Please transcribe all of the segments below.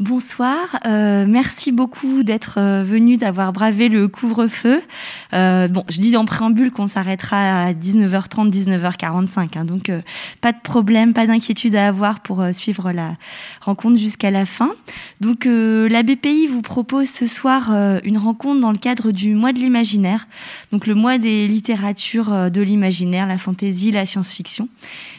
Bonsoir, euh, merci beaucoup d'être euh, venu, d'avoir bravé le couvre-feu. Euh, bon, je dis en préambule qu'on s'arrêtera à 19h30, 19h45, hein, donc pas de problème, pas d'inquiétude à avoir pour suivre la rencontre jusqu'à la fin. Donc la BPI vous propose ce soir une rencontre dans le cadre du mois de l'imaginaire, donc le mois des littératures de l'imaginaire, la fantaisie, la science-fiction.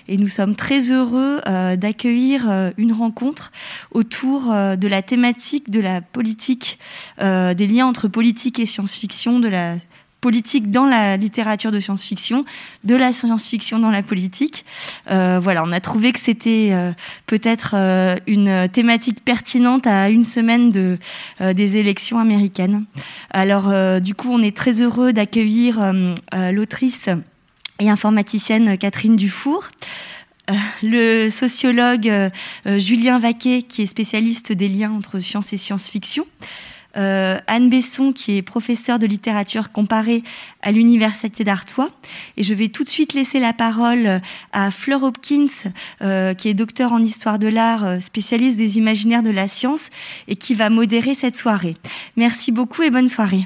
Et nous sommes très heureux d'accueillir une rencontre autour de la thématique de la politique, euh, des liens entre politique et science-fiction, de la politique dans la littérature de science-fiction, de la science-fiction dans la politique. Euh, voilà, on a trouvé que c'était euh, peut-être euh, une thématique pertinente à une semaine de, euh, des élections américaines. Alors, euh, du coup, on est très heureux d'accueillir l'autrice et informaticienne Catherine Dufour. Euh, le sociologue euh, Julien Vaquet, qui est spécialiste des liens entre science et science-fiction, euh, Anne Besson, qui est professeure de littérature comparée à l'Université d'Artois. Et je vais tout de suite laisser la parole à Fleur Hopkins, euh, qui est docteur en histoire de l'art, spécialiste des imaginaires de la science, et qui va modérer cette soirée. Merci beaucoup et bonne soirée.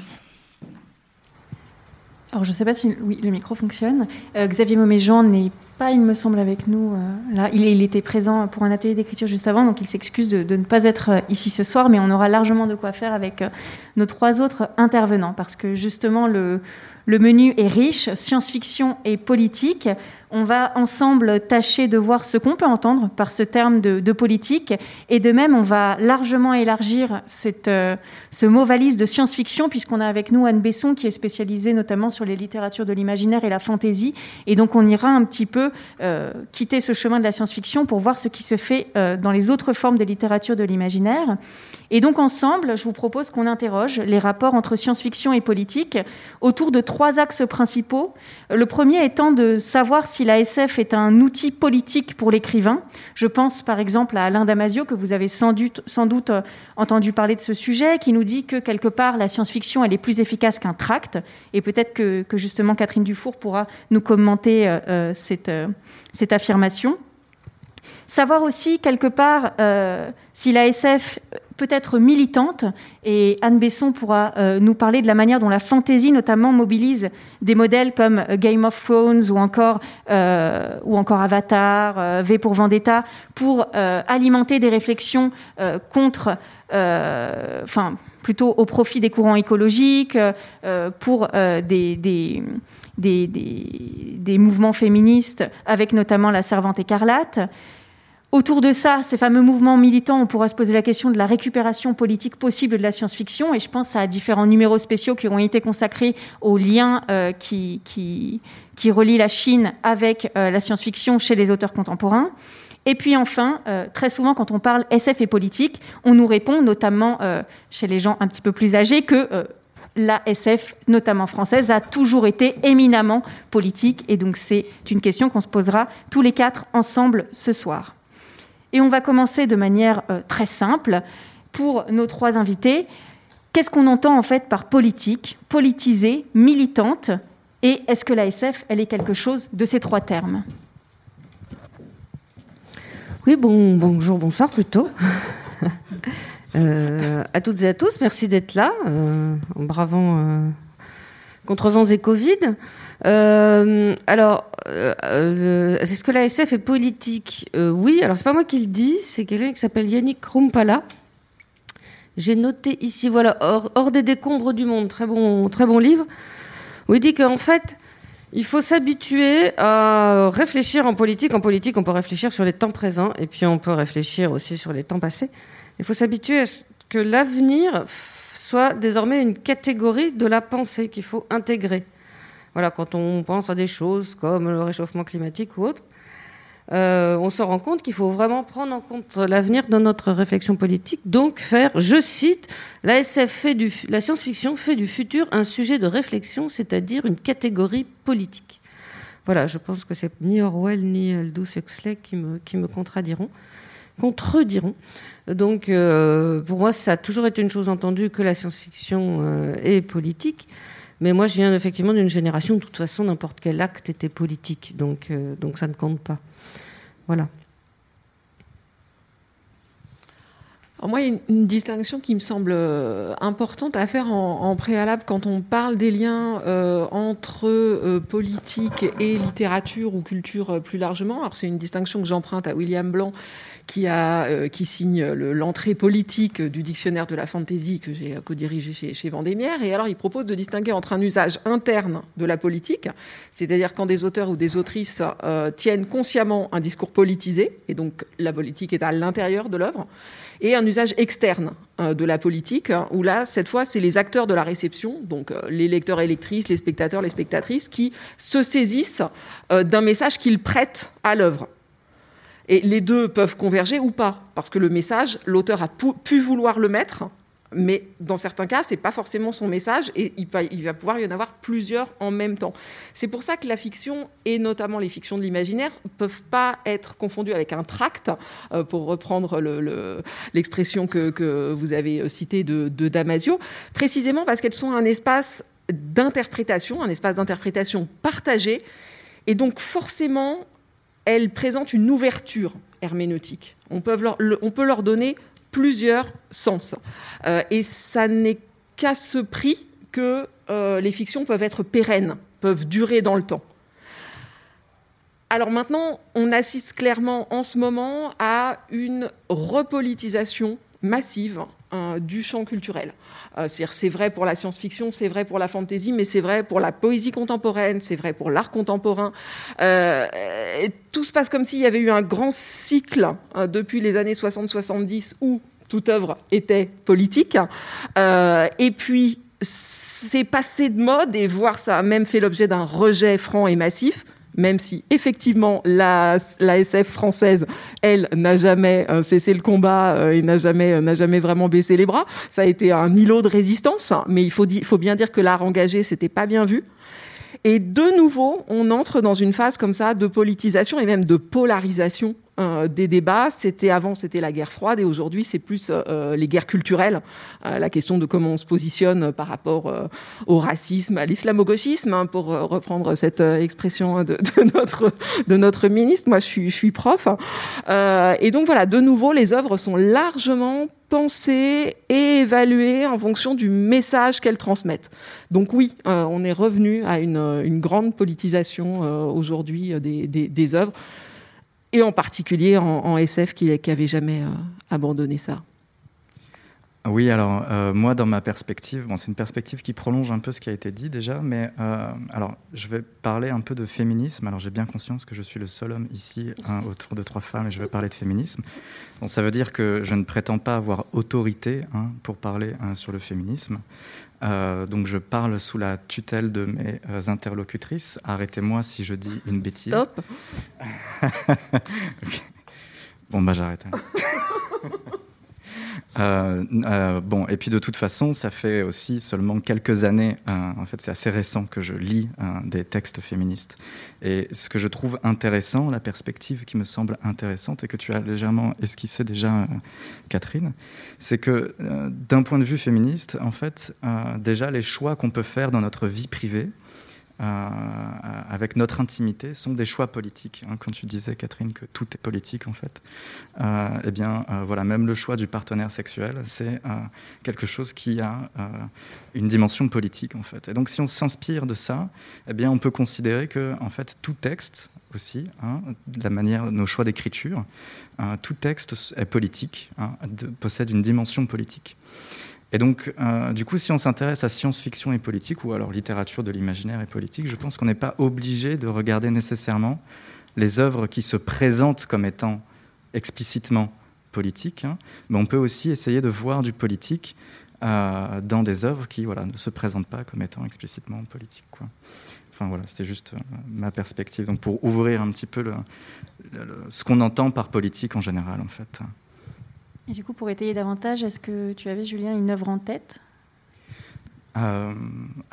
Alors, je ne sais pas si oui, le micro fonctionne. Euh, Xavier Moméjean n'est pas, il me semble, avec nous. Euh, là, il, était présent pour un atelier d'écriture juste avant, donc il s'excuse de, de, ne pas être euh, ici ce soir, mais on aura largement de quoi faire avec euh, nos trois autres intervenants, parce que justement, le, le menu est riche, science-fiction et politique. On va ensemble tâcher de voir ce qu'on peut entendre par ce terme de, politique. Et de même, on va largement élargir cette, euh, ce mot valise de science-fiction, puisqu'on a avec nous Anne Besson, qui est spécialisée notamment sur les littératures de l'imaginaire et la fantaisie. Et donc, on ira un petit peu euh, quitter ce chemin de la science-fiction pour voir ce qui se fait euh, dans les autres formes de littérature de l'imaginaire. Et donc, ensemble, je vous propose qu'on interroge les rapports entre science-fiction et politique autour de trois axes principaux. Le premier étant de savoir si la SF est un outil politique pour l'écrivain. Je pense par exemple à Alain Damasio, que vous avez sans doute, doute entendu parler de ce sujet, qui nous dit que quelque part la science-fiction est plus efficace qu'un tract. Et peut-être que, justement Catherine Dufour pourra nous commenter euh, cette, euh, cette affirmation. Savoir aussi quelque part euh, si la SF peut être militante, et Anne Besson pourra euh, nous parler de la manière dont la fantaisie notamment mobilise des modèles comme Game of Thrones ou encore, euh, Avatar, euh, V pour Vendetta, pour euh, alimenter des réflexions euh, contre, enfin plutôt au profit des courants écologiques, pour des, des, mouvements féministes, avec notamment la Servante écarlate. Autour de ça, ces fameux mouvements militants, on pourra se poser la question de la récupération politique possible de la science-fiction, et je pense à différents numéros spéciaux qui ont été consacrés aux liens euh, qui, relient la Chine avec euh, la science-fiction chez les auteurs contemporains. Et puis enfin, euh, très souvent, quand on parle SF et politique, on nous répond, notamment chez les gens un petit peu plus âgés, que la SF, notamment française, a toujours été éminemment politique. Et donc c'est une question qu'on se posera tous les quatre ensemble ce soir. Et on va commencer de manière euh, très simple pour nos trois invités. Qu'est-ce qu'on entend en fait par politique, politisée, militante? Et est-ce que la SF, elle est quelque chose de ces trois termes? Oui, bon, bonjour, bonsoir plutôt. euh, à toutes et à tous, merci d'être là, euh, en bravant euh, contre vents et Covid. Euh, alors, euh, est-ce que la SF est politique euh, Oui, alors c'est pas moi qui le dis, c'est quelqu'un qui s'appelle Yannick Rumpala. J'ai noté ici, voilà, hors, hors, des décombres du monde, très bon, très bon livre, où il dit qu'en fait, il faut s'habituer à réfléchir en politique. En politique, on peut réfléchir sur les temps présents, et puis on peut réfléchir aussi sur les temps passés. Il faut s'habituer à ce que l'avenir soit désormais une catégorie de la pensée qu'il faut intégrer. Voilà, quand on pense à des choses comme le réchauffement climatique ou autre, euh, on se rend compte qu'il faut vraiment prendre en compte l'avenir dans notre réflexion politique, donc faire, je cite, la la science-fiction fait du futur un sujet de réflexion, c'est-à-dire une catégorie politique. Voilà, je pense que c'est ni Orwell ni Aldous Huxley qui me, contrediront. Donc, euh, pour moi, ça a toujours été une chose entendue que la science-fiction euh, est politique. Mais moi, je viens effectivement d'une génération où, de toute façon, n'importe quel acte était politique. Donc, euh, donc ça ne compte pas. Voilà. Moi, il y a une, distinction qui me semble euh, importante à faire en, préalable quand on parle des liens euh, entre euh, politique et littérature ou culture plus largement. Alors, c'est une distinction que j'emprunte à William Blanc, qui, signe l'entrée politique du dictionnaire de la fantaisie que j'ai co-dirigé chez, chez. Et alors, il propose de distinguer entre un usage interne de la politique, c'est-à-dire quand des auteurs ou des autrices tiennent consciemment un discours politisé, et donc la politique est à l'intérieur de l'œuvre, et un usage externe euh, de la politique, hein, où là, cette fois, c'est les acteurs de la réception, donc euh, les lecteurs et les spectateurs, les spectatrices, qui se saisissent euh, d'un message qu'ils prêtent à l'œuvre. Et les deux peuvent converger ou pas, parce que le message, l'auteur a pu vouloir le mettre, mais dans certains cas, c'est pas forcément son message et il va, pouvoir y en avoir plusieurs en même temps. C'est pour ça que la fiction et notamment les fictions de l'imaginaire peuvent pas être confondues avec un tract, euh, pour reprendre l'expression que, vous avez citée de, Damasio, précisément parce qu'elles sont un espace d'interprétation, un espace d'interprétation partagé, et donc forcément, elles présentent une ouverture herméneutique. On peut leur donner plusieurs sens. Euh, et ça n'est qu'à ce prix que euh, les fictions peuvent être pérennes, peuvent durer dans le temps. Alors maintenant, on assiste clairement en ce moment à une repolitisation massive hein, du champ culturel. Euh, c'est vrai pour la science-fiction, c'est vrai pour la fantasy, mais c'est vrai pour la poésie contemporaine, c'est vrai pour l'art contemporain. Euh, tout se passe comme s'il y avait eu un grand cycle hein, depuis les années 60-70 où toute œuvre était politique. Euh, et puis, c'est passé de mode, et voir ça a même fait l'objet d'un rejet franc et massif même si effectivement la, SF française, elle, n'a jamais euh, cessé le combat euh, et n'a jamais, euh, n'a jamais vraiment baissé les bras. Ça a été un îlot de résistance, mais il faut, faut bien dire que l'art engagé, c'était pas bien vu. Et de nouveau, on entre dans une phase comme ça de politisation et même de polarisation euh, des débats. C'était avant, c'était la guerre froide, et aujourd'hui, c'est plus euh, les guerres culturelles. Euh, la question de comment on se positionne par rapport au racisme, à l'islamo-gauchisme, hein, pour reprendre cette expression de, notre de notre ministre. Moi, je suis, prof, et donc voilà, de nouveau, les œuvres sont largement pensées et évaluées en fonction du message qu'elles transmettent. Donc oui, on est revenu à une, grande politisation aujourd'hui des, des œuvres et en particulier en, SF qui n'avait jamais euh, abandonné ça. Oui, alors euh, moi, dans ma perspective, bon, c'est une perspective qui prolonge un peu ce qui a été dit déjà, mais euh, alors je vais parler un peu de féminisme. Alors j'ai bien conscience que je suis le seul homme ici hein, autour de trois femmes et je vais parler de féminisme. Bon, ça veut dire que je ne prétends pas avoir autorité hein, pour parler hein, sur le féminisme. Euh, donc je parle sous la tutelle de mes euh, interlocutrices. Arrêtez-moi si je dis une bêtise. Stop. Bon bah j'arrête. Euh, euh, bon, et puis de toute façon, ça fait aussi seulement quelques années, euh, en fait c'est assez récent que je lis des textes féministes. Et ce que je trouve intéressant, la perspective qui me semble intéressante et que tu as légèrement esquissé déjà, Catherine, c'est que d'un point de vue féministe, en fait, déjà les choix qu'on peut faire dans notre vie privée, avec notre intimité sont des choix politiques. Hein. Quand tu disais, Catherine, que tout est politique, en fait, euh, eh bien, euh, voilà, même le choix du partenaire sexuel, c'est quelque chose qui a une dimension politique, en fait. Et donc, si on s'inspire de ça, eh bien, on peut considérer que, en fait, tout texte aussi, hein, la manière, nos choix d'écriture, tout texte est politique, hein, possède une dimension politique. Et donc, euh, du coup, si on s'intéresse à science-fiction et politique, ou alors littérature de l'imaginaire et politique, je pense qu'on n'est pas obligé de regarder nécessairement les œuvres qui se présentent comme étant explicitement politiques, hein. mais on peut aussi essayer de voir du politique euh, dans des œuvres qui voilà, ne se présentent pas comme étant explicitement politiques. Enfin voilà, c'était juste euh, ma perspective. Donc pour ouvrir un petit peu ce qu'on entend par politique en général, en fait. Et du coup, pour étayer davantage, est-ce que tu avais, Julien, une œuvre en tête? Euh,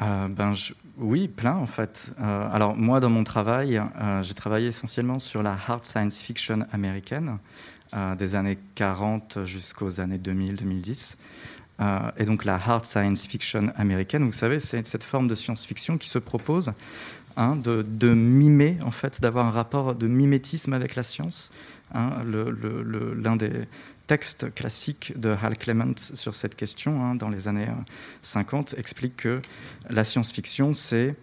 euh, ben oui, plein en fait. Euh, alors moi, dans mon travail, j'ai travaillé essentiellement sur la hard science fiction américaine des années 40 jusqu'aux années 2000-2010. et donc la hard science fiction américaine, vous savez, c'est cette forme de science-fiction qui se propose hein, de, mimer, en fait, d'avoir un rapport de mimétisme avec la science. Hein, l'un des, texte classique de Hal Clement sur cette question, hein, dans les années 50, explique que la science-fiction, c'est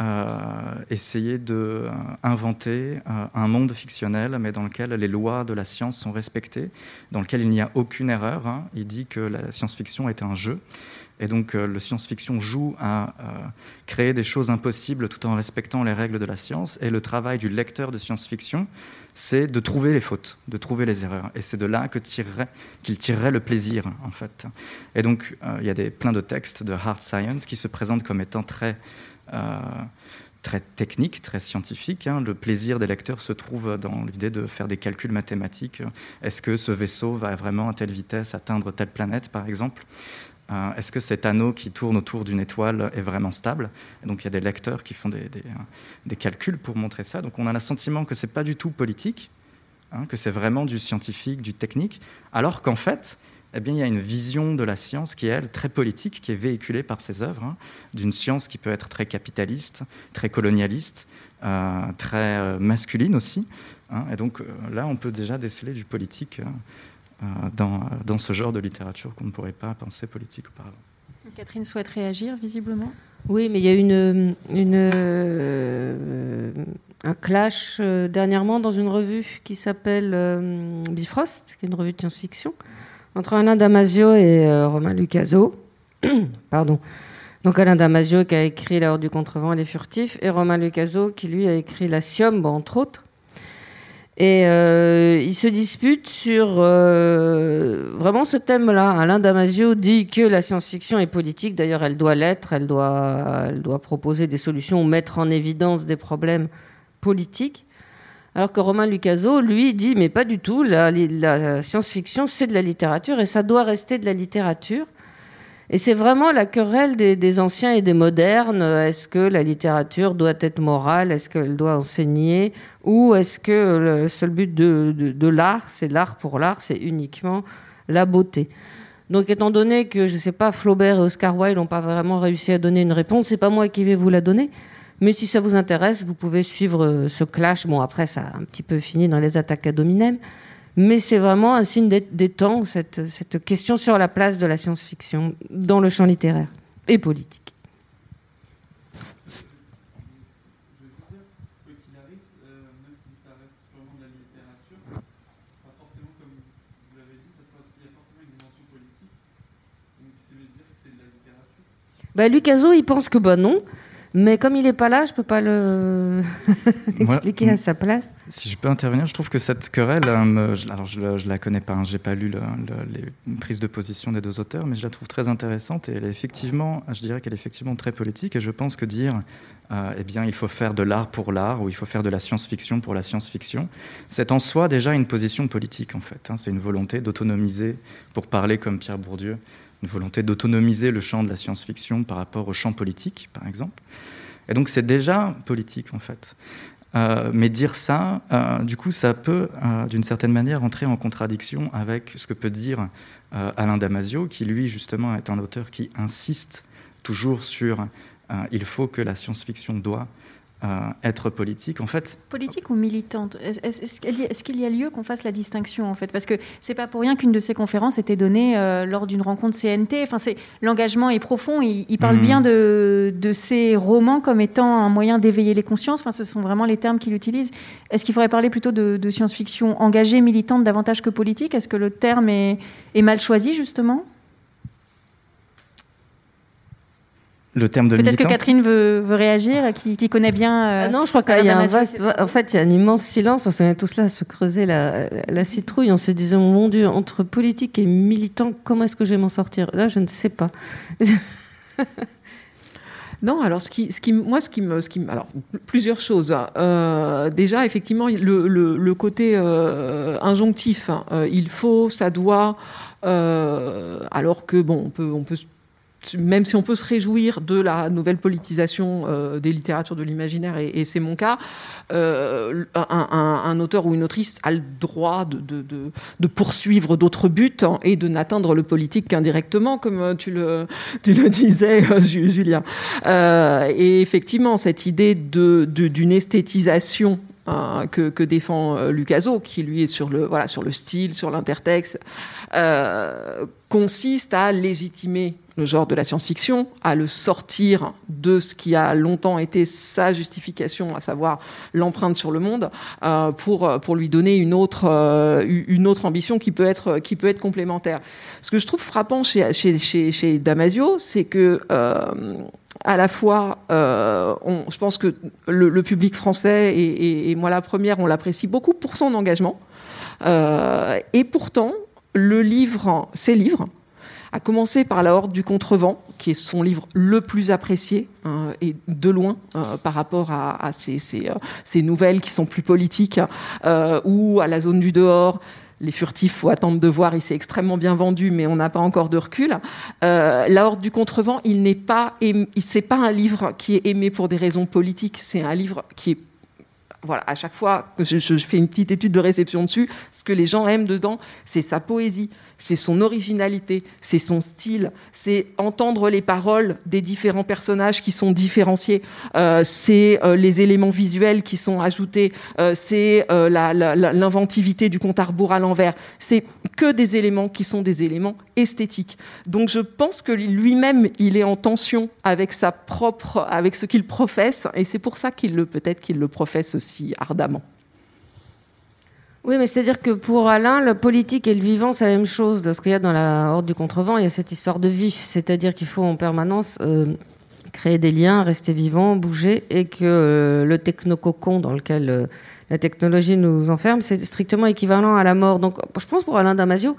euh, essayer d'inventer euh, un monde fictionnel, mais dans lequel les lois de la science sont respectées, dans lequel il n'y a aucune erreur. Hein. Il dit que la science-fiction est un jeu. Et donc, euh, le science-fiction joue à créer des choses impossibles tout en respectant les règles de la science. Et le travail du lecteur de science-fiction, c'est de trouver les fautes, de trouver les erreurs. Et c'est de là qu'il tirerait, tirerait le plaisir, en fait. Et donc, il y a des, plein de textes de hard science qui se présentent comme étant très euh, très technique, très scientifique. Hein. Le plaisir des lecteurs se trouve dans l'idée de faire des calculs mathématiques. Est-ce que ce vaisseau va vraiment à telle vitesse atteindre telle planète, par exemple? Euh, Est-ce que cet anneau qui tourne autour d'une étoile est vraiment stable? Donc il y a des lecteurs qui font des, des, calculs pour montrer ça. Donc on a le sentiment que ce n'est pas du tout politique, hein, que c'est vraiment du scientifique, du technique, alors qu'en fait, eh bien, il y a une vision de la science qui est, elle, très politique, qui est véhiculée par ces œuvres, hein, d'une science qui peut être très capitaliste, très colonialiste, euh, très euh, masculine aussi. Hein. et donc euh, là, on peut déjà déceler du politique dans, dans, ce genre de littérature qu'on ne pourrait pas penser politique auparavant. Catherine souhaite réagir, visiblement? Oui, mais il y a une, une un clash dernièrement dans une revue qui s'appelle Bifrost, qui est une revue de science-fiction, entre Alain Damasio et euh, Romain Lucaso. Pardon. Donc Alain Damasio qui a écrit La Horde du Contrevent et les Furtifs, et Romain Lucaso qui lui a écrit La Sium, entre autres. Et euh, ils se disputent sur euh, vraiment ce thème-là. Alain Damasio dit que la science-fiction est politique. D'ailleurs, elle doit l'être. Elle doit, elle doit proposer des solutions, mettre en évidence des problèmes politiques. Alors que Romain Lucaso, lui, dit mais pas du tout, la, science-fiction, c'est de la littérature et ça doit rester de la littérature. Et c'est vraiment la querelle des, anciens et des modernes. Est-ce que la littérature doit être morale? Est-ce qu'elle doit enseigner? Ou est-ce que le seul but de, l'art, c'est l'art pour l'art, c'est uniquement la beauté? Donc, étant donné que, je ne sais pas, Flaubert et Oscar Wilde n'ont pas vraiment réussi à donner une réponse, c'est pas moi qui vais vous la donner. Mais si ça vous intéresse, vous pouvez suivre euh, ce clash. Bon, après, ça a un petit peu fini dans les attaques à dominem. Mais c'est vraiment un signe des temps, cette, cette question sur la place de la science-fiction dans le champ littéraire et politique. Bah, Lucaso, il pense que bah non, mais comme il n'est pas là, je ne peux pas le expliquer à sa place. Si je peux intervenir, je trouve que cette querelle, euh, alors je ne la connais pas, hein, je n'ai pas lu les prises de position des deux auteurs, mais je la trouve très intéressante et elle est effectivement, je dirais qu'elle est effectivement très politique. Et je pense que dire, euh, eh bien, il faut faire de l'art pour l'art ou il faut faire de la science-fiction pour la science-fiction, c'est en soi déjà une position politique en fait. Hein. c'est une volonté d'autonomiser, pour parler comme Pierre Bourdieu, une volonté d'autonomiser le champ de la science-fiction par rapport au champ politique, par exemple. Et donc c'est déjà politique, en fait. Euh, mais dire ça, euh, du coup, ça peut, euh, d'une certaine manière, entrer en contradiction avec ce que peut dire Alain Damasio, qui, lui, justement, est un auteur qui insiste toujours sur il faut que la science-fiction doit être politique, en fait. Politique ou militante? Est-ce qu'il y a lieu qu'on fasse la distinction, en fait? Parce que c'est pas pour rien qu'une de ces conférences était donnée euh, lors d'une rencontre CNT. Enfin, c'est l'engagement est profond. Il, il parle mmh. bien de, de, ces romans comme étant un moyen d'éveiller les consciences. Enfin, ce sont vraiment les termes qu'il utilise. Est-ce qu'il faudrait parler plutôt de, de science-fiction engagée, militante, davantage que politique? Est-ce que le terme est, est mal choisi, justement? Le terme de Peut-être que Catherine veut, veut réagir, qui, qui, connaît bien. Euh, ah non, je crois qu'il y a un vaste. En fait, il y a un immense silence parce qu'on est tous là à se creuser la, la citrouille en se disant mon Dieu, entre politique et militant, comment est-ce que je vais m'en sortir? Là, je ne sais pas. Non, alors ce qui, ce qui, moi, ce qui me, ce qui alors plusieurs choses. Hein. Euh, déjà, effectivement, le, le, le côté euh, injonctif, hein. euh, il faut, ça doit, euh, alors que bon, on peut, on peut même si on peut se réjouir de la nouvelle politisation euh, des littératures de l'imaginaire, et, c'est mon cas, euh, un, auteur ou une autrice a le droit de, poursuivre d'autres buts hein, et de n'atteindre le politique qu'indirectement, comme tu le, tu le disais, euh, Julien. et effectivement, cette idée d'une esthétisation euh, que, défend euh, Lucaso, qui lui est sur le, voilà, sur le style, sur l'intertexte, euh, consiste à légitimer le genre de la science-fiction, à le sortir de ce qui a longtemps été sa justification, à savoir l'empreinte sur le monde, euh, pour, pour lui donner une autre, euh, une autre ambition qui peut, être, qui peut être complémentaire. Ce que je trouve frappant chez, chez, chez, Damasio, c'est que euh, à la fois, euh, je pense que le, public français, et, moi la première, on l'apprécie beaucoup pour son engagement. Euh, et pourtant, le livre, ces livres, à commencer par La Horde du Contrevent, qui est son livre le plus apprécié, euh, et de loin, euh, par rapport à, à euh, ces, nouvelles qui sont plus politiques, euh, ou à La Zone du Dehors, les furtifs, faut attendre de voir. Il s'est extrêmement bien vendu, mais on n'a pas encore de recul. La Horde du Contrevent, il n'est pas, c'est pas un livre qui est aimé pour des raisons politiques. C'est un livre qui est voilà, à chaque fois que je, je, fais une petite étude de réception dessus, ce que les gens aiment dedans, c'est sa poésie, c'est son originalité, c'est son style, c'est entendre les paroles des différents personnages qui sont différenciés, euh, c'est euh, les éléments visuels qui sont ajoutés, euh, c'est l'inventivité du compte à rebours à l'envers. C'est que des éléments qui sont des éléments esthétiques. Donc je pense que lui-même, il est en tension avec sa propre, avec ce qu'il professe, et c'est pour ça qu'il le peut-être qu'il le professe aussi ardemment. Oui, mais c'est-à-dire que pour Alain, le politique et le vivant, c'est la même chose. De ce qu'il y a dans la Horde du Contrevent, il y a cette histoire de vif. C'est-à-dire qu'il faut en permanence euh, créer des liens, rester vivant, bouger, et que euh, le technococon dans lequel euh, la technologie nous enferme, c'est strictement équivalent à la mort. Donc, je pense pour Alain Damasio,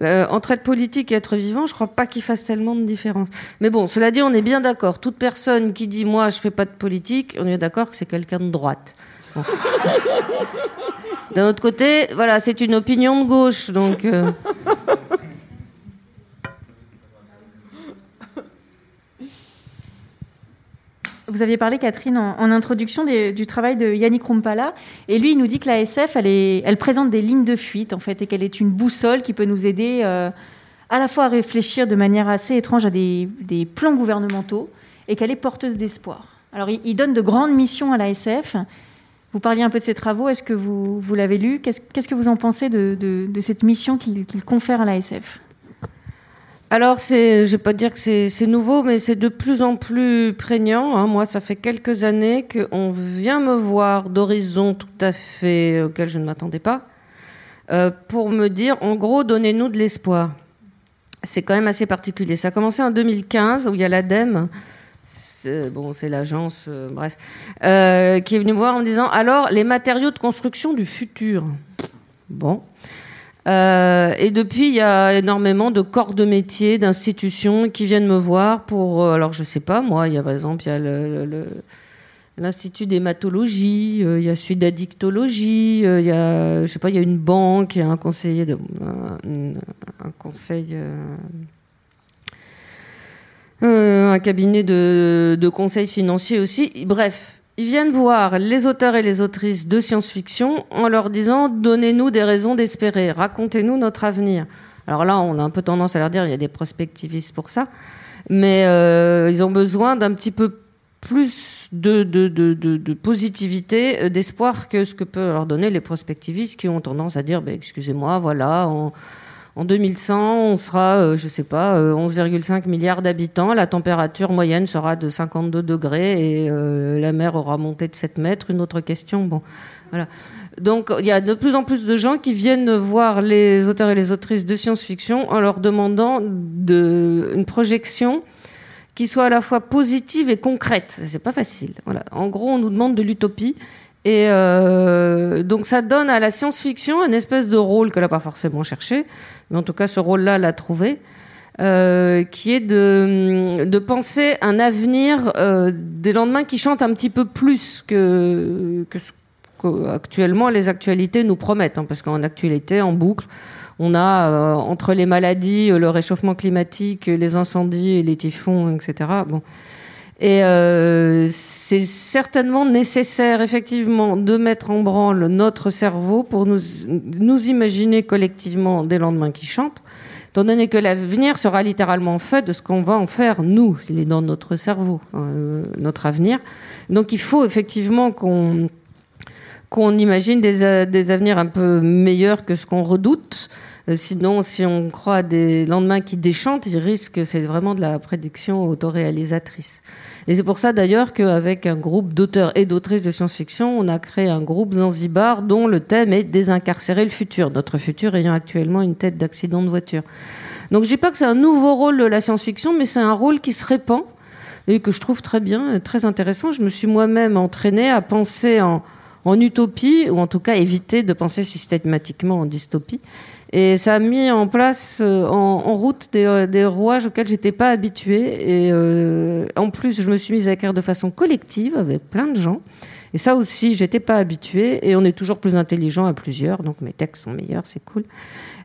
entre être politique et être vivant, je crois pas qu'il fasse tellement de différence. Mais bon, cela dit, on est bien d'accord. Toute personne qui dit moi je fais pas de politique, on est d'accord que c'est quelqu'un de droite. Bon. D'un autre côté, voilà, c'est une opinion de gauche, donc. Euh... Vous aviez parlé, Catherine, en, introduction du travail de Yannick Rumpala, et lui, il nous dit que la SF, elle, présente des lignes de fuite, en fait, et qu'elle est une boussole qui peut nous aider euh, à la fois à réfléchir de manière assez étrange à des, des plans gouvernementaux, et qu'elle est porteuse d'espoir. Alors, il, il, donne de grandes missions à la SF. Vous parliez un peu de ses travaux, est-ce que vous, vous l'avez lu? Qu'est-ce qu que vous en pensez de, de, cette mission qu'il qu confère à la SF alors, je vais pas dire que c'est nouveau, mais c'est de plus en plus prégnant. Hein. Moi, ça fait quelques années qu'on vient me voir d'horizons tout à fait auxquels je ne m'attendais pas, euh, pour me dire, en gros, donnez-nous de l'espoir. C'est quand même assez particulier. Ça a commencé en 2015, où il y a l'ADEME, bon, c'est l'agence, euh, bref, euh, qui est venue me voir en disant, alors, les matériaux de construction du futur. Bon. Euh, et depuis, il y a énormément de corps de métier, d'institutions qui viennent me voir pour. Alors, je sais pas, moi, il y a par exemple, il y l'Institut d'hématologie, il y a celui d'addictologie, il y a, je sais pas, il y a une banque, il y a un conseiller, de, conseil. Un cabinet de, conseil financier aussi. Bref, ils viennent voir les auteurs et les autrices de science-fiction en leur disant donnez-nous des raisons d'espérer, racontez-nous notre avenir. Alors là, on a un peu tendance à leur dire il y a des prospectivistes pour ça, mais euh, ils ont besoin d'un petit peu plus de, positivité, d'espoir que ce que peuvent leur donner les prospectivistes qui ont tendance à dire bah, excusez-moi, voilà. En 2100, on sera, euh, je sais pas, euh, 11,5 milliards d'habitants. La température moyenne sera de 52 degrés et euh, la mer aura monté de 7 mètres. Une autre question. Bon, voilà. Donc, il y a de plus en plus de gens qui viennent voir les auteurs et les autrices de science-fiction en leur demandant de, une projection qui soit à la fois positive et concrète. C'est pas facile. En gros, on nous demande de l'utopie et euh, donc ça donne à la science-fiction une espèce de rôle qu'elle n'a pas forcément cherché, mais en tout cas ce rôle-là l'a trouvé, euh, qui est de, de penser un avenir euh, des lendemains qui chantent un petit peu plus que, que ce qu'actuellement les actualités nous promettent, hein, parce qu'en actualité, en boucle, on a entre les maladies, le réchauffement climatique, les incendies les typhons, etc. Bon. Et euh, c'est certainement nécessaire, effectivement, de mettre en branle notre cerveau pour nous, nous imaginer collectivement des lendemains qui chantent, étant donné que l'avenir sera littéralement fait de ce qu'on va en faire, nous, il est dans notre cerveau, euh, notre avenir. Donc il faut effectivement qu'on qu'on imagine des, des, avenirs un peu meilleurs que ce qu'on redoute. Sinon, si on croit à des lendemains qui déchantent, il risque, c'est vraiment de la prédiction autoréalisatrice. Et c'est pour ça d'ailleurs qu'avec un groupe d'auteurs et d'autrices de science-fiction, on a créé un groupe Zanzibar dont le thème est désincarcérer le futur, notre futur ayant actuellement une tête d'accident de voiture. Donc je dis pas que c'est un nouveau rôle de la science-fiction, mais c'est un rôle qui se répand et que je trouve très bien, très intéressant. Je me suis moi-même entraînée à penser en, en utopie, ou en tout cas éviter de penser systématiquement en dystopie. Et ça a mis en place, euh, en, route des, euh, des, rouages auxquels j'étais pas habituée. Et euh, en plus, je me suis mise à écrire de façon collective avec plein de gens. Et ça aussi, j'étais pas habituée. Et on est toujours plus intelligent à plusieurs, donc mes textes sont meilleurs, c'est cool.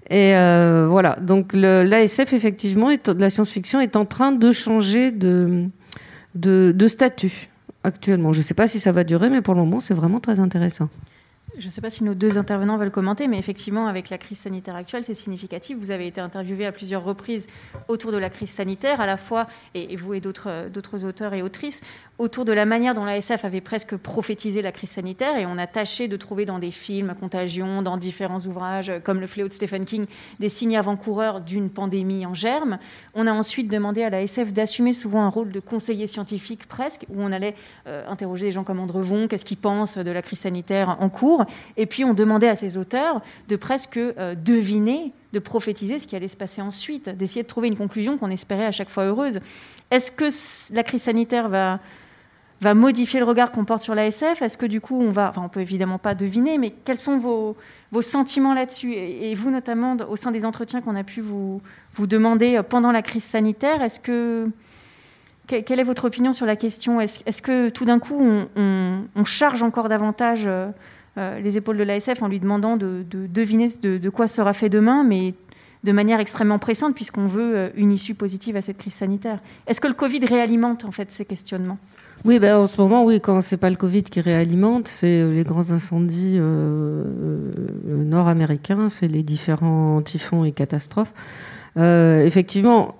Et voilà. Donc l'ASF, effectivement, la science-fiction est en train de changer de statut actuellement. Je ne sais pas si ça va durer, mais pour le moment, c'est vraiment très intéressant. Je ne sais pas si nos deux intervenants veulent commenter, mais effectivement, avec la crise sanitaire actuelle, c'est significatif. Vous avez été interviewé à plusieurs reprises autour de la crise sanitaire, à la fois, et vous et d'autres auteurs et autrices, autour de la manière dont l'ASF avait presque prophétisé la crise sanitaire et on a tâché de trouver dans des films, Contagion, dans différents ouvrages comme Le fléau de Stephen King, des signes avant-coureurs d'une pandémie en germe. On a ensuite demandé à l'ASF d'assumer souvent un rôle de conseiller scientifique presque, où on allait euh, interroger des gens comme Andrevon, qu'est-ce qu'ils pensent de la crise sanitaire en cours. Et puis on demandait à ces auteurs de presque euh, deviner de prophétiser ce qui allait se passer ensuite, d'essayer de trouver une conclusion qu'on espérait à chaque fois heureuse. Est-ce que la crise sanitaire va va modifier le regard qu'on porte sur l'ASF? Est-ce que du coup, on va, enfin, on peut évidemment pas deviner, mais quels sont vos, vos sentiments là-dessus? Et, vous, notamment, au sein des entretiens qu'on a pu vous, vous demander pendant la crise sanitaire, est-ce que quelle est votre opinion sur la question? Est-ce que tout d'un coup, on, charge encore davantage euh, les épaules de l'ASF en lui demandant de, deviner de, de, quoi sera fait demain, mais de manière extrêmement pressante, puisqu'on veut une issue positive à cette crise sanitaire Est-ce que le Covid réalimente en fait ces questionnements? Oui, ben, en ce moment, oui, quand c'est pas le Covid qui réalimente, c'est euh, les grands incendies euh, euh, nord-américains, c'est les différents typhons et catastrophes. effectivement,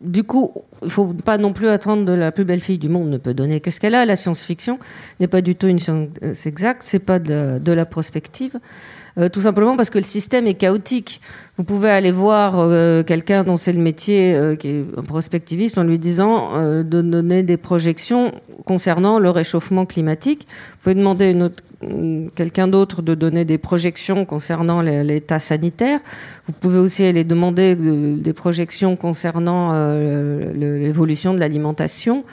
du coup, il faut pas non plus attendre de la plus belle fille du monde ne peut donner que ce qu'elle a. La science-fiction n'est pas du tout une science exacte, c'est pas de la prospective. Euh, tout simplement parce que le système est chaotique. Vous pouvez aller voir euh, quelqu'un dont c'est le métier, euh, qui est un prospectiviste, en lui disant de donner des projections concernant le réchauffement climatique. Vous pouvez demander mm, quelqu'un d'autre de donner des projections concernant l'état sanitaire. Vous pouvez aussi aller demander des projections concernant l'évolution de l'alimentation,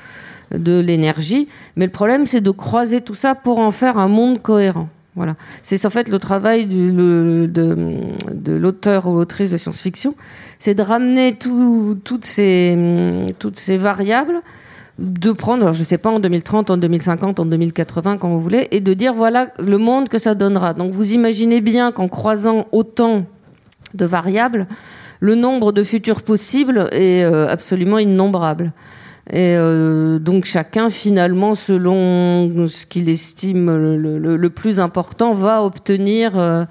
de l'énergie. Mais le problème, c'est de croiser tout ça pour en faire un monde cohérent. Voilà. C'est en fait le travail de, l'auteur ou l'autrice de science-fiction, c'est de ramener toutes, ces, variables, de prendre, je ne sais pas, en 2030, en 2050, en 2080, quand vous voulez, et de dire voilà le monde que ça donnera. Donc vous imaginez bien qu'en croisant autant de variables, le nombre de futurs possibles est euh, absolument innombrable. Et euh, donc chacun, finalement, selon ce qu'il estime le, plus important, va obtenir, euh,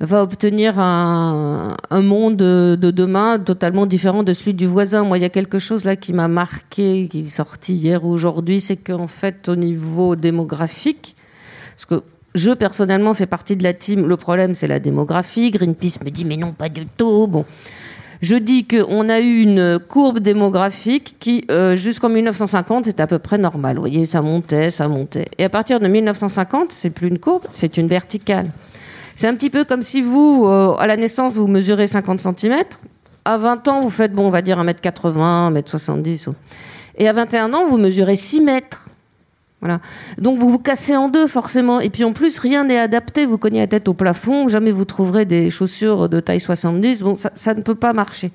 va obtenir un, monde de demain totalement différent de celui du voisin. Moi, il y a quelque chose là qui m'a marqué, qui est sorti hier ou aujourd'hui, c'est qu'en fait, au niveau démographique, parce que je personnellement fais partie de la team, le problème c'est la démographie. Greenpeace me dit mais non, pas du tout. Bon. Je dis qu'on a eu une courbe démographique qui, euh, jusqu'en 1950, c'était à peu près normal. Vous voyez, ça montait, ça montait. Et à partir de 1950, c'est plus une courbe, c'est une verticale. C'est un petit peu comme si vous, euh, à la naissance, vous mesurez 50 cm. À 20 ans, vous faites, bon, on va dire 1m80, 1m70. Et à 21 ans, vous mesurez 6 mètres. Donc vous vous cassez en deux forcément. Et puis en plus, rien n'est adapté. Vous cognez la tête au plafond. Jamais vous trouverez des chaussures de taille 70. Bon, ça, ne peut pas marcher.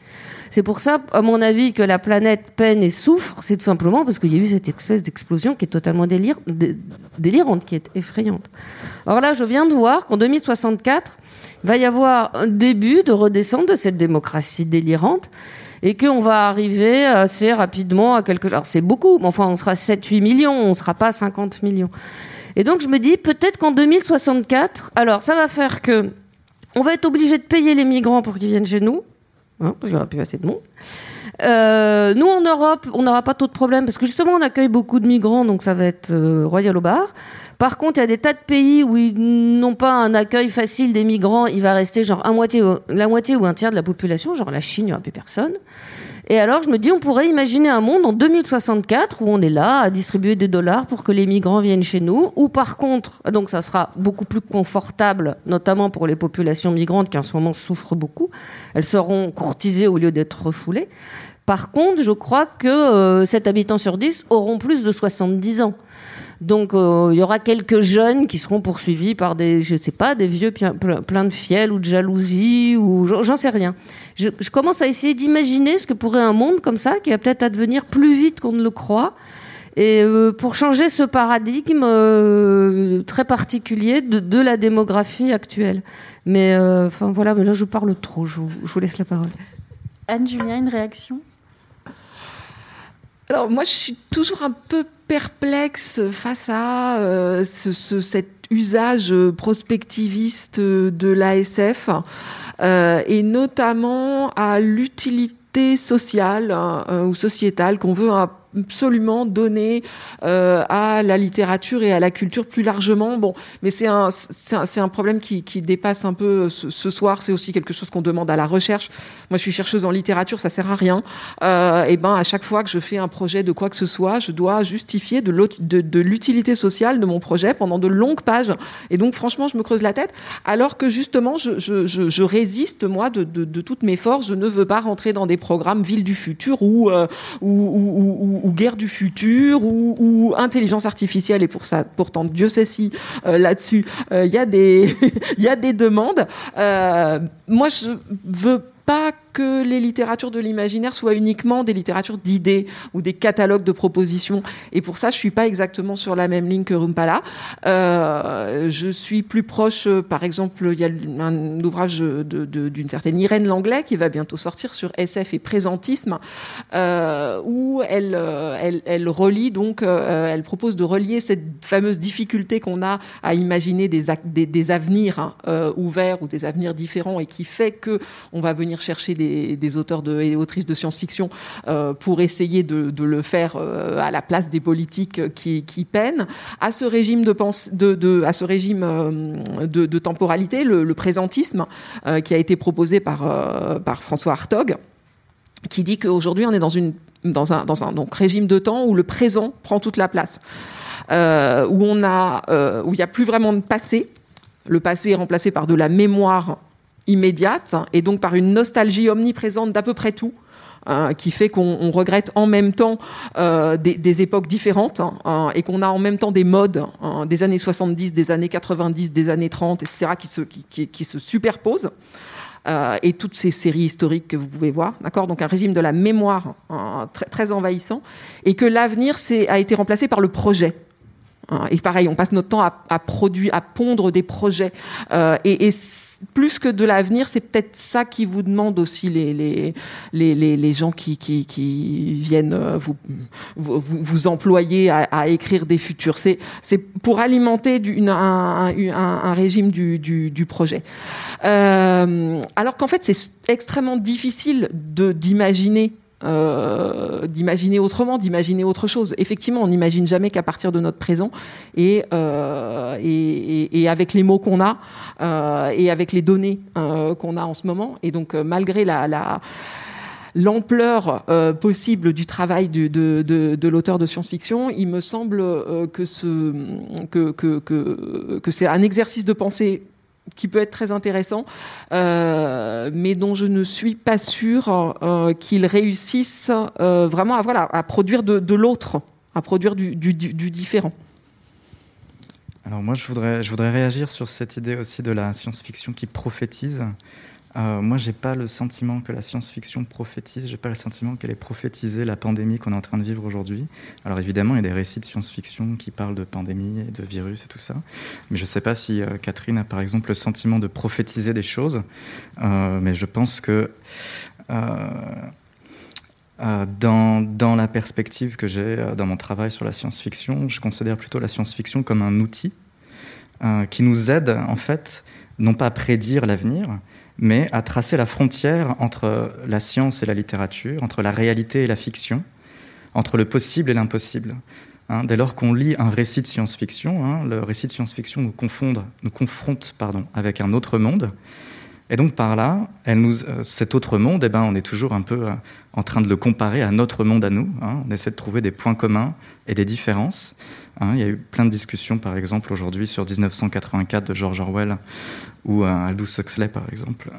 C'est pour ça, à mon avis, que la planète peine et souffre. C'est tout simplement parce qu'il y a eu cette espèce d'explosion qui est totalement délirante, qui est effrayante. Alors là, je viens de voir qu'en 2064, il va y avoir un début de redescente de cette démocratie délirante et qu'on va arriver assez rapidement à quelque chose. Alors c'est beaucoup, mais enfin on sera 7-8 millions, on ne sera pas 50 millions. Et donc je me dis peut-être qu'en 2064, alors ça va faire que on va être obligé de payer les migrants pour qu'ils viennent chez nous, hein, parce qu'il n'y aura plus assez de monde. Euh, nous, en Europe, on n'aura pas trop de problèmes parce que justement, on accueille beaucoup de migrants, donc ça va être euh, royal au bar. Par contre, il y a des tas de pays où ils n'ont pas un accueil facile des migrants. Il va rester genre un moitié, la moitié ou un tiers de la population, genre la Chine, il n'y aura plus personne. Et alors, je me dis, on pourrait imaginer un monde en 2064 où on est là à distribuer des dollars pour que les migrants viennent chez nous, ou par contre, donc ça sera beaucoup plus confortable, notamment pour les populations migrantes qui en ce moment souffrent beaucoup. Elles seront courtisées au lieu d'être refoulées. Par contre, je crois que euh, 7 habitants sur 10 auront plus de 70 ans. Donc euh, il y aura quelques jeunes qui seront poursuivis par des, je sais pas, des vieux pleins de fiel ou de jalousie ou j'en sais rien. Je, commence à essayer d'imaginer ce que pourrait un monde comme ça qui va peut-être advenir plus vite qu'on ne le croit. Et euh, pour changer ce paradigme euh, très particulier de, la démographie actuelle. Mais enfin voilà, mais là je parle trop. Je, je vous laisse la parole. Anne Julien, une réaction? Alors moi, je suis toujours un peu perplexe face à euh, ce, cet usage prospectiviste de l'ASF euh, et notamment à l'utilité sociale euh, ou sociétale qu'on veut absolument donner euh, à la littérature et à la culture plus largement. Bon, mais c'est un, c'est un, un, problème qui, qui, dépasse un peu ce, ce soir. C'est aussi quelque chose qu'on demande à la recherche. Moi, je suis chercheuse en littérature, ça sert à rien. Euh, et ben, à chaque fois que je fais un projet de quoi que ce soit, je dois justifier de, de, de l'utilité sociale de mon projet pendant de longues pages. Et donc, franchement, je me creuse la tête. Alors que justement, je, je, je, résiste moi de, de, toutes mes forces. Je ne veux pas rentrer dans des programmes ville du futur ou, euh, ou ou guerre du futur ou, intelligence artificielle et pour ça pourtant Dieu sait si euh, là-dessus il euh, y a des il y a des demandes. Euh, moi je veux pas que les littératures de l'imaginaire soient uniquement des littératures d'idées ou des catalogues de propositions. Et pour ça, je suis pas exactement sur la même ligne que Rumpala. Euh, je suis plus proche, euh, par exemple, il y a un ouvrage d'une certaine Irène Langlais qui va bientôt sortir sur SF et présentisme, euh, où elle, elle, relie donc, elle propose de relier cette fameuse difficulté qu'on a à imaginer des, des, des avenirs hein, ouverts ou des avenirs différents et qui fait que on va venir chercher des des, auteurs et autrices de science-fiction euh, pour essayer de, le faire euh, à la place des politiques qui, peinent, à ce régime de, pense, de, à ce régime euh, de, temporalité, le, présentisme, qui a été proposé par, par François Hartog, qui dit qu'aujourd'hui on est dans, une, dans, un, dans un donc, régime de temps où le présent prend toute la place, où on a, où il n'y a plus vraiment de passé. Le passé est remplacé par de la mémoire immédiate et donc par une nostalgie omniprésente d'à peu près tout. Hein, qui fait qu'on regrette en même temps euh, des, époques différentes hein, et qu'on a en même temps des modes hein, des années 70, des années 90, des années 30, etc., qui se, qui, qui, se superposent. Euh, et toutes ces séries historiques que vous pouvez voir, d'accord Donc un régime de la mémoire très, très envahissant, et que l'avenir a été remplacé par le projet. Hein, et pareil, on passe notre temps à, produire, à pondre des projets. Euh, et, plus que de l'avenir, c'est peut-être ça qui vous demande aussi les les les, les, gens qui, qui, qui viennent euh, vous, vous, vous employer à, écrire des futurs. C'est c'est pour alimenter un, un, un, régime du, du, du projet. Euh, alors qu'en fait, c'est extrêmement difficile de d'imaginer euh, d'imaginer autrement, d'imaginer autre chose. Effectivement, on n'imagine jamais qu'à partir de notre présent et, euh, et, avec les mots qu'on a euh, et avec les données qu'on a en ce moment. Et donc, malgré la, la l'ampleur possible du travail de, de, de, l'auteur de science-fiction, il me semble que, ce, que, que, que c'est un exercice de pensée qui peut être très intéressant, euh, mais dont je ne suis pas sûre euh, qu'il réussisse euh, vraiment à, produire de, l'autre, à produire du, du, du, différent. Alors moi, je voudrais, je voudrais réagir sur cette idée aussi de la science-fiction qui prophétise. Euh, moi, j'ai pas le sentiment que la science-fiction prophétise. J'ai pas le sentiment qu'elle ait prophétisé la pandémie qu'on est en train de vivre aujourd'hui. Alors évidemment, il y a des récits de science-fiction qui parlent de pandémie et de virus et tout ça. Mais je sais pas si euh, Catherine a par exemple le sentiment de prophétiser des choses. Euh, mais je pense que dans, dans, la perspective que j'ai dans mon travail sur la science-fiction, je considère plutôt la science-fiction comme un outil qui nous aide en fait non pas à prédire l'avenir, mais à tracer la frontière entre la science et la littérature, entre la réalité et la fiction, entre le possible et l'impossible. Hein, dès lors qu'on lit un récit de science-fiction, hein, le récit de science-fiction nous, nous confronte avec un autre monde. Et donc par là, euh, cet autre monde, eh ben, on est toujours un peu euh, en train de le comparer à notre monde à nous. Hein. On essaie de trouver des points communs et des différences. il y a eu plein de discussions, par exemple, aujourd'hui sur 1984 de George Orwell ou euh, Aldous Huxley, par exemple,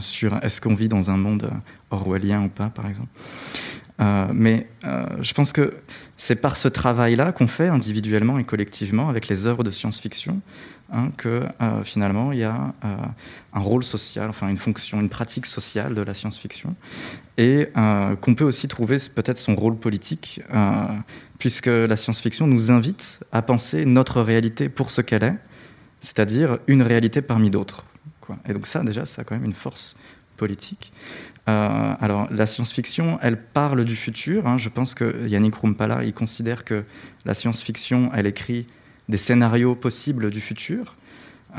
sur est-ce qu'on vit dans un monde orwellien ou pas, par exemple. mais je pense que c'est par ce travail-là qu'on fait individuellement et collectivement avec les œuvres de science-fiction Hein, que euh, finalement il y a euh, un rôle social, enfin une fonction, une pratique sociale de la science-fiction, et euh, qu'on peut aussi trouver peut-être son rôle politique, puisque la science-fiction nous invite à penser notre réalité pour ce qu'elle est, c'est-à-dire une réalité parmi d'autres. Et donc ça, déjà, ça a quand même une force politique. alors, la science-fiction, elle parle du futur. Hein. Je pense que Yannick Rumpala, il considère que la science-fiction, elle écrit des scénarios possibles du futur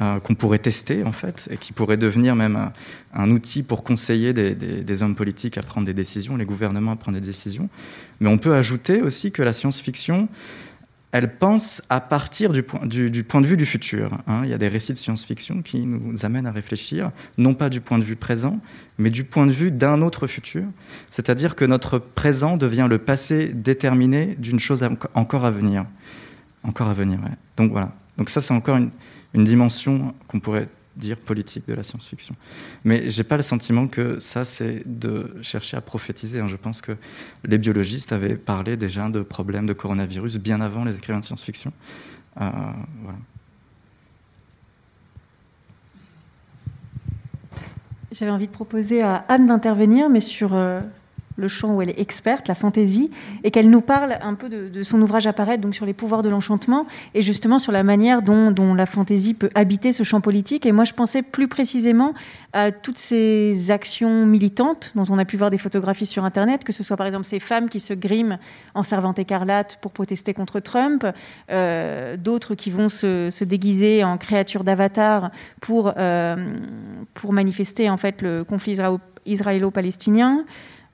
euh, qu'on pourrait tester en fait et qui pourraient devenir même un, outil pour conseiller des, hommes politiques à prendre des décisions, les gouvernements à prendre des décisions. Mais on peut ajouter aussi que la science-fiction, elle pense à partir du point, du, point de vue du futur. Hein. Il y a des récits de science-fiction qui nous amènent à réfléchir, non pas du point de vue présent, mais du point de vue d'un autre futur. C'est-à-dire que notre présent devient le passé déterminé d'une chose encore à venir. Encore à venir, Donc voilà. Donc ça, c'est encore une, dimension qu'on pourrait dire politique de la science-fiction. Mais j'ai pas le sentiment que ça, c'est de chercher à prophétiser. Hein. Je pense que les biologistes avaient parlé déjà de problèmes de coronavirus bien avant les écrivains de science-fiction. Euh, voilà. J'avais envie de proposer à Anne d'intervenir, mais sur euh, le champ où elle est experte, la fantaisie, et qu'elle nous parle un peu de, son ouvrage apparaître, donc sur les pouvoirs de l'enchantement, et justement sur la manière dont, la fantaisie peut habiter ce champ politique. Et moi, je pensais plus précisément à toutes ces actions militantes dont on a pu voir des photographies sur Internet, que ce soit par exemple ces femmes qui se griment en servante écarlate pour protester contre Trump, euh, d'autres qui vont se, déguiser en créatures d'avatar pour, euh, pour manifester en fait le conflit israélo-palestinien.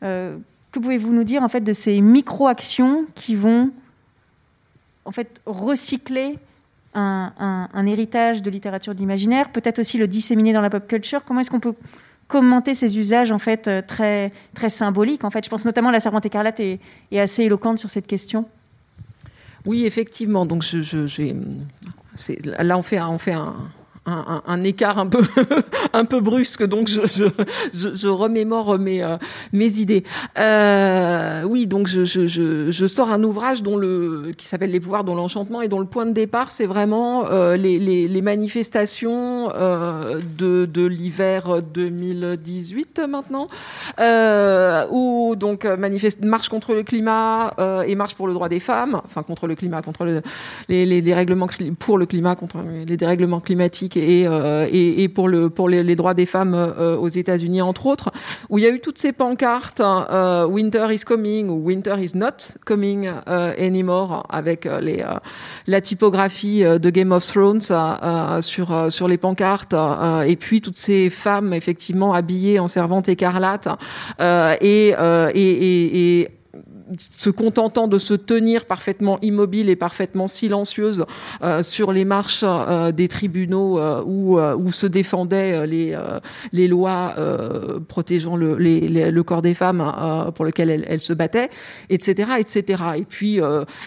Euh, que pouvez-vous nous dire en fait de ces micro-actions qui vont en fait recycler un, héritage de littérature d'imaginaire, peut-être aussi le disséminer dans la pop culture? Comment est-ce qu'on peut commenter ces usages en fait euh, très très symboliques En fait, je pense notamment à la servante écarlate est, est assez éloquente sur cette question. Oui, effectivement. Donc, là, on fait, on fait un, un, écart un peu un peu brusque donc je, remémore mes euh, mes idées. Euh, oui donc je, je, sors un ouvrage dont le qui s'appelle les pouvoirs dont l'enchantement et dont le point de départ c'est vraiment euh, les, les, manifestations de, de l'hiver 2018 maintenant où donc manifeste marche contre le climat et marche pour le droit des femmes enfin contre le climat contre le, les, les dérèglements pour le climat contre les dérèglements climatiques euh, et, et, pour, le, pour les, droits des femmes euh, aux États-Unis, entre autres, où il y a eu toutes ces pancartes euh, Winter is coming ou Winter is not coming anymore avec les, la typographie de Game of Thrones sur, sur les pancartes et puis toutes ces femmes effectivement habillées en servantes écarlates et, et, et se contentant de se tenir parfaitement immobile et parfaitement silencieuse euh, sur les marches euh, des tribunaux euh, où, où se défendaient les, les lois protégeant le, les, le corps des femmes pour lequel elles, elles, se battaient, etc., etc. Et puis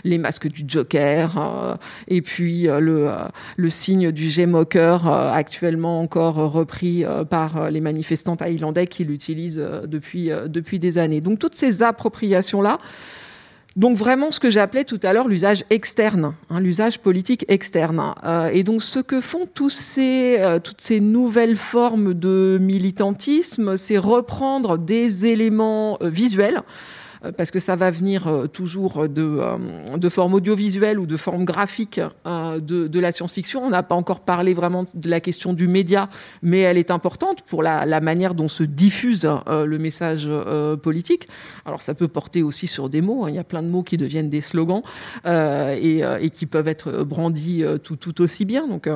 les masques du Joker, et puis le, le signe du G-Mocker, actuellement encore repris par les manifestants thaïlandais qui l'utilisent depuis, depuis des années. Donc toutes ces appropriations-là, donc vraiment ce que j'appelais tout à l'heure l'usage externe, hein, l'usage politique externe. Euh, et donc ce que font euh, toutes ces nouvelles formes de militantisme, c'est reprendre des éléments euh, visuels parce que ça va venir euh, toujours de, euh, de forme audiovisuelle ou de forme graphique de, de la science-fiction. On n'a pas encore parlé vraiment de la question du média, mais elle est importante pour la, manière dont se diffuse le message politique. Alors ça peut porter aussi sur des mots. Hein. Il y a plein de mots qui deviennent des slogans et, qui peuvent être brandis tout, aussi bien. Donc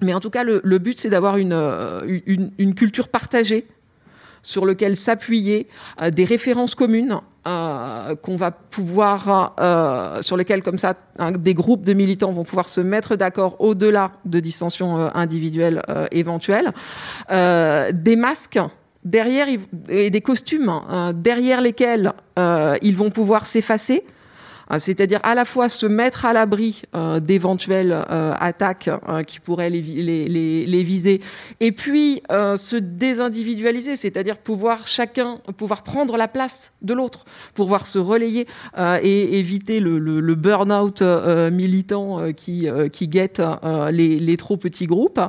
Mais en tout cas, le, but, c'est d'avoir une, une, culture partagée sur lequel s'appuyer, des références communes euh, qu'on va pouvoir, euh, sur lesquels comme ça, des groupes de militants vont pouvoir se mettre d'accord au-delà de dissensions euh, individuelles euh, éventuelles, des masques derrière et des costumes hein, derrière lesquels ils vont pouvoir s'effacer. euh, c'est-à-dire à la fois se mettre à l'abri euh, d'éventuelles euh, attaques qui pourraient les, viser, et puis se désindividualiser, c'est-à-dire pouvoir chacun pouvoir prendre la place de l'autre, pouvoir se relayer et éviter le, burn-out militant qui, guette les, trop petits groupes.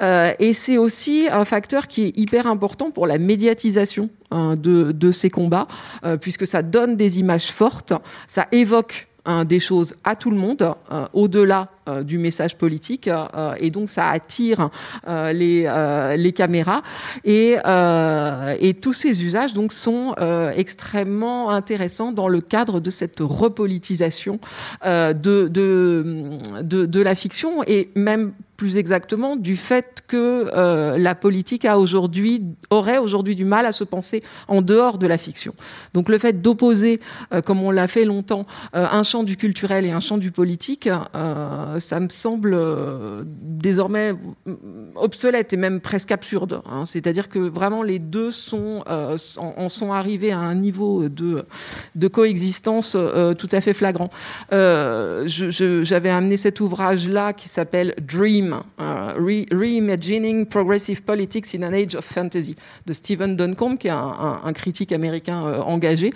et c'est aussi un facteur qui est hyper important pour la médiatisation de, de, ces combats, euh, puisque ça donne des images fortes, ça évoque hein, des choses à tout le monde, euh, au-delà euh, du message politique euh, et donc ça attire les, les caméras. Et, et tous ces usages donc sont extrêmement intéressants dans le cadre de cette repolitisation de, de, de, de la fiction et même plus exactement du fait que euh, la politique a aujourd'hui aurait aujourd'hui du mal à se penser en dehors de la fiction. Donc le fait d'opposer, euh, comme on l'a fait longtemps, euh, un champ du culturel et un champ du politique, ça me semble désormais obsolète et même presque absurde. Hein. C'est-à-dire que vraiment les deux sont, en, sont arrivés à un niveau de, coexistence tout à fait flagrant. J'avais amené cet ouvrage-là qui s'appelle Dream, Reimagining Progressive Politics in an Age of Fantasy de Stephen Duncombe, qui est un, critique américain engagé.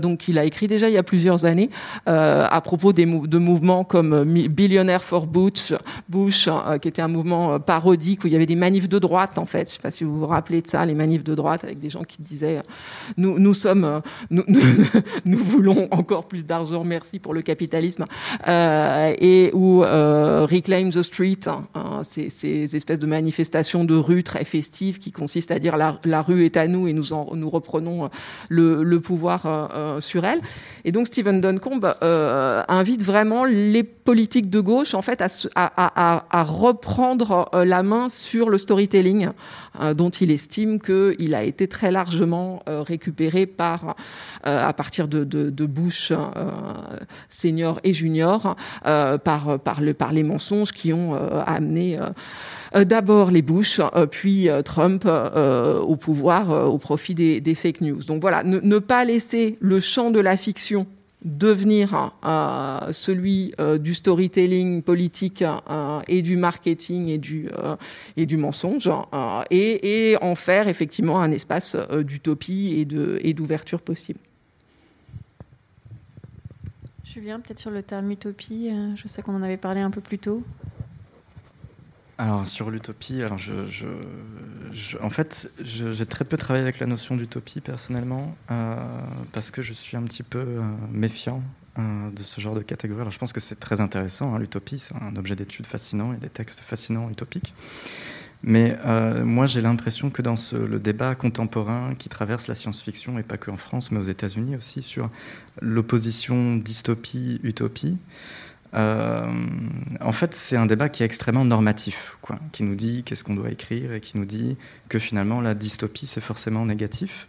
donc il a écrit déjà il y a plusieurs années à propos de mouvements comme Billionaire for Bush, euh, qui était un mouvement euh, parodique où il y avait des manifs de droite en fait. Je ne sais pas si vous vous rappelez de ça, les manifs de droite avec des gens qui disaient euh, nous, nous sommes, nous, voulons encore plus d'argent, merci pour le capitalisme, et où Reclaim the Street, hein, ces, ces, espèces de manifestations de rue très festives qui consistent à dire la, rue est à nous et nous, en, nous reprenons le, le pouvoir sur elle. Et donc Stephen Duncombe invite vraiment les politiques de gauche en fait à, reprendre euh, la main sur le storytelling euh, dont il estime qu'il a été très largement euh, récupéré par à partir de, de, Bush senior et junior par les mensonges qui ont amené d'abord les Bush, puis Trump au pouvoir au profit des, fake news. Donc voilà, ne, pas laisser le champ de la fiction devenir euh, celui euh, du storytelling politique euh, et du marketing et du et du mensonge et, et, en faire effectivement un espace d'utopie et et d'ouverture possible. Julien, peut-être sur le terme utopie, je sais qu'on en avait parlé un peu plus tôt. Alors sur l'utopie, je, je, en fait, j'ai très peu travaillé avec la notion d'utopie personnellement euh, parce que je suis un petit peu euh, méfiant euh, de ce genre de catégorie. Alors je pense que c'est très intéressant, hein, l'utopie, c'est un objet d'étude fascinant, a des textes fascinants utopiques. Mais moi, j'ai l'impression que dans le débat contemporain qui traverse la science-fiction, et pas que en France, mais aux États-Unis aussi, sur l'opposition dystopie-utopie, euh, en fait, c'est un débat qui est extrêmement normatif, quoi, qui nous dit qu'est-ce qu'on doit écrire et qui nous dit que finalement la dystopie c'est forcément négatif.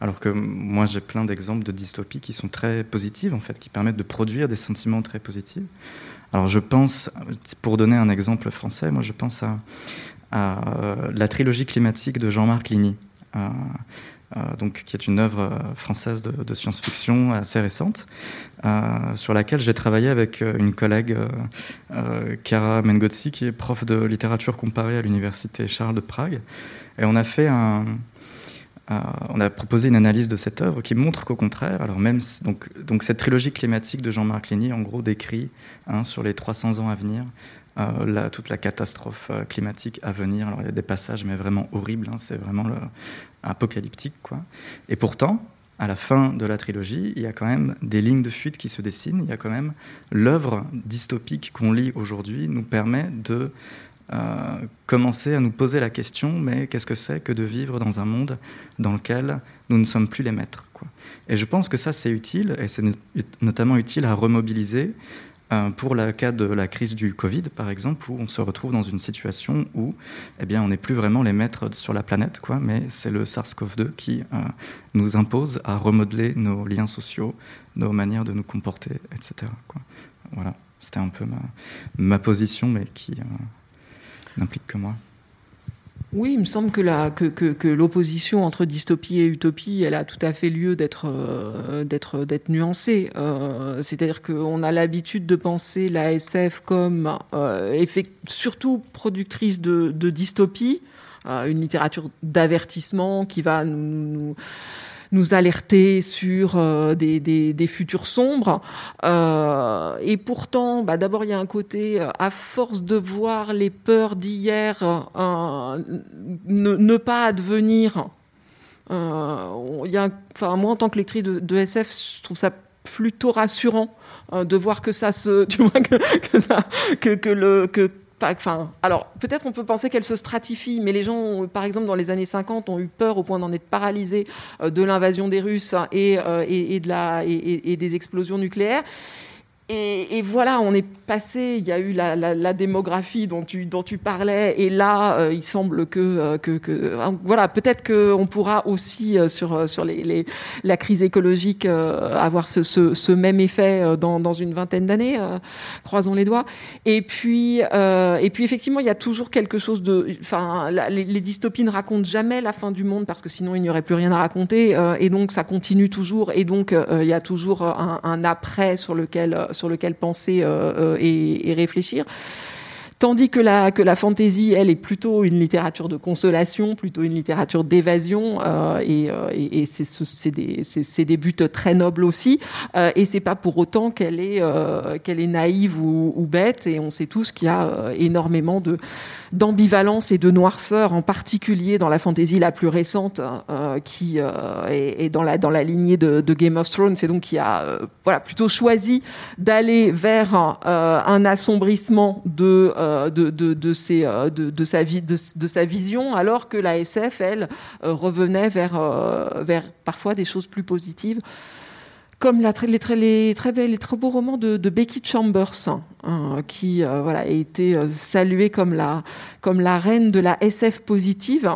Alors que moi j'ai plein d'exemples de dystopies qui sont très positives en fait, qui permettent de produire des sentiments très positifs. Alors je pense, pour donner un exemple français, moi je pense à, à la trilogie climatique de Jean-Marc Ligny. Euh, euh, donc, qui est une œuvre euh, française de, science-fiction assez récente, euh, sur laquelle j'ai travaillé avec une collègue, Kara Mengotsi, qui est prof de littérature comparée à l'université Charles de Prague. Et on a fait on a proposé une analyse de cette œuvre qui montre qu'au contraire, alors même donc, cette trilogie climatique de Jean-Marc Ligny, en gros, décrit hein, sur les 300 ans à venir toute la catastrophe climatique à venir. Alors il y a des passages mais vraiment horribles. Hein, c'est vraiment apocalyptique. Quoi. Et pourtant, à la fin de la trilogie, il y a quand même des lignes de fuite qui se dessinent. Il y a quand même l'œuvre dystopique qu'on lit aujourd'hui nous permet de euh, commencer à nous poser la question mais qu'est-ce que c'est que de vivre dans un monde dans lequel nous ne sommes plus les maîtres quoi? Et je pense que ça c'est utile et c'est notamment utile à remobiliser Euh, pour le cas de la crise du Covid, par exemple, où on se retrouve dans une situation où eh bien, on n'est plus vraiment les maîtres sur la planète, quoi, mais c'est le SARS-CoV-2 qui euh, nous impose à remodeler nos liens sociaux, nos manières de nous comporter, etc. Voilà, c'était un peu ma, ma position, mais qui euh, n'implique que moi. Oui, il me semble que, la, que, que, que l'opposition entre dystopie et utopie, elle a tout à fait lieu d'être, euh, d'être, d'être nuancée. Euh, c'est-à-dire qu'on a l'habitude de penser la SF comme euh, surtout productrice de, de dystopie, euh, une littérature d'avertissement qui va nous, nous nous alerter sur euh, des, des, futurs sombres. Euh, et pourtant, bah, d'abord, il y a un côté, euh, à force de voir les peurs d'hier ne, pas advenir, euh, y a, enfin, moi, en tant que lectrice de, de, SF, je trouve ça plutôt rassurant de voir que ça se, tu vois, que, que, ça, que, le, Alors peut-être on peut penser qu'elle se stratifie, mais les gens, par exemple, dans les années 50, ont eu peur au point d'en être paralysés euh, de l'invasion des Russes et, euh, des explosions nucléaires. Et, voilà, on est passé, il y a eu la, démographie dont tu, parlais, et là, euh, il semble que, euh, que voilà, peut-être qu'on pourra aussi euh, sur, sur les, la crise écologique euh, avoir ce, même effet dans, dans une vingtaine d'années, croisons les doigts. Et puis, et puis effectivement, il y a toujours quelque chose de, enfin, les, dystopies ne racontent jamais la fin du monde parce que sinon il n'y aurait plus rien à raconter, et donc ça continue toujours, et donc il y a toujours un, après sur lequel lequel penser euh, et, et réfléchir. Tandis que la, que la fantaisie, elle, est plutôt une littérature de consolation, plutôt une littérature d'évasion, euh, et, et, et c'est des, des buts très nobles aussi. Euh, et c'est pas pour autant qu'elle est, euh, qu'elle est naïve ou, ou, bête. Et on sait tous qu'il y a euh, énormément de d'ambivalence et de noirceur, en particulier dans la fantaisie la plus récente, euh, qui euh, est, est, dans la dans la lignée de, de Game of Thrones. C'est donc qui a voilà plutôt choisi d'aller vers un assombrissement de de, de, de, ses, de, de, sa vie, de, de, sa vision, alors que la SF, elle, revenait vers, vers parfois des choses plus positives comme la, les, très, les, très, les très beaux romans de, de Becky Chambers, hein, qui euh, voilà, a été euh, saluée comme la, comme la reine de la SF positive.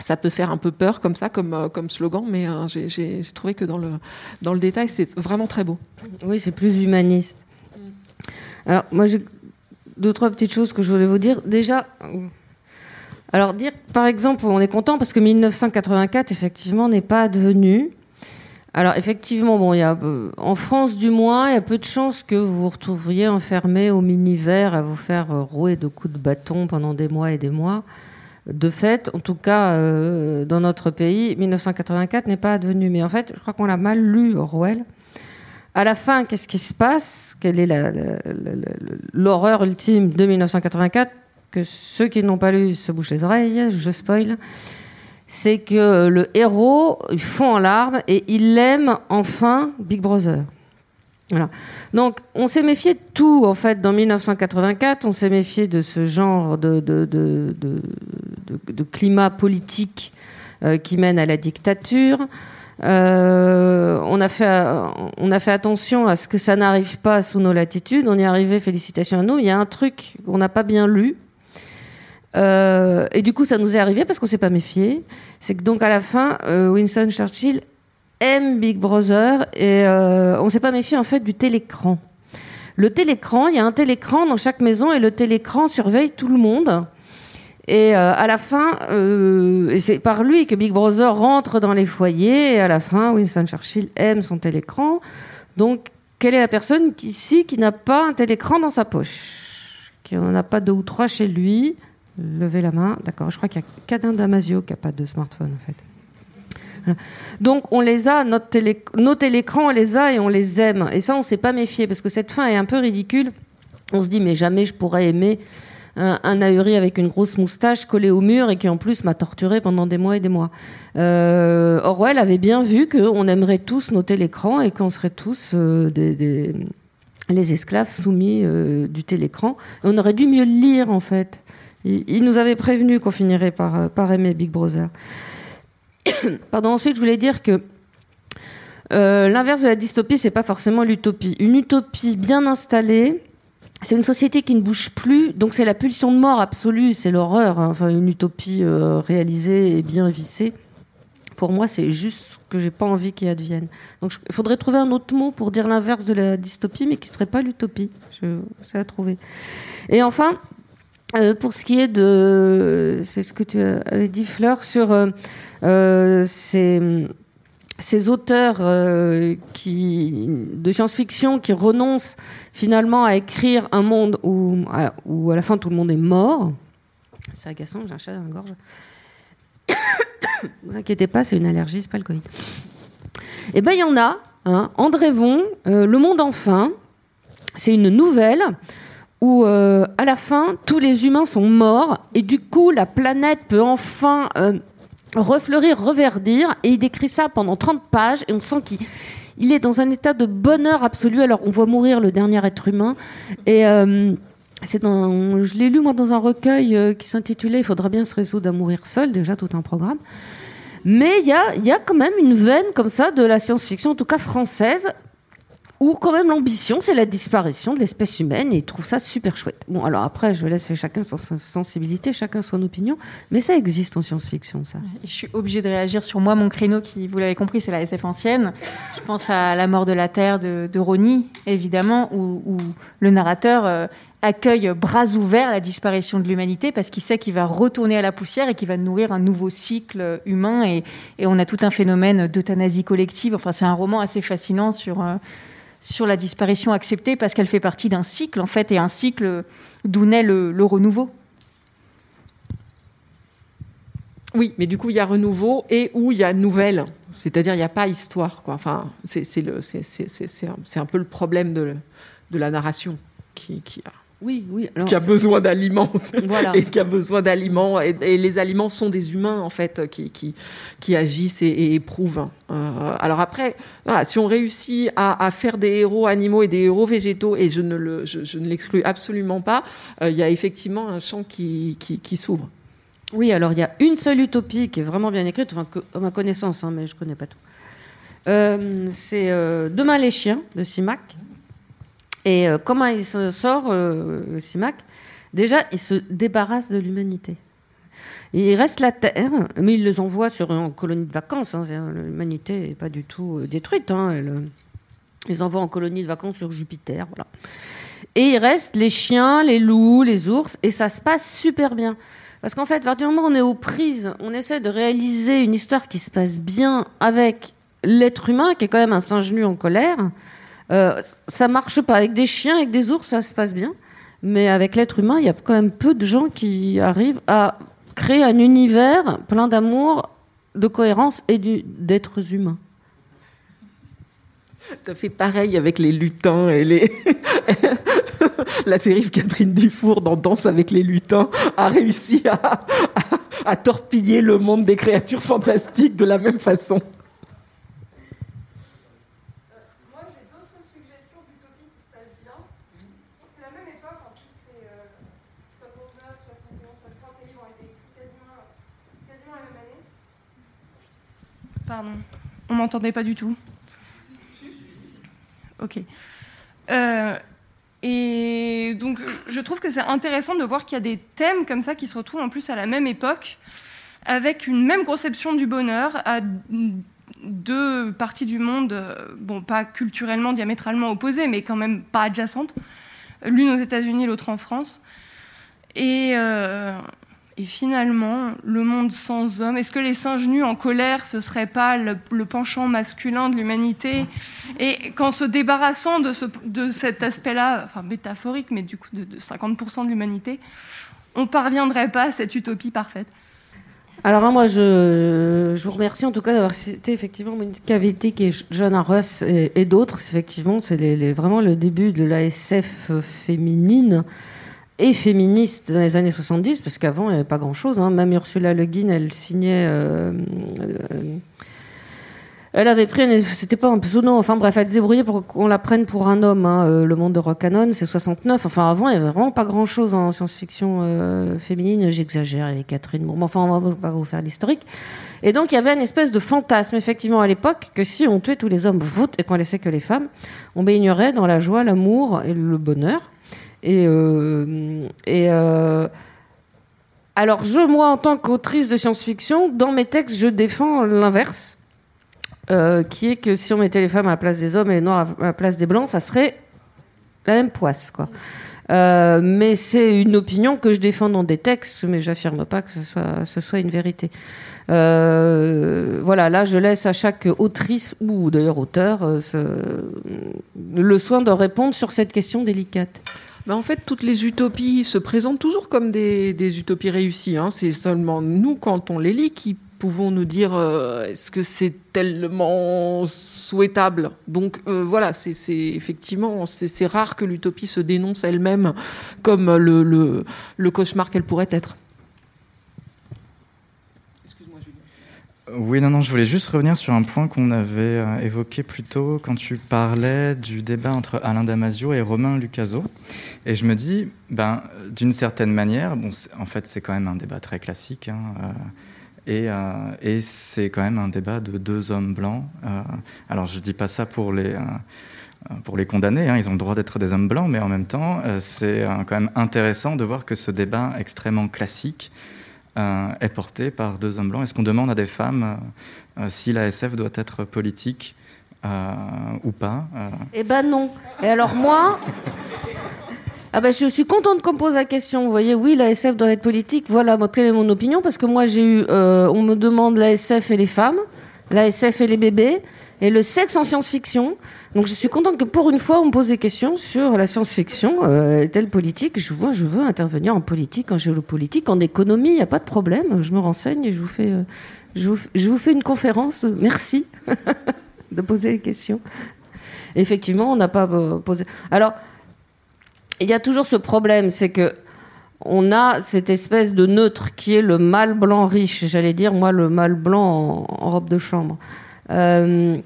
Ça peut faire un peu peur comme ça, comme, euh, comme slogan, mais euh, j'ai trouvé que dans le, dans le détail, c'est vraiment très beau. Oui, c'est plus humaniste. Mm. Alors, moi, j'ai deux, trois petites choses que je voulais vous dire. Déjà, alors dire, par exemple, on est content parce que 1984, effectivement, n'est pas advenu. Alors effectivement, bon, euh, en France du moins, il y a peu de chances que vous vous retrouviez enfermé au mini-verre à vous faire euh, rouer de coups de bâton pendant des mois et des mois. De fait, en tout cas, euh, dans notre pays, 1984 n'est pas advenu. Mais en fait, je crois qu'on l'a mal lu, Orwell. À la fin, qu'est-ce qui se passe? Quelle est l'horreur ultime de 1984 Que ceux qui n'ont pas lu se bouchent les oreilles, je spoil c'est que le héros fond en larmes et il aime enfin Big Brother. Voilà. Donc, on s'est méfié de tout, en fait, dans 1984. On s'est méfié de ce genre de, de, de, de climat politique euh, qui mène à la dictature. Euh, on, a fait, on a fait attention à ce que ça n'arrive pas sous nos latitudes. On y est arrivé, félicitations à nous. Il y a un truc qu'on n'a pas bien lu, euh, et du coup, ça nous est arrivé parce qu'on s'est pas méfié. C'est que donc à la fin, euh, Winston Churchill aime Big Brother et euh, on s'est pas méfié en fait du télécran. Le télécran, il y a un télécran dans chaque maison et le télécran surveille tout le monde. Et euh, à la fin, euh, c'est par lui que Big Brother rentre dans les foyers. Et à la fin, Winston Churchill aime son télécran. Donc, quelle est la personne ici qui n'a pas un télécran dans sa poche? Qui n'en a pas deux ou trois chez lui? Levez la main. D'accord. Je crois qu'il y a qu'Adin Damasio qui n'a pas de smartphone, en fait. Donc, on les a, notre télé, nos télécrans, on les a et on les aime. Et ça, on ne s'est pas méfié parce que cette fin est un peu ridicule. On se dit, mais jamais je pourrais aimer un, ahuri avec une grosse moustache collée au mur et qui en plus m'a torturé pendant des mois et des mois. Euh, Orwell avait bien vu qu'on aimerait tous nos télécrans et qu'on serait tous euh, les esclaves soumis euh, du télécran. On aurait dû mieux le lire en fait. Il, nous avait prévenu qu'on finirait par, par aimer Big Brother. Pardon, ensuite, je voulais dire que l'inverse de la dystopie, c'est pas forcément l'utopie. Une utopie bien installée, c'est une société qui ne bouge plus, donc c'est la pulsion de mort absolue, c'est l'horreur. Hein. Enfin, une utopie euh, réalisée et bien vissée. Pour moi, c'est juste ce que j'ai pas envie qu'il advienne. Donc, il faudrait trouver un autre mot pour dire l'inverse de la dystopie, mais qui serait pas l'utopie. C'est à trouver. Et enfin, euh, pour ce qui est de, c'est ce que tu avais dit, Fleur, sur euh, ces ces auteurs euh, de science-fiction qui renoncent finalement à écrire un monde où à la fin tout le monde est mort. C'est agaçant, j'ai un chat dans la gorge. Ne vous inquiétez pas, c'est une allergie, c'est pas le Covid. Eh bien, il y en a. Hein, André Von, euh, Le Monde enfin, c'est une nouvelle où euh, à la fin tous les humains sont morts et du coup la planète peut enfin refleurir, reverdir, et il décrit ça pendant 30 pages, et on sent qu'il est dans un état de bonheur absolu. Alors, on voit mourir le dernier être humain, et euh, c'est dans, je l'ai lu moi dans un recueil euh, qui s'intitulait Il faudra bien se résoudre à mourir seul, déjà tout un programme. Mais il y a, y a quand même une veine comme ça de la science-fiction, en tout cas française, où quand même l'ambition, c'est la disparition de l'espèce humaine, et il trouve ça super chouette. Bon, alors après, je laisse chacun sa sensibilité, chacun son opinion, mais ça existe en science-fiction, ça. Je suis obligée de réagir sur moi, mon créneau, qui, vous l'avez compris, c'est la SF ancienne. Je pense à La mort de la Terre de, de Rony, évidemment, où, où le narrateur... Euh, accueille bras ouverts la disparition de l'humanité parce qu'il sait qu'il va retourner à la poussière et qu'il va nourrir un nouveau cycle humain et, et on a tout un phénomène d'euthanasie collective. Enfin, c'est un roman assez fascinant sur, euh, sur la disparition acceptée parce qu'elle fait partie d'un cycle, en fait, et un cycle d'où naît le, renouveau. Oui, mais du coup, il y a renouveau et où il y a nouvelle. C'est-à-dire, il n'y a pas histoire. Enfin, c'est un, peu le problème de, de la narration qui, qui a oui, oui. qui a besoin d'aliments. Voilà. et qui a besoin d'aliments. Et, les aliments sont des humains, en fait, qui, qui, qui agissent et, éprouvent. Euh, alors après, voilà, si on réussit à, à, faire des héros animaux et des héros végétaux, et je ne, le, je, ne l'exclus absolument pas, euh, il y a effectivement un champ qui, qui, qui s'ouvre. Oui, alors il y a une seule utopie qui est vraiment bien écrite, enfin, que, à ma connaissance, hein, mais je ne connais pas tout. Euh, c'est Demain les chiens de Simac. Et euh, comment il se sort, euh, le Déjà, il se débarrasse de l'humanité. Il reste la Terre, mais il les envoie sur une colonie de vacances. Hein. L'humanité n'est pas du tout euh, détruite. Hein. ils les envoie en colonie de vacances sur Jupiter. Et il reste les chiens, les loups, les ours, et ça se passe super bien. Parce qu'en fait, à partir du moment où on est aux prises, on essaie de réaliser une histoire qui se passe bien avec l'être humain, qui est quand même un singe nu en colère. Euh, ça marche pas. Avec des chiens, avec des ours, ça se passe bien. Mais avec l'être humain, il y a quand même peu de gens qui arrivent à créer un univers plein d'amour, de cohérence et d'êtres humains. Tu as fait pareil avec les lutins et les. La série Catherine Dufour dans Danse avec les lutins a réussi à torpiller le monde des créatures fantastiques de la même façon. Pardon, on m'entendait pas du tout. Ok. Euh, et donc, je trouve que c'est intéressant de voir qu'il y a des thèmes comme ça qui se retrouvent en plus à la même époque, avec une même conception du bonheur à deux parties du monde, euh, bon, pas culturellement diamétralement opposées, mais quand même pas adjacentes, l'une aux États-Unis, l'autre en France. Et, euh, et finalement, le monde sans hommes, est-ce que les singes nus en colère, ce serait pas le, penchant masculin de l'humanité? Et qu'en se débarrassant de, ce, de cet aspect-là, enfin métaphorique, mais du coup de, 50% de l'humanité, on parviendrait pas à cette utopie parfaite? Alors moi, je, vous remercie en tout cas d'avoir cité effectivement Monique Cavité qui est John Russ et, d'autres. Effectivement, c'est vraiment le début de l'ASF féminine et féministe dans les années 70, parce qu'avant, il n'y avait pas grand-chose. Hein. Même Ursula Le Guin, elle signait... Euh, Elle avait pris, c'était pas un pseudo, enfin bref, elle s'est débrouillée pour qu'on la prenne pour un homme. Hein. Euh, le monde de Rock'n'On, c'est 69. Enfin, avant, il y avait vraiment pas grand chose en science-fiction euh, féminine. J'exagère avec Catherine Bon, Enfin, on va pas vous faire l'historique. Et donc, il y avait une espèce de fantasme, effectivement, à l'époque, que si on tuait tous les hommes, et qu'on laissait que les femmes, on baignerait dans la joie, l'amour et le bonheur. Et, euh, euh, alors, je, moi, en tant qu'autrice de science-fiction, dans mes textes, je défends l'inverse euh, qui est que si on mettait les femmes à la place des hommes et les noirs à la place des blancs, ça serait la même poisse, quoi. Mais c'est une opinion que je défends dans des textes, mais j'affirme pas que ce soit, une vérité. Voilà, là, je laisse à chaque autrice ou d'ailleurs auteur le soin de répondre sur cette question délicate. Mais en fait, toutes les utopies se présentent toujours comme des, des utopies réussies. Hein. C'est seulement nous, quand on les lit, qui pouvons nous dire euh, est-ce que c'est tellement souhaitable? Donc euh, voilà, c'est effectivement c'est rare que l'utopie se dénonce elle-même comme le, le, le cauchemar qu'elle pourrait être. Oui, non, je voulais juste revenir sur un point qu'on avait euh, évoqué plus tôt quand tu parlais du débat entre Alain Damasio et Romain Lucaso. Et je me dis, ben, d'une certaine manière, bon, en fait, c'est quand même un débat très classique. Hein, euh, et, c'est quand même un débat de deux hommes blancs. Euh, alors je ne dis pas ça pour les, euh, pour les condamner, hein, ils ont le droit d'être des hommes blancs, mais en même temps, c'est quand même intéressant de voir que ce débat extrêmement classique est porté par deux hommes blancs. Est-ce qu'on demande à des femmes si la SF doit être politique ou pas Eh ben non. Et alors moi, ah ben, je suis contente qu'on pose la question. Vous voyez, oui, la SF doit être politique. Voilà, quelle est mon opinion? Parce que moi, j'ai eu, euh, on me demande la SF et les femmes, la SF et les bébés, et le sexe en science-fiction. Donc, je suis contente que pour une fois, on me pose des questions sur la science-fiction. Euh, est-elle politique? Je vois, je veux intervenir en politique, en géopolitique, en économie. Il n'y a pas de problème. Je me renseigne et je vous fais, euh, je, vous, fais une conférence. Merci de poser les questions. Effectivement, on n'a pas posé. Alors il y a toujours ce problème, c'est que on a cette espèce de neutre qui est le mâle blanc riche. J'allais dire, moi, le mâle blanc en, robe de chambre. Euh,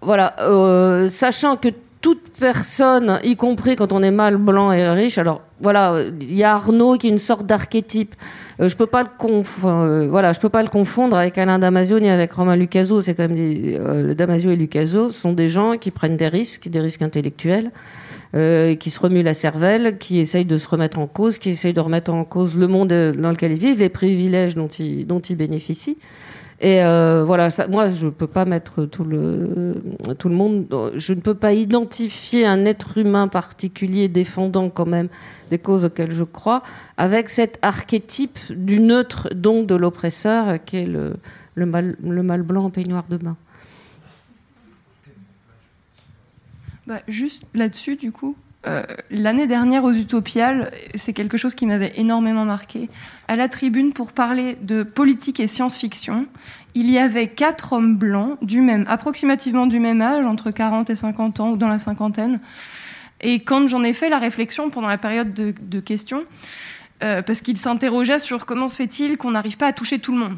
voilà, euh, sachant que toute personne, y compris quand on est mâle blanc et riche, alors voilà, il y a Arnaud qui est une sorte d'archétype. Euh, je peux pas le voilà, je peux pas le confondre avec Alain Damasio ni avec Romain Lucaso. C'est quand même des, Damasio et Lucaso sont des gens qui prennent des risques, des risques intellectuels. Qui se remue la cervelle, qui essaye de se remettre en cause, qui essaye de remettre en cause le monde dans lequel ils vivent, les privilèges dont ils, dont ils bénéficient. Et euh, voilà, moi, je ne peux pas mettre tout le, tout le monde. Je ne peux pas identifier un être humain particulier défendant quand même des causes auxquelles je crois, avec cet archétype du neutre, donc de l'oppresseur, qui est le, le, mal, le mal blanc en peignoir de bain. Bah, juste là-dessus, du coup, euh, l'année dernière aux Utopiales, c'est quelque chose qui m'avait énormément marqué. À la tribune, pour parler de politique et science-fiction, il y avait quatre hommes blancs, du même, approximativement du même âge, entre 40 et 50 ans, ou dans la cinquantaine. Et quand j'en ai fait la réflexion pendant la période de, questions, euh, parce qu'ils s'interrogeaient sur comment se fait-il qu'on n'arrive pas à toucher tout le monde.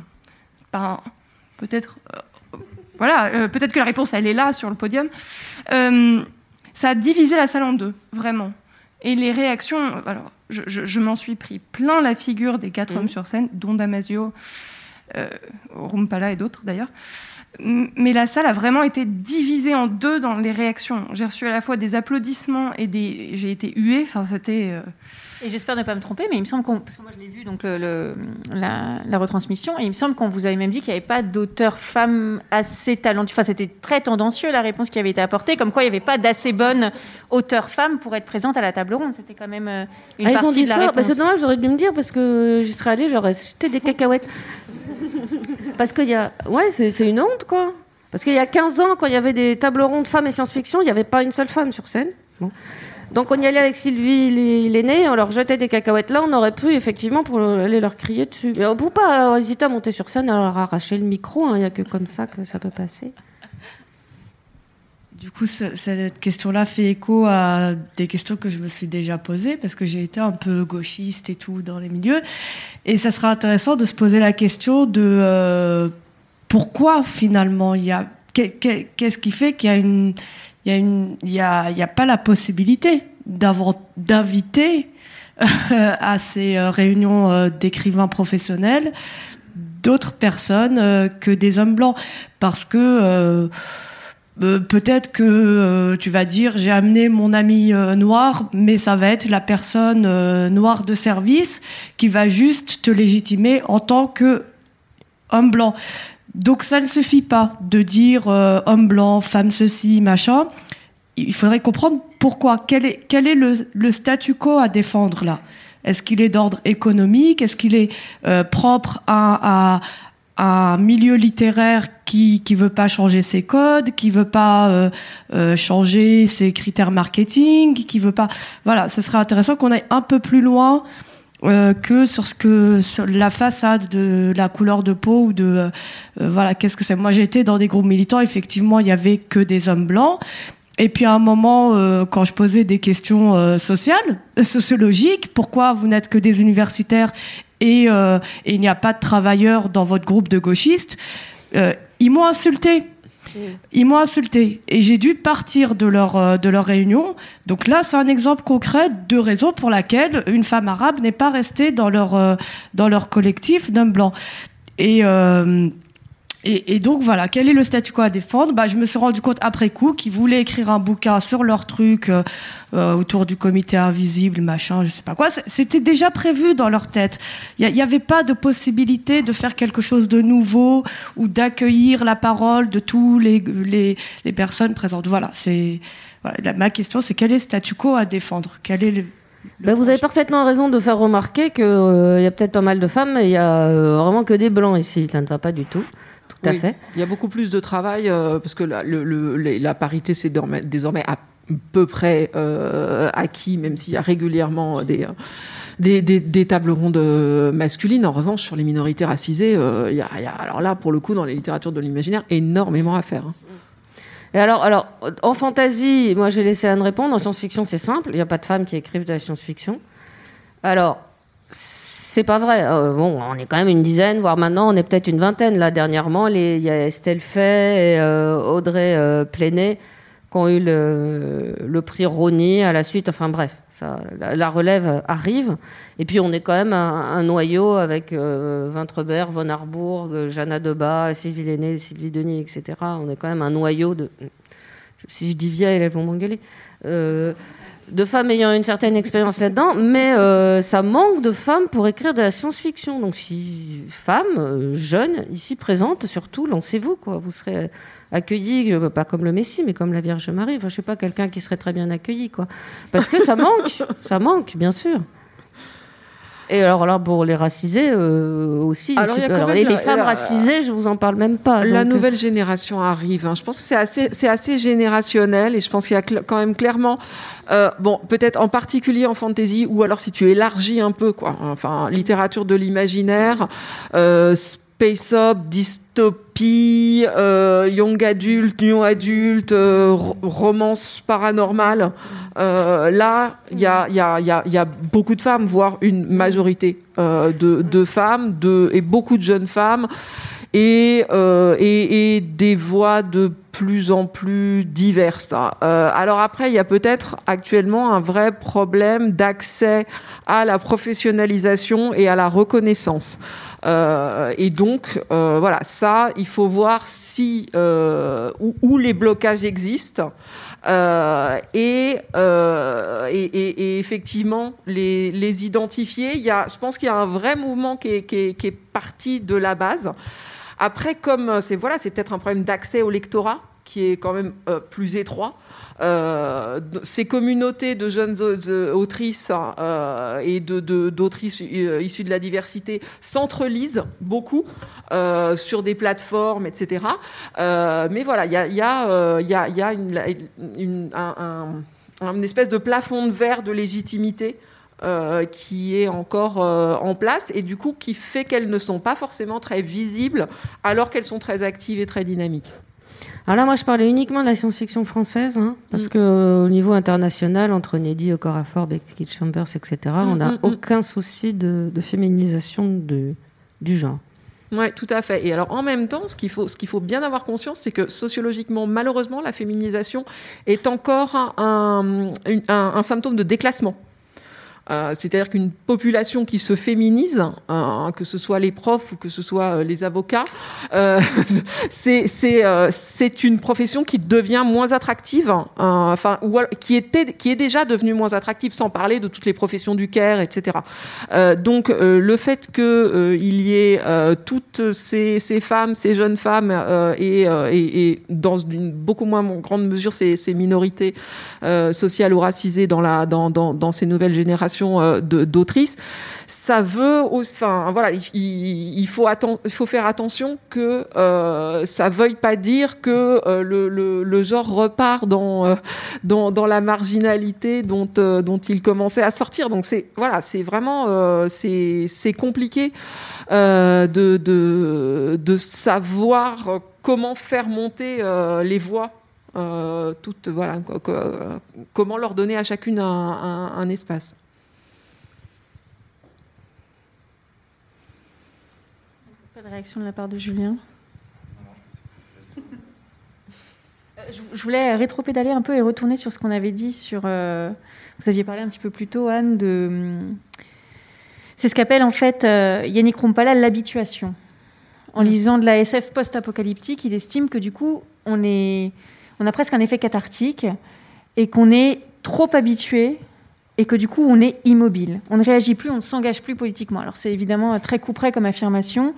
Ben, peut-être, euh, voilà, peut-être que la réponse elle est là sur le podium ça a divisé la salle en deux, vraiment. Et les réactions, alors je, m'en suis pris plein la figure des quatre mmh. hommes sur scène, dont Damasio, euh, Rumpala et d'autres d'ailleurs. Mais la salle a vraiment été divisée en deux dans les réactions. J'ai reçu à la fois des applaudissements et des, j'ai été huée. Enfin, c'était. Euh, et j'espère ne pas me tromper, mais il me semble qu'on, parce que moi je l'ai vu donc le, la, retransmission, et il me semble qu'on vous avait même dit qu'il n'y avait pas d'auteur femme assez talentueuse. Enfin, c'était très tendancieux la réponse qui avait été apportée, comme quoi il n'y avait pas d'assez bonne auteur femme pour être présente à la table ronde. C'était quand même euh, une ah, partie ils ont dit de la ça. Bah, c'est dommage, j'aurais dû me dire parce que j'y serais allée, j'aurais jeté des cacahuètes. parce qu'il y a, ouais, c'est, une honte quoi. Parce qu'il y a 15 ans, quand il y avait des tables rondes femmes et science-fiction, il n'y avait pas une seule femme sur scène. Bon. Donc on y allait avec Sylvie l'aîné, on leur jetait des cacahuètes là, on aurait pu effectivement pour aller leur crier dessus. Mais on ne peut pas hésiter à monter sur scène, à leur arracher le micro, hein. il n'y a que comme ça que ça peut passer. Du coup, cette question-là fait écho à des questions que je me suis déjà posées parce que j'ai été un peu gauchiste et tout dans les milieux. Et ça sera intéressant de se poser la question de euh, pourquoi finalement il y a qu'est-ce qui fait qu'il y a une il y a pas la possibilité d'inviter à ces réunions d'écrivains professionnels d'autres personnes que des hommes blancs parce que euh, peut-être que euh, tu vas dire j'ai amené mon ami euh, noir, mais ça va être la personne noire de service qui va juste te légitimer en tant que homme blanc. Donc ça ne suffit pas de dire homme blanc, femme ceci, machin. Il faudrait comprendre pourquoi. Quel est, quel est le, le statu quo à défendre là? Est-ce qu'il est d'ordre économique? Est-ce qu'il est, propre à, à un milieu littéraire qui qui veut pas changer ses codes, qui veut pas euh, euh, changer ses critères marketing, qui veut pas? Voilà, ce serait intéressant qu'on aille un peu plus loin euh, que sur ce que sur la façade de la couleur de peau ou de euh, voilà qu'est-ce que c'est. Moi j'étais dans des groupes militants. Effectivement il y avait que des hommes blancs. Et puis à un moment, euh, quand je posais des questions sociales, sociologiques, pourquoi vous n'êtes que des universitaires euh, et, il n'y a pas de travailleurs dans votre groupe de gauchistes, euh, ils m'ont insulté. Ils m'ont insulté et j'ai dû partir de leur euh, de leur réunion. Donc là, c'est un exemple concret de raison pour laquelle une femme arabe n'est pas restée dans leur dans leur collectif d'hommes blancs. Et et, et, donc voilà, quel est le statu quo à défendre? Bah, Je me suis rendu compte après coup qu'ils voulaient écrire un bouquin sur leur truc euh, euh autour du comité invisible, machin, je sais pas quoi. C'était déjà prévu dans leur tête. Il n'y avait pas de possibilité de faire quelque chose de nouveau ou d'accueillir la parole de tous les, les, les personnes présentes. Voilà, c'est voilà, ma question, c'est quel est le statu quo à défendre? Quel est le, ben vous avez parfaitement raison de faire remarquer qu'il euh, y a peut-être pas mal de femmes, mais il y a euh, vraiment que des blancs ici. Ça ne va pas du tout. Il y a beaucoup plus de travail euh, parce que la, la parité, c'est désormais à peu près euh, acquis, même s'il y a régulièrement des, des, des, tables rondes euh, masculines. En revanche, sur les minorités racisées, il y, a, alors là, pour le coup, dans les littératures de l'imaginaire, énormément à faire. Hein. Et alors, alors, en fantasy, moi j'ai laissé Anne répondre. En science-fiction, c'est simple. Il n'y a pas de femmes qui écrivent de la science-fiction. Alors, c'est pas vrai. Euh, bon, on est quand même une dizaine, voire maintenant on est peut-être une vingtaine. Là, dernièrement, il y a Estelle Fay et euh, Audrey euh, qui ont eu le, prix Rony à la suite. Enfin bref, la, relève arrive. Et puis on est quand même un, noyau avec euh, Vintrebert, Von Arbourg, Jeanna Debat, Sylvie Lenné, Sylvie Denis, etc. On est quand même un noyau de. Si je dis vieille, elles vont m'engueuler de femmes ayant une certaine expérience là-dedans, mais euh, ça manque de femmes pour écrire de la science-fiction. Donc, si femmes euh, jeunes ici présentes, surtout, lancez-vous quoi. Vous serez accueillis euh, pas comme le Messie, mais comme la Vierge Marie. Enfin, je sais pas quelqu'un qui serait très bien accueilli quoi. Parce que ça manque, ça manque, bien sûr. Et alors là, pour les racisés euh, aussi. Alors, les, femmes racisées, je vous en parle même pas. La euh. nouvelle génération arrive. Hein. Je pense que c'est assez, c'est assez générationnel et je pense qu'il y a quand même clairement, euh, bon, peut-être en particulier en fantasy ou alors si tu élargis un peu, quoi. Enfin, littérature de l'imaginaire, space up, dystopie, euh, young adulte, new adulte, euh, romance paranormale. Euh, là, il y a, y, a, y, a, y a, beaucoup de femmes, voire une majorité euh, de, de, femmes, de, et beaucoup de jeunes femmes, et, euh, et, et, des voix de plus en plus diverses. alors après, il y a peut-être actuellement un vrai problème d'accès à la professionnalisation et à la reconnaissance. Euh, et donc, euh, voilà, ça, il faut voir si euh, où, où, les blocages existent. Euh, et, euh, et, et, et, effectivement les, les, identifier. Il y a, je pense qu'il y a un vrai mouvement qui est, qui est, qui est parti de la base. Après, comme c'est voilà, c'est peut-être un problème d'accès au lectorat qui est quand même euh, plus étroit. Euh, ces communautés de jeunes autrices euh, et d'autrices de, issues de la diversité s'entrelisent beaucoup sur des plateformes, etc. mais voilà, il y a, une, une, un, un, espèce de plafond de verre de légitimité euh, qui est encore euh, en place et du coup qui fait qu'elles ne sont pas forcément très visibles alors qu'elles sont très actives et très dynamiques. Alors là, moi, je parlais uniquement de la science-fiction française, hein, parce mm. que au niveau international, entre Neddy, Okorafor, Beckett Chambers, etc., on n'a mm, mm, aucun souci de, féminisation de, du genre. Oui, tout à fait. Et alors, en même temps, ce qu'il faut, ce qu'il faut bien avoir conscience, c'est que sociologiquement, malheureusement, la féminisation est encore un, un symptôme de déclassement. Euh, c'est-à-dire qu'une population qui se féminise, hein, que ce soit les profs ou que ce soit euh, les avocats, euh, c'est une profession qui devient moins attractive, hein, qui est déjà devenue moins attractive, sans parler de toutes les professions du care, etc. donc, le fait qu'il y ait toutes ces, femmes, ces jeunes femmes, et, dans une beaucoup moins grande mesure ces, minorités sociales ou racisées dans ces nouvelles générations euh, d'autrices, ça veut, enfin voilà, il, faut faire attention que euh, ça veuille pas dire que euh, le, genre repart dans, euh, la marginalité dont il commençait à sortir. Donc c'est voilà, c'est vraiment compliqué de, savoir comment faire monter les voix. comment leur donner à chacune un, un espace. Pas de réaction de la part de Julien? Euh, je voulais rétro-pédaler un peu et retourner sur ce qu'on avait dit sur. Euh, vous aviez parlé un petit peu plus tôt, Anne, de. Hum, c'est ce qu'appelle en fait euh, Yannick Rumpala l'habituation. En mm. lisant de la SF post-apocalyptique, il estime que du coup, on, est, on a presque un effet cathartique et qu'on est trop habitué et que du coup, on est immobile. On ne réagit plus, on ne s'engage plus politiquement. Alors, c'est évidemment très coup près comme affirmation,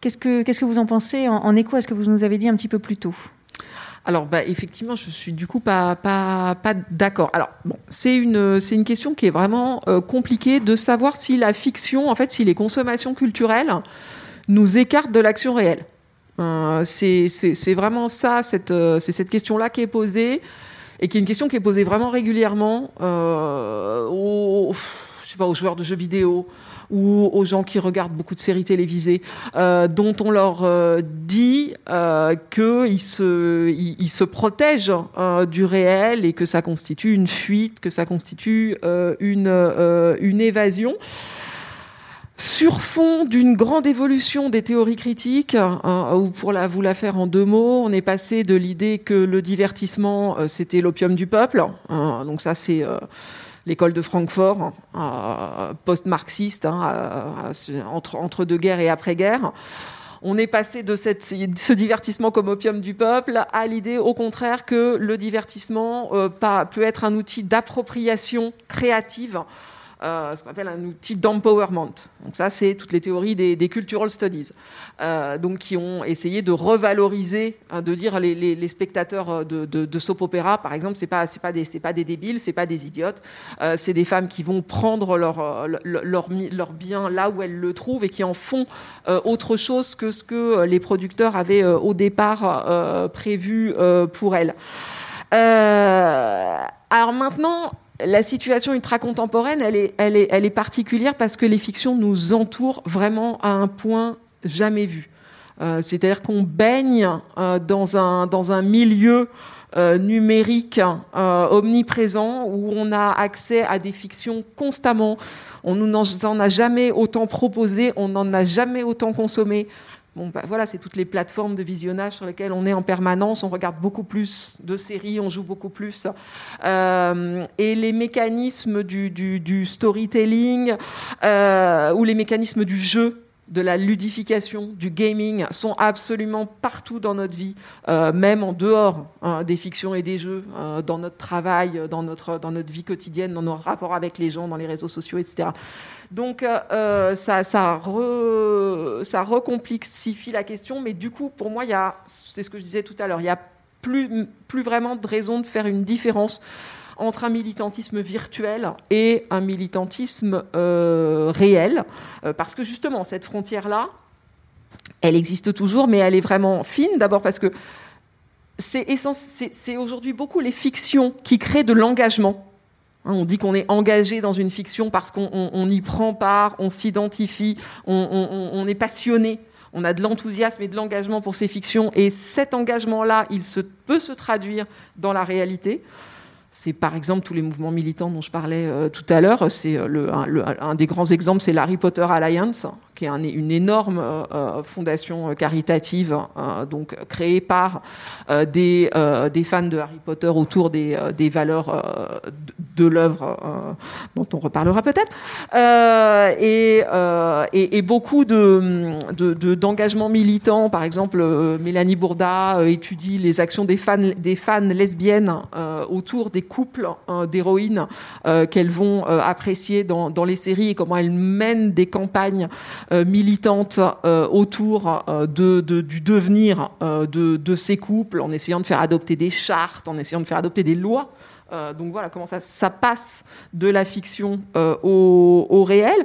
Qu'est-ce que, vous en pensez en, écho à ce que vous nous avez dit un petit peu plus tôt? Alors, bah, effectivement, je suis du coup pas, d'accord. Alors, bon, c'est une, question qui est vraiment euh, compliquée de savoir si la fiction, en fait, si les consommations culturelles nous écartent de l'action réelle. Euh, c'est, vraiment ça, cette, euh, c'est cette question-là qui est posée et qui est une question qui est posée vraiment régulièrement je sais pas, aux joueurs de jeux vidéo, ou aux gens qui regardent beaucoup de séries télévisées, euh, dont on leur euh, dit euh, qu'ils se, ils, se protègent euh, du réel et que ça constitue une fuite, que ça constitue euh, une, une évasion sur fond d'une grande évolution des théories critiques, ou pour la, vous la faire en deux mots, on est passé de l'idée que le divertissement, c'était l'opium du peuple. donc ça, c'est l'école de Francfort, euh, post-marxiste, hein, euh, entre, entre deux guerres et après-guerre. On est passé de cette, ce divertissement comme opium du peuple à l'idée, au contraire, que le divertissement euh, peut être un outil d'appropriation créative euh, ce qu'on appelle un outil d'empowerment. Donc ça, c'est toutes les théories des, cultural studies, euh, donc qui ont essayé de revaloriser, hein, de dire les, spectateurs de, de, de, soap opéra, par exemple, c'est pas c'est pas des c'est pas des débiles, c'est pas des idiotes, euh, c'est des femmes qui vont prendre leur, leur leur bien là où elles le trouvent et qui en font euh, autre chose que ce que les producteurs avaient euh, au départ euh, prévu pour elles. alors maintenant, la situation ultra-contemporaine, elle est, elle, est, particulière parce que les fictions nous entourent vraiment à un point jamais vu. Euh, C'est-à-dire qu'on baigne euh, dans, un, milieu euh, numérique omniprésent où on a accès à des fictions constamment. On nous en a jamais autant proposé, on n'en a jamais autant consommé. Bah, voilà, c'est toutes les plateformes de visionnage sur lesquelles on est en permanence. On regarde beaucoup plus de séries, on joue beaucoup plus. Euh, et les mécanismes du storytelling euh, ou les mécanismes du jeu de la ludification, du gaming, sont absolument partout dans notre vie, euh, même en dehors hein, des fictions et des jeux, euh, dans notre travail, dans notre, dans notre vie quotidienne, dans nos rapports avec les gens, dans les réseaux sociaux, etc. Donc euh, ça, ça, ça la question, mais du coup, pour moi, y c'est ce que je disais tout à l'heure, il n'y a plus, plus vraiment de raison de faire une différence entre un militantisme virtuel et un militantisme euh, réel, euh, parce que justement, cette frontière-là, elle existe toujours, mais elle est vraiment fine, d'abord parce que c'est aujourd'hui beaucoup les fictions qui créent de l'engagement. Hein, on dit qu'on est engagé dans une fiction parce qu'on y prend part, on s'identifie, on, est passionné, on a de l'enthousiasme et de l'engagement pour ces fictions, et cet engagement-là, il peut se traduire dans la réalité. C'est par exemple tous les mouvements militants dont je parlais euh, tout à l'heure. C'est euh, un, des grands exemples, c'est l'Harry Potter Alliance, qui est une énorme euh, fondation caritative, donc créée par des, fans de Harry Potter autour des, valeurs de, l'œuvre, dont on reparlera peut-être, et, beaucoup de, d'engagements militants. Par exemple, Mélanie Bourda étudie les actions des fans, des fans lesbiennes autour des couples euh, d'héroïnes euh, qu'elles vont euh, apprécier dans, les séries et comment elles mènent des campagnes militantes autour de, du devenir de, ces couples en essayant de faire adopter des chartes, en essayant de faire adopter des lois. donc voilà comment ça, ça passe de la fiction au, réel.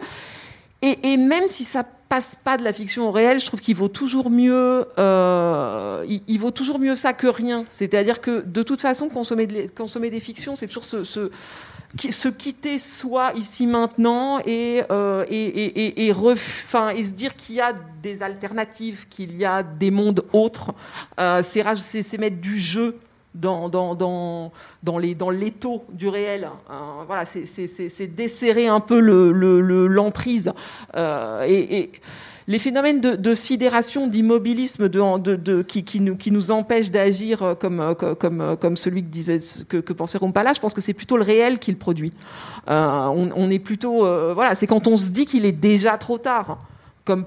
Et, et, même si ça passe pas de la fiction au réel, je trouve qu'il vaut toujours mieux, euh, il, vaut toujours mieux ça que rien. C'est-à-dire que de toute façon, consommer, des fictions, c'est toujours se, quitter soi ici maintenant et, euh, et, et, et, et, se dire qu'il y a des alternatives, qu'il y a des mondes autres. Euh, c'est mettre du jeu dans, dans, dans, dans, les, dans l'étau du réel. Hein. voilà, c'est, desserrer un peu l'emprise. Le, euh, et, les phénomènes de, sidération, d'immobilisme de, qui, qui, nous, qui nous empêchent d'agir comme, comme, comme celui que, disait, que, que pensait Rompala, je pense que c'est plutôt le réel qui le produit. Euh, on, est plutôt... Euh, voilà, c'est quand on se dit qu'il est déjà trop tard comme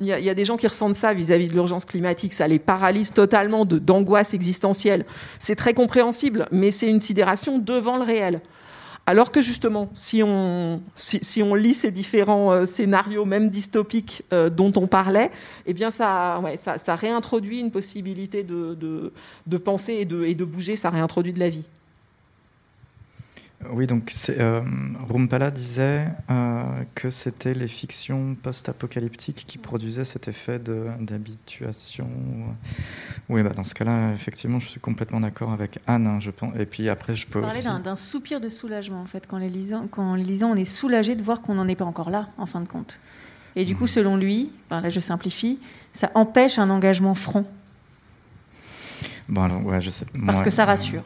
il y, a des gens qui ressentent ça vis-à-vis de l'urgence climatique, ça les paralyse totalement d'angoisse existentielle. C'est très compréhensible, mais c'est une sidération devant le réel. Alors que justement, si on, si, on lit ces différents euh, scénarios, même dystopiques, euh, dont on parlait, eh bien ça, ça, réintroduit une possibilité de, de, de penser et de, et de bouger, ça réintroduit de la vie. Oui, donc euh, Rumpala disait euh, que c'était les fictions post-apocalyptiques qui produisaient cet effet d'habituation. Oui, bah dans ce cas-là, effectivement, je suis complètement d'accord avec Anne. Hein, je pense. Et puis après, je peux parler d'un soupir de soulagement en fait quand les lisant, quand les lisant, on est soulagé de voir qu'on n'en est pas encore là, en fin de compte. Et du coup, mmh. selon lui, là je simplifie, ça empêche un engagement franc. Bon alors, ouais, je sais. Parce que ça rassure.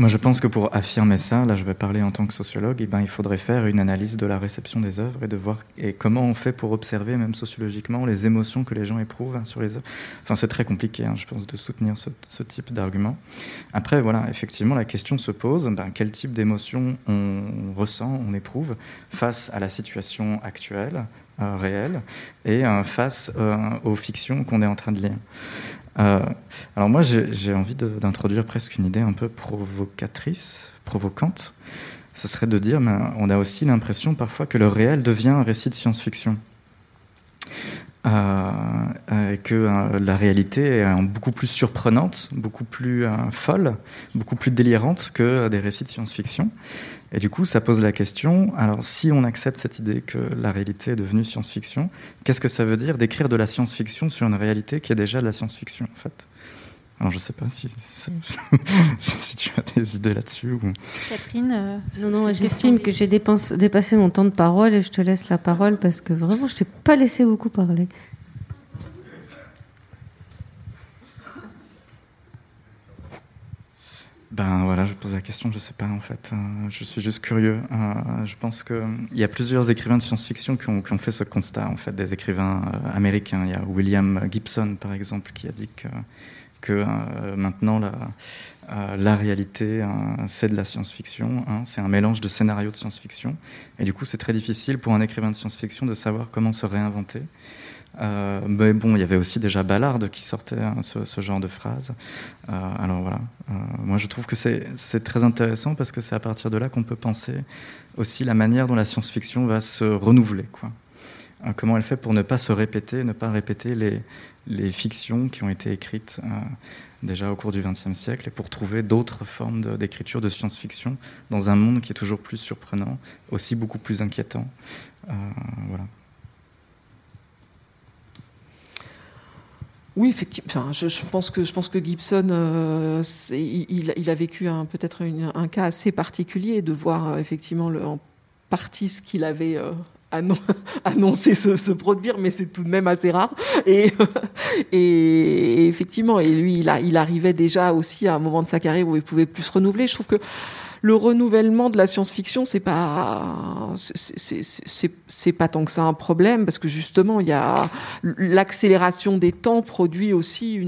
Moi, je pense que pour affirmer ça, là, je vais parler en tant que sociologue, eh ben, il faudrait faire une analyse de la réception des œuvres et de voir et comment on fait pour observer, même sociologiquement, les émotions que les gens éprouvent hein, sur les œuvres. Enfin, c'est très compliqué, hein, je pense, de soutenir ce, type d'argument. Après, voilà, effectivement, la question se pose ben, quel type d'émotions on ressent, on éprouve face à la situation actuelle, euh, réelle, et euh, face euh, aux fictions qu'on est en train de lire. Euh, alors moi, j'ai envie d'introduire presque une idée un peu provocatrice, provocante. Ce serait de dire, mais on a aussi l'impression parfois que le réel devient un récit de science-fiction. Euh, et que euh, la réalité est beaucoup plus surprenante, beaucoup plus folle, beaucoup plus délirante que des récits de science-fiction. Et du coup, ça pose la question, alors si on accepte cette idée que la réalité est devenue science-fiction, qu'est-ce que ça veut dire d'écrire de la science-fiction sur une réalité qui est déjà de la science-fiction, en fait? Alors je sais pas si, si, tu as des idées là-dessus. Ou... Catherine euh, Non, non, j'estime que j'ai dépassé mon temps de parole et je te laisse la parole parce que vraiment, je t'ai pas laissé beaucoup parler. Ben voilà, je pose la question, je sais pas en fait. Euh, je suis juste curieux. Euh, je pense qu'il y a plusieurs écrivains de science-fiction qui ont, fait ce constat, en fait, des écrivains euh, américains. Il y a William Gibson, par exemple, qui a dit que, maintenant la, réalité, c'est de la science-fiction. Hein. c'est un mélange de scénarios de science-fiction. Et du coup, c'est très difficile pour un écrivain de science-fiction de savoir comment se réinventer. Euh, mais bon, il y avait aussi déjà Ballard qui sortait hein, ce, genre de phrase. Euh, alors voilà, euh, moi je trouve que c'est très intéressant parce que c'est à partir de là qu'on peut penser aussi la manière dont la science-fiction va se renouveler. Comment elle fait pour ne pas se répéter, ne pas répéter les, les fictions qui ont été écrites déjà au cours du XXe siècle et pour trouver d'autres formes d'écriture de, de science-fiction dans un monde qui est toujours plus surprenant, aussi beaucoup plus inquiétant. voilà. Oui, effectivement. je, pense que je pense que Gibson, euh, il, a vécu peut-être un cas assez particulier de voir euh, effectivement en partie ce qu'il avait euh, annoncer se, produire, mais c'est tout de même assez rare. Et, effectivement, et lui, il, il arrivait déjà aussi à un moment de sa carrière où il pouvait plus se renouveler. Je trouve que le renouvellement de la science-fiction, c'est pas, c'est pas tant que ça un problème, parce que justement, il y a l'accélération des temps produit aussi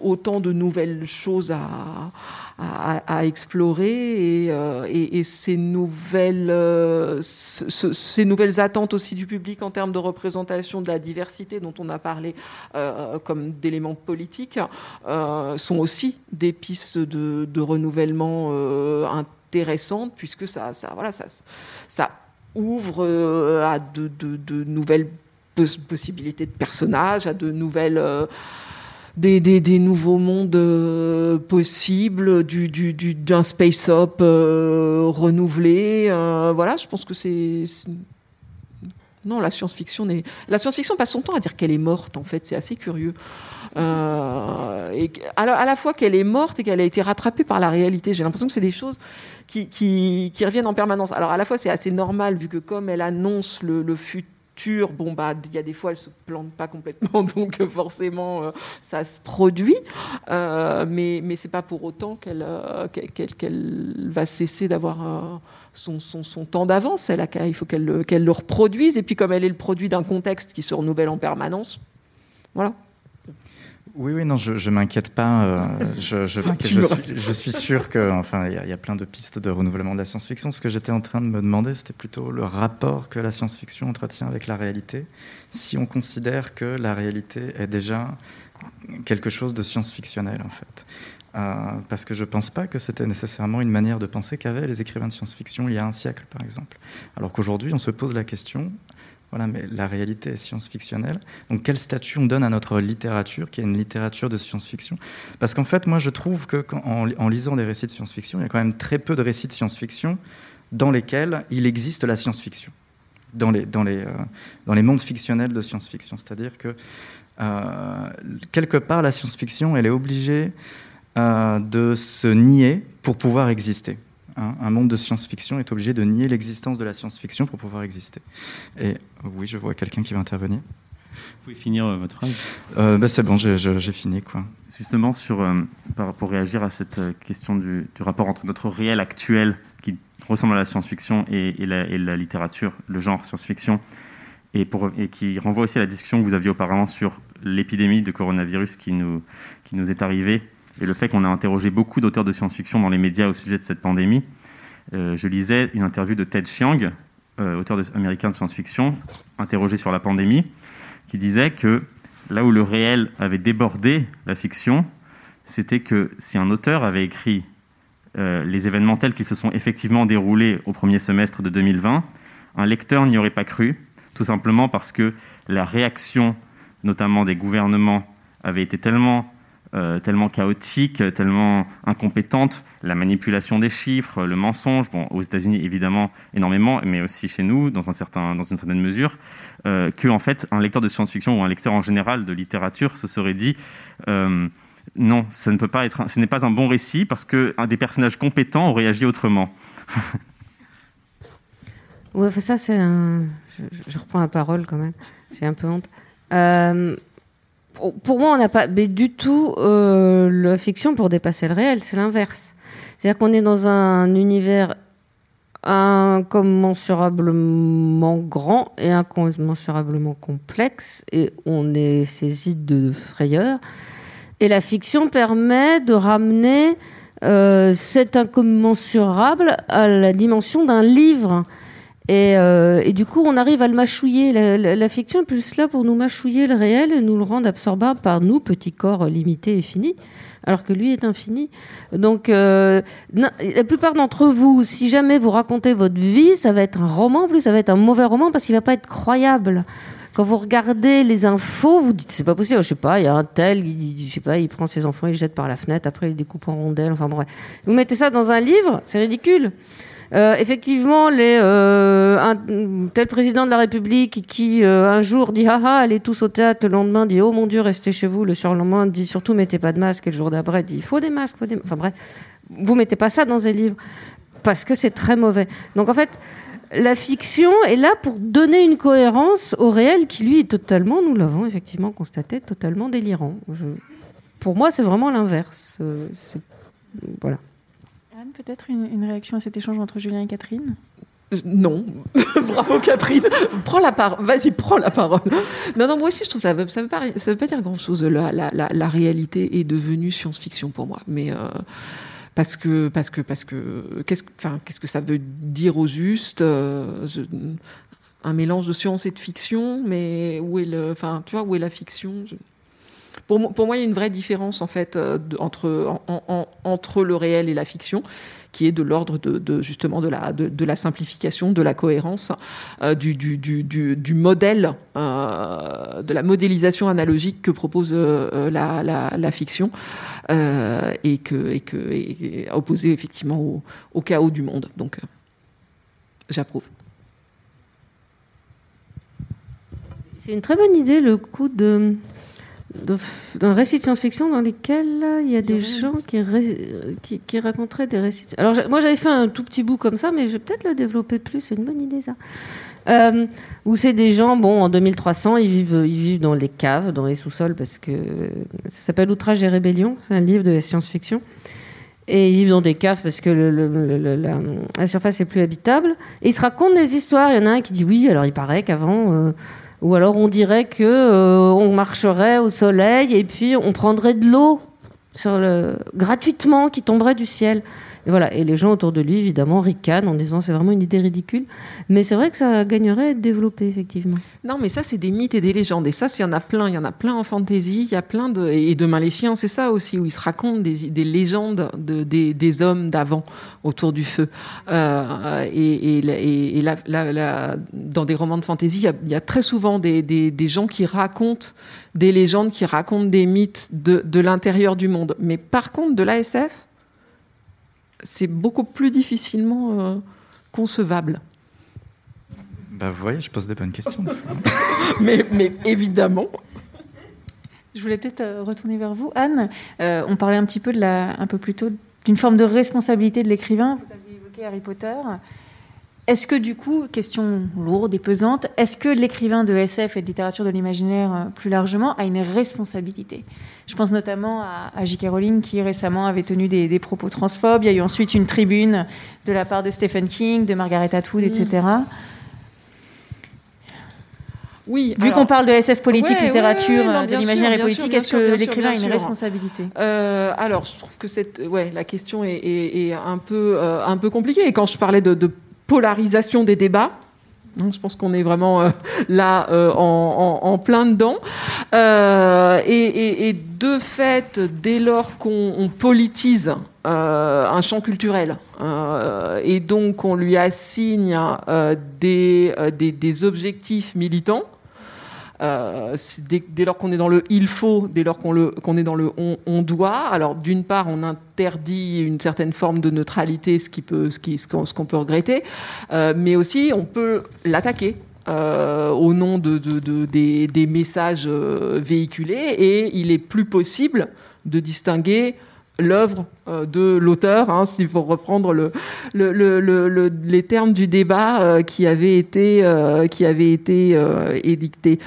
autant de nouvelles choses à, explorer et, euh, et, ces nouvelles, euh, ces nouvelles attentes aussi du public en termes de représentation de la diversité dont on a parlé euh, comme d'éléments politiques sont aussi des pistes de renouvellement intéressantes puisque ça, ça, voilà, ça, ça ouvre à de, de, nouvelles possibilités de personnages, à de nouvelles des, des, des nouveaux mondes euh, possibles, du, du, du, d'un space up euh, renouvelé. Euh, voilà, je pense que c'est, non, la science-fiction n'est. La science-fiction passe son temps à dire qu'elle est morte. En fait, c'est assez curieux. Euh, à la, fois qu'elle est morte et qu'elle a été rattrapée par la réalité. J'ai l'impression que c'est des choses qui, reviennent en permanence. Alors à la fois c'est assez normal vu que comme elle annonce le, futur bon bah il y a des fois elle se plante pas complètement, donc euh, forcément euh, ça se produit, euh, mais mais c'est pas pour autant qu'elle qu'elle va cesser d'avoir son, temps d'avance. Il faut qu'elle le reproduise et puis comme elle est le produit d'un contexte qui se renouvelle en permanence, voilà. Oui, oui, non, je ne m'inquiète pas. Euh, je, je, suis, je, suis, sûr que, enfin, il y, y, a plein de pistes de renouvellement de la science-fiction. Ce que j'étais en train de me demander, c'était plutôt le rapport que la science-fiction entretient avec la réalité. Si on considère que la réalité est déjà quelque chose de science-fictionnel, en fait. Euh, parce que je ne pense pas que c'était nécessairement une manière de penser qu'avaient les écrivains de science-fiction il y a un siècle, par exemple. Alors qu'aujourd'hui, on se pose la question voilà, mais la réalité est science-fictionnelle. Donc, quel statut on donne à notre littérature, qui est une littérature de science-fiction? Parce qu'en fait, moi, je trouve que en, lisant des récits de science-fiction, il y a quand même très peu de récits de science-fiction dans lesquels il existe la science-fiction, dans les, dans, les, euh, mondes fictionnels de science-fiction. C'est-à-dire que, euh, quelque part, la science-fiction, elle est obligée euh, de se nier pour pouvoir exister un, monde de science-fiction est obligé de nier l'existence de la science-fiction pour pouvoir exister. Et oui, je vois quelqu'un qui va intervenir. Vous pouvez finir euh, votre phrase euh, bah, C'est bon, j'ai fini. Quoi. Justement, sur, euh, pour réagir à cette question du, rapport entre notre réel actuel, qui ressemble à la science-fiction, et, la, littérature, le genre science-fiction, et, qui renvoie aussi à la discussion que vous aviez auparavant sur l'épidémie de coronavirus qui nous, qui nous est arrivée et le fait qu'on a interrogé beaucoup d'auteurs de science-fiction dans les médias au sujet de cette pandémie. Euh, je lisais une interview de Ted Chiang, euh, auteur américain de science-fiction, interrogé sur la pandémie, qui disait que là où le réel avait débordé la fiction, c'était que si un auteur avait écrit euh, les événements tels qu'ils se sont effectivement déroulés au premier semestre de 2020, un lecteur n'y aurait pas cru, tout simplement parce que la réaction, notamment des gouvernements, avait été tellement euh, tellement chaotique, tellement incompétente, la manipulation des chiffres, le mensonge, bon, aux États-Unis évidemment énormément, mais aussi chez nous dans, un certain, dans une certaine mesure, euh, que en fait un lecteur de science-fiction ou un lecteur en général de littérature se serait dit euh, non, ça ne peut pas être, ce n'est pas un bon récit parce que un des personnages compétents aurait agi autrement. ouais, ça c'est un... je, je, reprends la parole quand même. J'ai un peu honte. Pour moi, on n'a pas du tout euh, la fiction pour dépasser le réel, c'est l'inverse. C'est-à-dire qu'on est dans un univers incommensurablement grand et incommensurablement complexe et on est saisi de frayeur. Et la fiction permet de ramener euh, cet incommensurable à la dimension d'un livre. Euh, et, du coup, on arrive à le mâchouiller. La, fiction est plus là pour nous mâchouiller le réel et nous le rendre absorbable par nous, petits corps limités et finis, alors que lui est infini. Donc, euh, la plupart d'entre vous, si jamais vous racontez votre vie, ça va être un roman, plus, ça va être un mauvais roman parce qu'il va pas être croyable. Quand vous regardez les infos, vous dites c'est pas possible, je sais pas, il y a un tel, il, je sais pas, il prend ses enfants, il les jette par la fenêtre, après il découpe en rondelles, enfin bref. Vous mettez ça dans un livre, c'est ridicule. Euh, effectivement, euh, un tel président de la République qui euh, un jour dit haha, allez tous au théâtre, le lendemain dit oh mon Dieu, restez chez vous, le surlendemain dit surtout mettez pas de masque, et le jour d'après dit faut des masques, faut des... enfin bref, vous mettez pas ça dans un livre parce que c'est très mauvais. Donc en fait, la fiction est là pour donner une cohérence au réel qui, lui, est totalement, nous l'avons effectivement constaté, totalement délirant. pour moi, c'est vraiment l'inverse. Voilà. Peut-être une, réaction à cet échange entre Julien et Catherine? Euh, non, bravo Catherine. Prends la parole. Vas-y, prends la parole. Non, non, moi aussi je trouve ça. Ça veut pas, ça veut pas dire grand chose. La, la, la, réalité est devenue science-fiction pour moi. Mais euh, parce que parce que parce que qu'est-ce enfin, qu'est-ce que ça veut dire au juste euh, un mélange de science et de fiction mais où est le enfin tu vois où est la fiction? Pour, moi il y a une vraie différence en fait euh, entre le réel et la fiction qui est de l'ordre de, justement de la, simplification, de la cohérence, euh, du, modèle, euh, de la modélisation analogique que propose la, fiction et que, et opposé effectivement au, au, chaos du monde. Donc, j'approuve. C'est une très bonne idée le coup de d'un récit de science-fiction dans lequel il y a des gens qui, qui, raconteraient des récits. Alors moi j'avais fait un tout petit bout comme ça, mais je vais peut-être le développer plus. C'est une bonne idée ça. Euh, où c'est des gens, bon, en 2300, ils vivent, ils vivent dans les caves, dans les sous-sols, parce que ça s'appelle Outrage et Rébellion, c'est un livre de science-fiction. Et ils vivent dans des caves parce que la, surface est plus habitable. Et ils se racontent des histoires. Il y en a un qui dit oui, alors il paraît qu'avant. Euh, ou alors on dirait que euh, on marcherait au soleil et puis on prendrait de l'eau gratuitement qui tomberait du ciel. Et voilà. Et les gens autour de lui, évidemment, ricanent en disant c'est vraiment une idée ridicule. Mais c'est vrai que ça gagnerait à être développé, effectivement. Non, mais ça, c'est des mythes et des légendes. Et ça, il y en a plein. Il y en a plein en fantasy. Il y a plein de. Et de Maléfiant, c'est ça aussi, où ils se racontent des, des légendes de, des, des hommes d'avant autour du feu. Euh, et, et, et dans des romans de fantasy, il y a, très souvent des, des, des gens qui racontent des légendes, qui racontent des mythes de, de l'intérieur du monde. Mais par contre, de l'ASF, c'est beaucoup plus difficilement euh, concevable. Bah, vous voyez, je pose des bonnes questions. mais, mais, évidemment. Je voulais peut-être euh, retourner vers vous, Anne. Euh, on parlait un petit peu de la, un peu plus tôt d'une forme de responsabilité de l'écrivain. Vous aviez évoqué Harry Potter. Est-ce que du coup, question lourde et pesante, est-ce que l'écrivain de SF et de littérature de l'imaginaire euh, plus largement a une responsabilité? Je pense notamment à, J.K. Rowling qui récemment avait tenu des, propos transphobes. Il y a eu ensuite une tribune de la part de Stephen King, de Margaret Atwood, etc. Mm. Oui, Vu qu'on parle de SF politique, littérature, de l'imaginaire et politique, est-ce que l'écrivain a une responsabilité? Euh, Alors, je trouve que cette, ouais, la question est, un, peu, euh, un peu compliquée. Et quand je parlais de, de polarisation des débats. Je pense qu'on est vraiment euh, là euh, en, plein dedans. Euh, et, de fait, dès lors qu'on politise un champ culturel et donc qu'on lui assigne des, objectifs militants, euh, dès, lors qu'on est dans le il faut, dès lors qu'on est dans le on, doit, alors d'une part, on interdit une certaine forme de neutralité, ce qui peut, ce qui, qu'on regretter, euh, mais aussi on peut l'attaquer. Euh, au nom de, des, des, messages véhiculés et il est plus possible de distinguer l'œuvre euh, de l'auteur, hein, s'il faut reprendre le, le, les termes du débat euh, qui avait été, euh, édicté.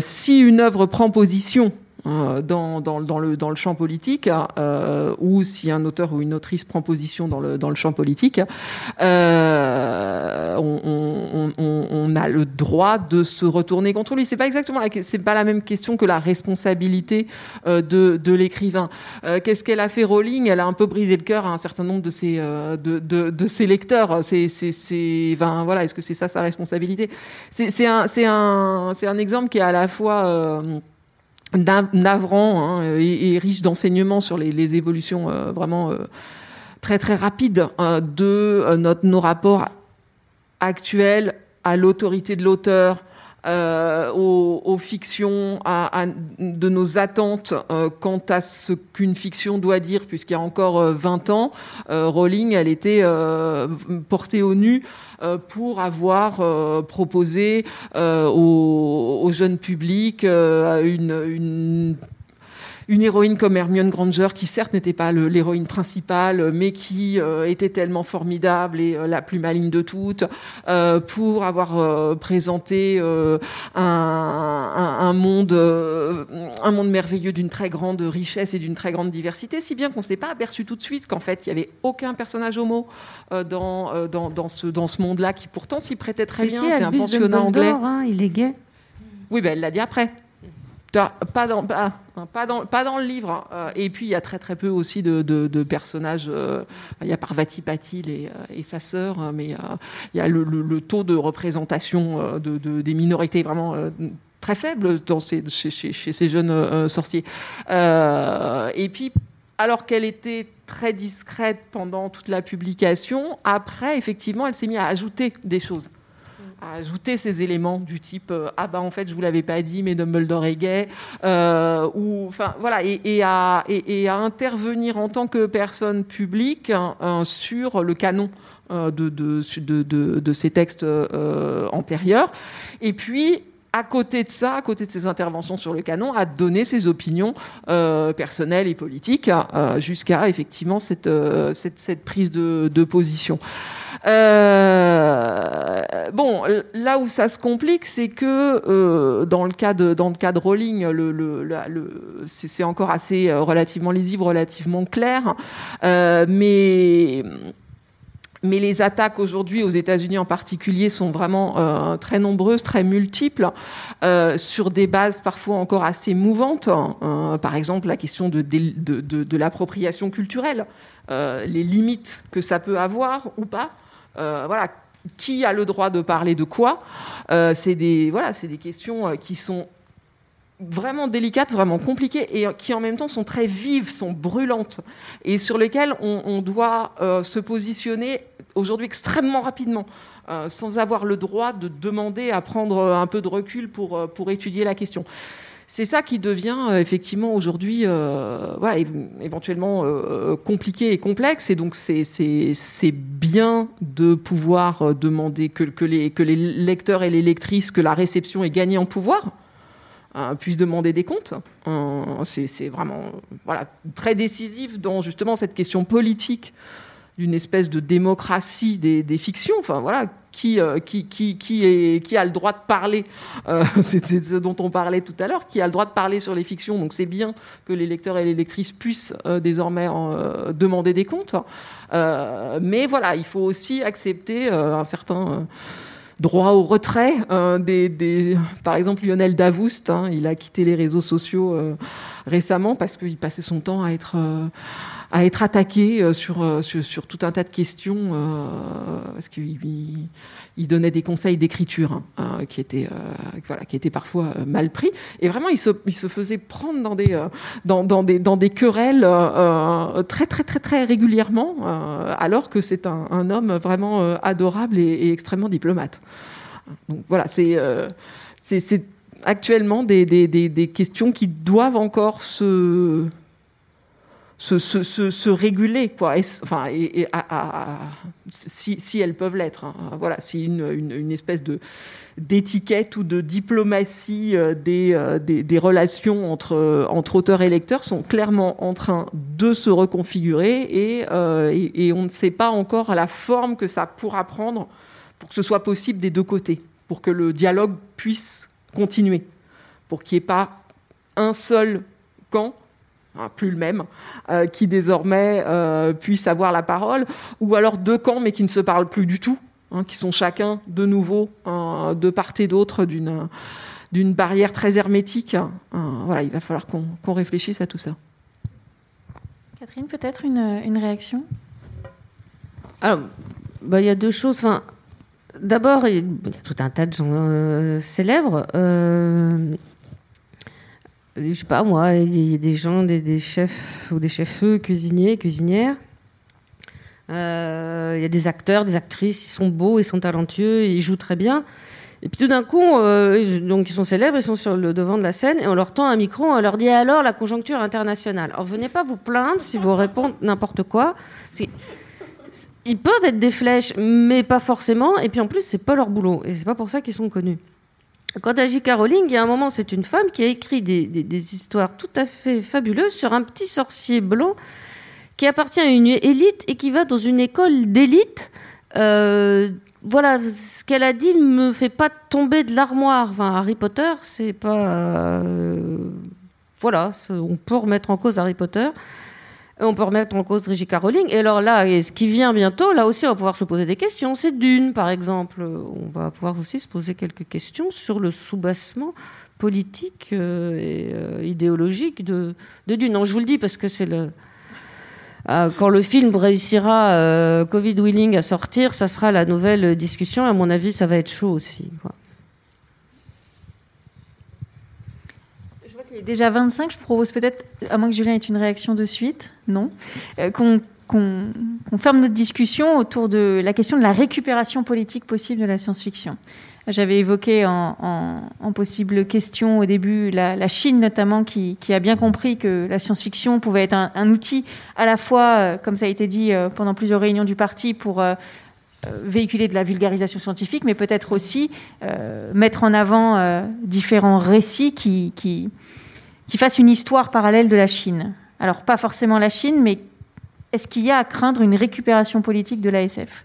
si une œuvre prend position dans, dans, dans, le, dans le champ politique, euh, ou si un auteur ou une autrice prend position dans le, dans le champ politique, euh, on, a le droit de se retourner contre lui. C'est pas exactement la, c'est pas la même question que la responsabilité euh, de, de l'écrivain. Qu'est-ce qu'elle a fait Rowling? Elle a un peu brisé le cœur à un certain nombre de ses, de, de, ses lecteurs. C'est, c'est, c'est, enfin, voilà, est-ce que c'est ça sa responsabilité? C'est, c'est un, c'est un, c'est un exemple qui est à la fois navrant hein, et, riche d'enseignements sur les, évolutions euh, vraiment euh, très très rapides euh, de nos rapports actuels à l'autorité de l'auteur, euh, aux, fictions, à, de nos attentes euh, quant à ce qu'une fiction doit dire, puisqu'il y a encore 20 euh, ans, Rowling, elle était portée au nu pour avoir proposé au, au, jeune public une, une une héroïne comme Hermione Granger, qui certes n'était pas l'héroïne principale, mais qui était tellement formidable et la plus maligne de toutes, pour avoir présenté un, un, monde, un monde merveilleux d'une très grande richesse et d'une très grande diversité, si bien qu'on ne s'est pas aperçu tout de suite qu'en fait, il n'y avait aucun personnage homo dans, dans, dans, ce, dans ce monde-là, qui pourtant s'y prêtait très bien. C'est un pensionnat anglais. Hein, il est gay. Oui, ben, elle l'a dit après. Pas dans, pas, pas, dans, pas dans le livre. Hein. Et puis, il y a très très peu aussi de, de, personnages. Euh, il y a Parvati Patil et, euh, et sa sœur, mais euh, il y a le, le, taux de représentation de, des minorités vraiment très faible dans ces, chez, ces jeunes sorciers. et puis, alors qu'elle était très discrète pendant toute la publication, après, effectivement, elle s'est mise à ajouter des choses à ajouter ces éléments du type euh, ah bah en fait je vous l'avais pas dit mais Dumbledore est gay. Euh, ou enfin voilà et, et, à, et, à intervenir en tant que personne publique hein, sur le canon euh, de, de, de, de, ces textes antérieurs. Et puis à côté de ça, à côté de ses interventions sur le canon, à donner ses opinions euh, personnelles et politiques euh, jusqu'à effectivement cette, euh, prise de, position. Bon, là où ça se complique, c'est que dans le cas de dans le Rowling, c'est encore assez relativement lisible, relativement clair, mais mais les attaques aujourd'hui aux États-Unis en particulier sont vraiment euh, très nombreuses, très multiples, euh, sur des bases parfois encore assez mouvantes. Euh, par exemple, la question de, de, de, de l'appropriation culturelle, euh, les limites que ça peut avoir ou pas. Euh, voilà, qui a le droit de parler de quoi? C'est des voilà, c'est des questions qui sont vraiment délicates, vraiment compliquées et qui en même temps sont très vives, sont brûlantes et sur lesquelles on, on doit euh, se positionner aujourd'hui extrêmement rapidement. Euh, sans avoir le droit de demander à prendre un peu de recul pour, euh, pour étudier la question. C'est ça qui devient euh, effectivement aujourd'hui euh, voilà, éventuellement euh, compliqué et complexe. Et donc c'est bien de pouvoir demander que, que, les, que les lecteurs et les lectrices, que la réception ait gagné en pouvoir euh, puisse demander des comptes. Euh, c'est vraiment très décisif dans justement cette question politique d'une espèce de démocratie des, fictions. Enfin voilà, qui, euh, qui, a le droit de parler euh, C'était ce dont on parlait tout à l'heure. Qui a le droit de parler sur les fictions Donc c'est bien que les lecteurs et les lectrices puissent euh, désormais demander des comptes. mais voilà, il faut aussi accepter un certain droit au retrait. Des, des, par exemple, Lionel Davoust, hein, il a quitté les réseaux sociaux euh, récemment parce qu'il passait son temps à être, euh, à être attaqué sur, sur, sur, tout un tas de questions, parce qu'il il donnait des conseils d'écriture hein, qui étaient voilà qui étaient parfois mal pris et vraiment il se, il se faisait prendre dans des dans, dans des dans des querelles très très très très régulièrement alors que c'est un, un, homme vraiment adorable et, extrêmement diplomate. Donc voilà, euh, c'est actuellement des, des, des, questions qui doivent encore se se, réguler quoi enfin si, elles peuvent l'être hein. voilà si une, espèce de d'étiquette ou de diplomatie euh, des, euh, des, des, relations entre entre auteurs et lecteurs sont clairement en train de se reconfigurer et on ne sait pas encore la forme que ça pourra prendre pour que ce soit possible des deux côtés, pour que le dialogue puisse continuer, pour qu'il n'y ait pas un seul camp hein, plus le même, euh, qui désormais euh, puisse avoir la parole, ou alors deux camps mais qui ne se parlent plus du tout, hein, qui sont chacun de nouveau euh, de part et d'autre d'une d'une barrière très hermétique. Voilà, il va falloir qu'on qu réfléchisse à tout ça. Catherine, peut-être une, une réaction? Alors, bah, il y a deux choses. Enfin, D'abord, il y a tout un tas de gens euh, célèbres. Je sais pas moi, il y a des gens, des, des chefs ou des chefs cuisiniers, cuisinières. Euh, il y a des acteurs, des actrices, ils sont beaux, ils sont talentueux, ils jouent très bien. Et puis tout d'un coup, euh, donc ils sont célèbres, ils sont sur le devant de la scène, et on leur tend un micro, on leur dit alors la conjoncture internationale. Alors venez pas vous plaindre si vous répondez n'importe quoi ils peuvent être des flèches, mais pas forcément. Et puis en plus, c'est pas leur boulot. Et c'est pas pour ça qu'ils sont connus. Quant à J.K. Rowling, il y a un moment, c'est une femme qui a écrit des, des, histoires tout à fait fabuleuses sur un petit sorcier blanc qui appartient à une élite et qui va dans une école d'élite. Euh, voilà, ce qu'elle a dit me fait pas tomber de l'armoire. Enfin, Harry Potter, c'est pas. Euh, voilà, on peut remettre en cause Harry Potter. On peut remettre en cause J.K. Rowling. Et alors là, ce qui vient bientôt, là aussi, on va pouvoir se poser des questions. C'est Dune, par exemple. On va pouvoir aussi se poser quelques questions sur le soubassement politique euh, et euh, idéologique de, Dune. Non, je vous le dis parce que c'est le. Euh, quand le film réussira, Covid willing, à sortir, ça sera la nouvelle discussion. À mon avis, ça va être chaud aussi. Déjà 25. Je propose peut-être, à moins que Julien ait une réaction de suite, non, euh, qu'on ferme notre discussion autour de la question de la récupération politique possible de la science-fiction. J'avais évoqué en, possible question au début la, Chine notamment qui, a bien compris que la science-fiction pouvait être un, outil à la fois, euh, comme ça a été dit euh, pendant plusieurs réunions du parti, pour véhiculer de la vulgarisation scientifique, mais peut-être aussi mettre en avant différents récits qui, qui, qui fasse une histoire parallèle de la Chine. Alors pas forcément la Chine, mais est-ce qu'il y a à craindre une récupération politique de l'ASF?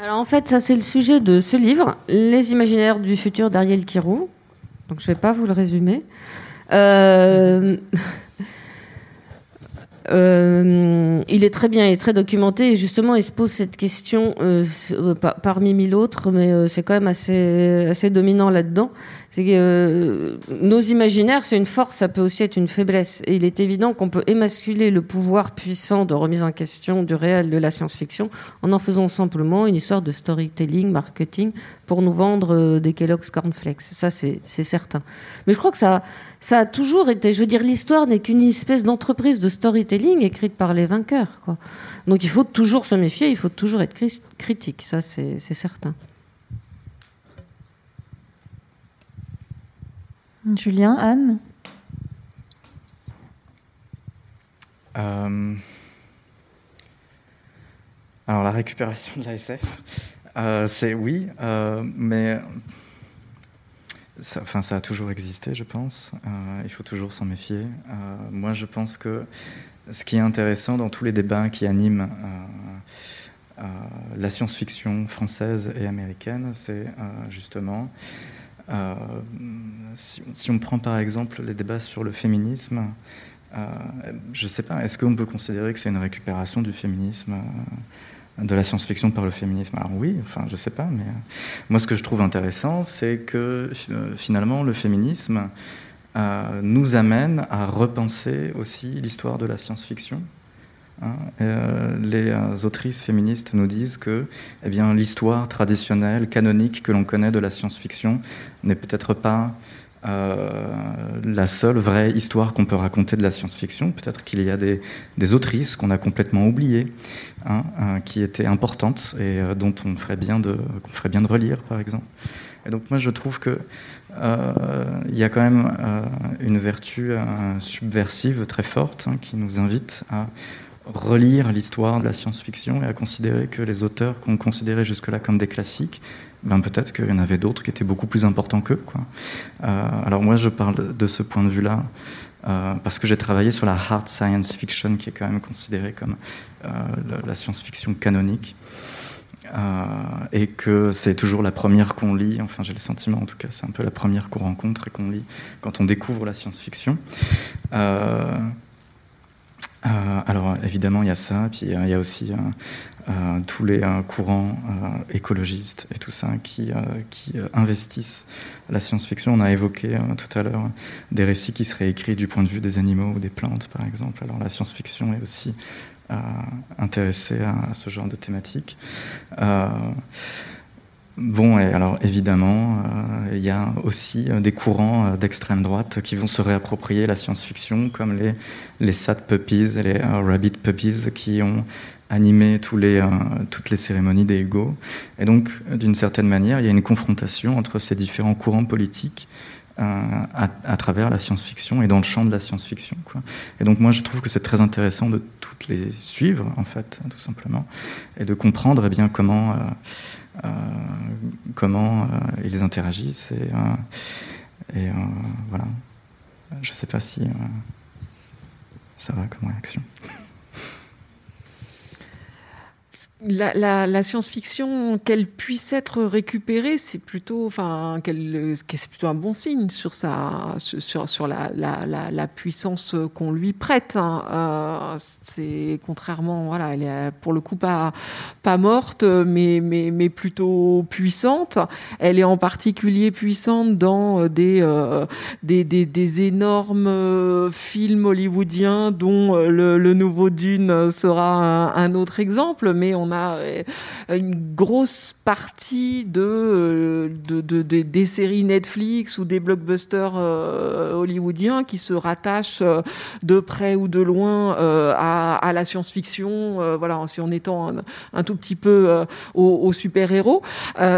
Alors en fait, ça c'est le sujet de ce livre, Les imaginaires du futur d'Ariel Kirou. Donc je ne vais pas vous le résumer. Euh... Euh, il est très bien et très documenté et justement il se pose cette question euh, parmi mille autres, mais c'est quand même assez dominant là-dedans. C'est que euh, nos imaginaires, c'est une force, ça peut aussi être une faiblesse. Et il est évident qu'on peut émasculer le pouvoir puissant de remise en question du réel de la science-fiction en en faisant simplement une histoire de storytelling, marketing, pour nous vendre des Kellogg's Cornflakes. Ça, c'est certain. Mais je crois que ça, ça a toujours été, je veux dire, l'histoire n'est qu'une espèce d'entreprise de storytelling écrite par les vainqueurs. Quoi. Donc il faut toujours se méfier, il faut toujours être critique, ça c'est certain. Julien, Anne euh, Alors la récupération de l'ASF, euh, c'est oui, euh, mais ça a toujours existé, je pense. il faut toujours s'en méfier. moi, je pense que ce qui est intéressant dans tous les débats qui animent la science-fiction française et américaine, c'est justement euh, si, on prend par exemple les débats sur le féminisme, euh, je ne sais pas, est-ce qu'on peut considérer que c'est une récupération du féminisme euh, de la science-fiction par le féminisme? Alors oui, enfin je sais pas, mais moi ce que je trouve intéressant, c'est que finalement le féminisme nous amène à repenser aussi l'histoire de la science-fiction Hein, euh, les euh, autrices féministes nous disent que eh bien, l'histoire traditionnelle, canonique que l'on connaît de la science-fiction n'est peut-être pas euh, la seule vraie histoire qu'on peut raconter de la science-fiction. Peut-être qu'il y a des, autrices qu'on a complètement oubliées, hein, qui étaient importantes et dont on ferait, bien de, relire, par exemple. Et donc moi, je trouve que il y a quand même une vertu subversive très forte hein, qui nous invite à relire l'histoire de la science-fiction et à considérer que les auteurs qu'on considérait jusque-là comme des classiques, ben peut-être qu'il y en avait d'autres qui étaient beaucoup plus importants qu'eux. Quoi. Euh, alors moi, je parle de ce point de vue-là euh, parce que j'ai travaillé sur la hard science fiction, qui est quand même considérée comme euh, la science-fiction canonique. et que c'est toujours la première qu'on lit, enfin j'ai le sentiment en tout cas, c'est un peu la première qu'on rencontre et qu'on lit quand on découvre la science-fiction. Euh, alors évidemment il y a ça, puis il y a aussi euh, euh, tous les courants écologistes et tout ça qui, qui investissent la science-fiction. On a évoqué tout à l'heure des récits qui seraient écrits du point de vue des animaux ou des plantes par exemple. Alors la science-fiction est aussi intéressée à, à, ce genre de thématiques. Bon, et alors évidemment, euh, il y a aussi euh, des courants euh, d'extrême droite qui vont se réapproprier la science-fiction, comme les, les sad puppies les rabbit puppies qui ont animé tous les, toutes les cérémonies des Hugo. Et donc, d'une certaine manière, il y a une confrontation entre ces différents courants politiques à, travers la science-fiction et dans le champ de la science-fiction. Et donc moi je trouve que c'est très intéressant de toutes les suivre en fait, tout simplement, et de comprendre eh bien comment comment ils interagissent et, et voilà. Je ne sais pas si ça va comme réaction. La, science-fiction, qu'elle puisse être récupérée, c'est plutôt, enfin, c'est plutôt un bon signe sur sa, sur, la, puissance qu'on lui prête. Hein. Euh, c'est contrairement, voilà, elle est pour le coup pas pas morte, mais mais plutôt puissante. Elle est en particulier puissante dans des euh, des, des, des, énormes films hollywoodiens, dont le, le nouveau Dune sera un, un autre exemple, mais on a euh, une grosse partie euh, de, des séries Netflix ou des blockbusters euh, hollywoodiens qui se rattachent de près ou de loin à, la science-fiction, voilà, si en étant un, tout petit peu aux, super-héros.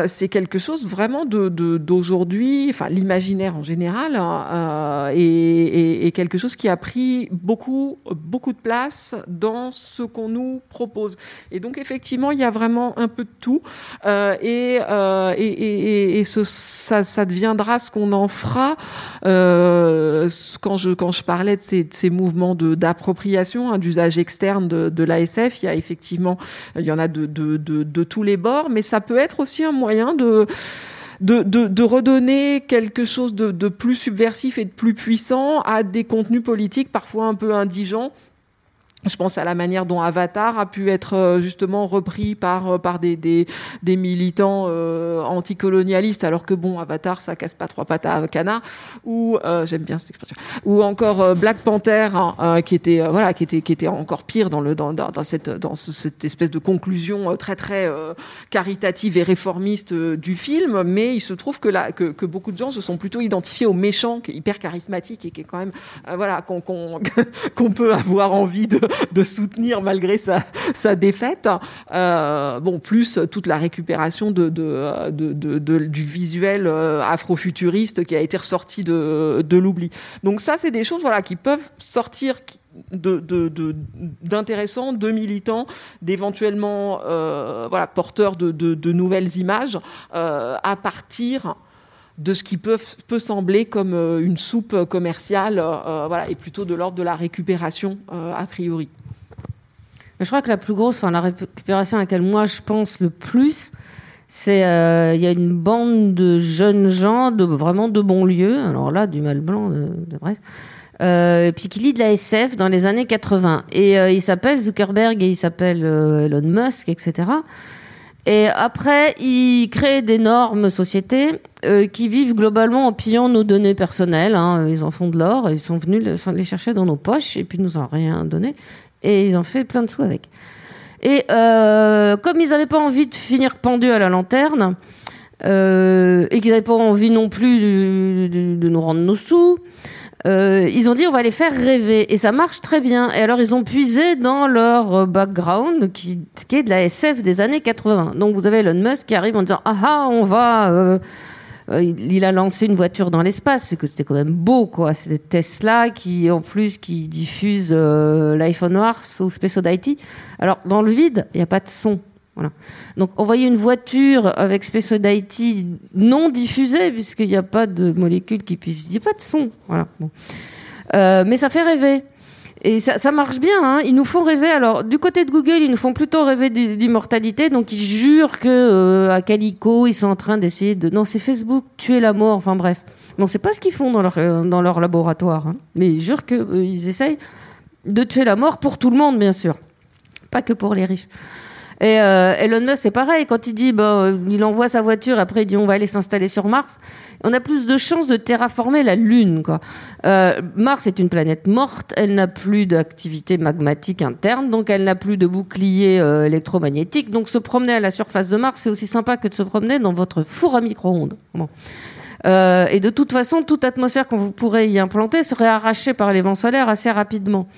c'est quelque chose vraiment d'aujourd'hui, enfin l'imaginaire en général, hein, et, et, quelque chose qui a pris beaucoup, beaucoup de place dans ce qu'on nous propose. Et donc effectivement, effectivement, il y a vraiment un peu de tout. Euh, et, euh, ça, deviendra ce qu'on en fera. Euh, quand, je, parlais de ces, de mouvements d'appropriation, hein, d'usage externe de, l'ASF, il y a effectivement, il y en a de, de, tous les bords, mais ça peut être aussi un moyen de... De, redonner quelque chose de, plus subversif et de plus puissant à des contenus politiques parfois un peu indigents je pense à la manière dont Avatar a pu être euh, justement repris par euh, par des des, des militants euh, anticolonialistes, alors que bon, Avatar, ça casse pas trois pattes à canard. Ou euh, j'aime bien cette expression. Ou encore Black Panther, hein, qui était voilà, qui était qui était encore pire dans le dans dans, cette dans cette espèce de conclusion très très caritative et réformiste du film. Mais il se trouve que là que, que beaucoup de gens se sont plutôt identifiés au méchant, qui est hyper charismatique et qui est quand même voilà qu'on qu'on qu'on peut avoir envie de de soutenir malgré sa, défaite. Euh, bon, plus toute la récupération du visuel euh, afrofuturiste qui a été ressorti de, l'oubli. Donc ça, c'est des choses voilà, qui peuvent sortir d'intéressants, de, militants, d'éventuellement euh, voilà, porteurs de, nouvelles images à partir de ce qui peut, sembler comme euh, une soupe commerciale, euh, voilà, et plutôt de l'ordre de la récupération euh, a priori. Je crois que la plus grosse, enfin la récupération à laquelle moi je pense le plus, c'est il y a une bande de jeunes gens de vraiment de lieux, alors là du mal blanc, de, bref, puis qui lit de la SF dans les années 80. Et il s'appelle Zuckerberg et il s'appelle Elon Musk, etc. Et après, ils créent d'énormes sociétés euh, qui vivent globalement en pillant nos données personnelles. Hein. Ils en font de l'or, ils sont venus les chercher dans nos poches et puis nous ont rien donné. Et ils ont fait plein de sous avec. Et euh, comme ils n'avaient pas envie de finir pendus à la lanterne, euh, et qu'ils n'avaient pas envie non plus de nous rendre nos sous, euh, ils ont dit on va les faire rêver et ça marche très bien. Et alors ils ont puisé dans leur euh, background qui, qui est de la SF des années 80. Donc vous avez Elon Musk qui arrive en disant ah ah on va euh, il a lancé une voiture dans l'espace, c'était quand même beau, quoi. Des Tesla qui, en plus, qui diffusent l'iPhone Mars ou Space Oddity. Alors, dans le vide, il n'y a pas de son. Donc envoyer une voiture avec Space Oddity non diffusée, puisqu'il n'y a pas de molécules qui puissent... Il n'y a pas de son. Voilà. Euh, mais ça fait rêver. Et ça, marche bien, hein. ils nous font rêver. Alors, du côté de Google, ils nous font plutôt rêver d'immortalité. Donc, ils jurent que euh, à Calico, ils sont en train d'essayer de. Non, c'est Facebook, tuer la mort. Enfin, bref. Non, c'est pas ce qu'ils font dans leur, euh, laboratoire. Hein. Mais ils jurent qu'ils essayent de tuer la mort pour tout le monde, bien sûr. Pas que pour les riches. Et euh, Elon Musk, c'est pareil. Quand il dit, bah, il envoie sa voiture, après il dit, on va aller s'installer sur Mars. On a plus de chances de terraformer la Lune. Euh, Mars est une planète morte. Elle n'a plus d'activité magmatique interne, donc elle n'a plus de bouclier euh, électromagnétique. Donc se promener à la surface de Mars, c'est aussi sympa que de se promener dans votre four à micro-ondes. Euh, et de toute façon, toute atmosphère qu'on vous pourrait y implanter serait arrachée par les vents solaires assez rapidement.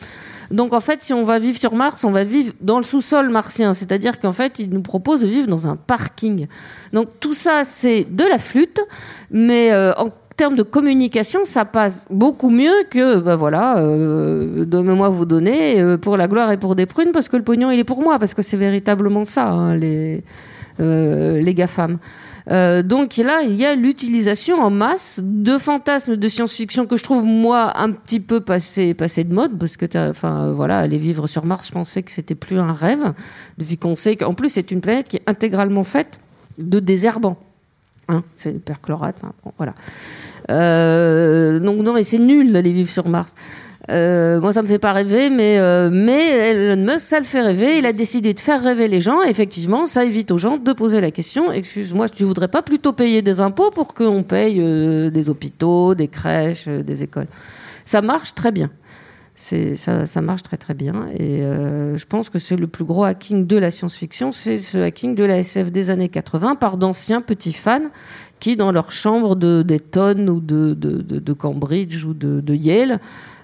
Donc en fait, si on va vivre sur Mars, on va vivre dans le sous-sol martien, c'est-à-dire qu'en fait, il nous propose de vivre dans un parking. Donc tout ça, c'est de la flûte, mais euh, termes de communication, ça passe beaucoup mieux que, ben voilà, euh, donnez-moi vous donner euh, pour la gloire et pour des prunes, parce que le pognon, il est pour moi, parce que c'est véritablement ça, hein, les, euh, les GAFAM. Euh, donc là, il y a l'utilisation en masse de fantasmes de science-fiction que je trouve moi un petit peu passé, passé de mode parce que, enfin voilà, aller vivre sur Mars, je pensais que c'était plus un rêve. Depuis qu'on sait qu'en plus c'est une planète qui est intégralement faite de désherbants. Hein, c'est perchlorate, bon, voilà. Euh, donc non, mais c'est nul d'aller vivre sur Mars. Euh, moi, ça me fait pas rêver, mais, euh, mais Elon Musk, ça le fait rêver. Il a décidé de faire rêver les gens. effectivement, ça évite aux gens de poser la question Excuse-moi, tu voudrais pas plutôt payer des impôts pour qu'on paye euh, des hôpitaux, des crèches, des écoles? Ça marche très bien. Ça, marche très très bien. Et je pense que c'est le plus gros hacking de la science-fiction c'est ce hacking de la SF des années 80 par d'anciens petits fans qui, dans leur chambre de d'Eton ou de, Cambridge ou de Yale,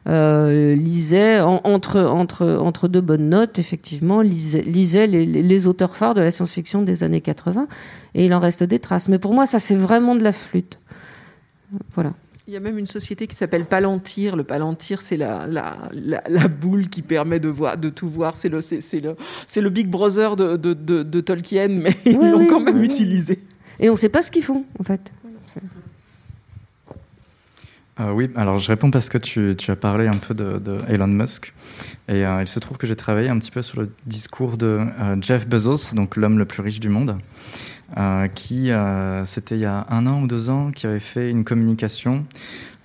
euh, lisait en, entre, entre, entre deux bonnes notes, effectivement, lisait, lisait les, les, auteurs phares de la science-fiction des années 80, et il en reste des traces. Mais pour moi, ça, c'est vraiment de la flûte. Voilà. Il y a même une société qui s'appelle Palantir. Le Palantir, c'est la, la, la, la, boule qui permet de, voir, de tout voir. C'est le, c'est, le, c'est le Big Brother de, de, de, de Tolkien, mais ils l'ont oui, quand même oui. utilisé. Et on ne sait pas ce qu'ils font, en fait. Euh, oui, alors je réponds parce que tu, as parlé un peu de, Elon Musk. Et euh, il se trouve que j'ai travaillé un petit peu sur le discours de euh, Jeff Bezos, donc l'homme le plus riche du monde, qui, c'était il y a un an ou deux ans, qui avait fait une communication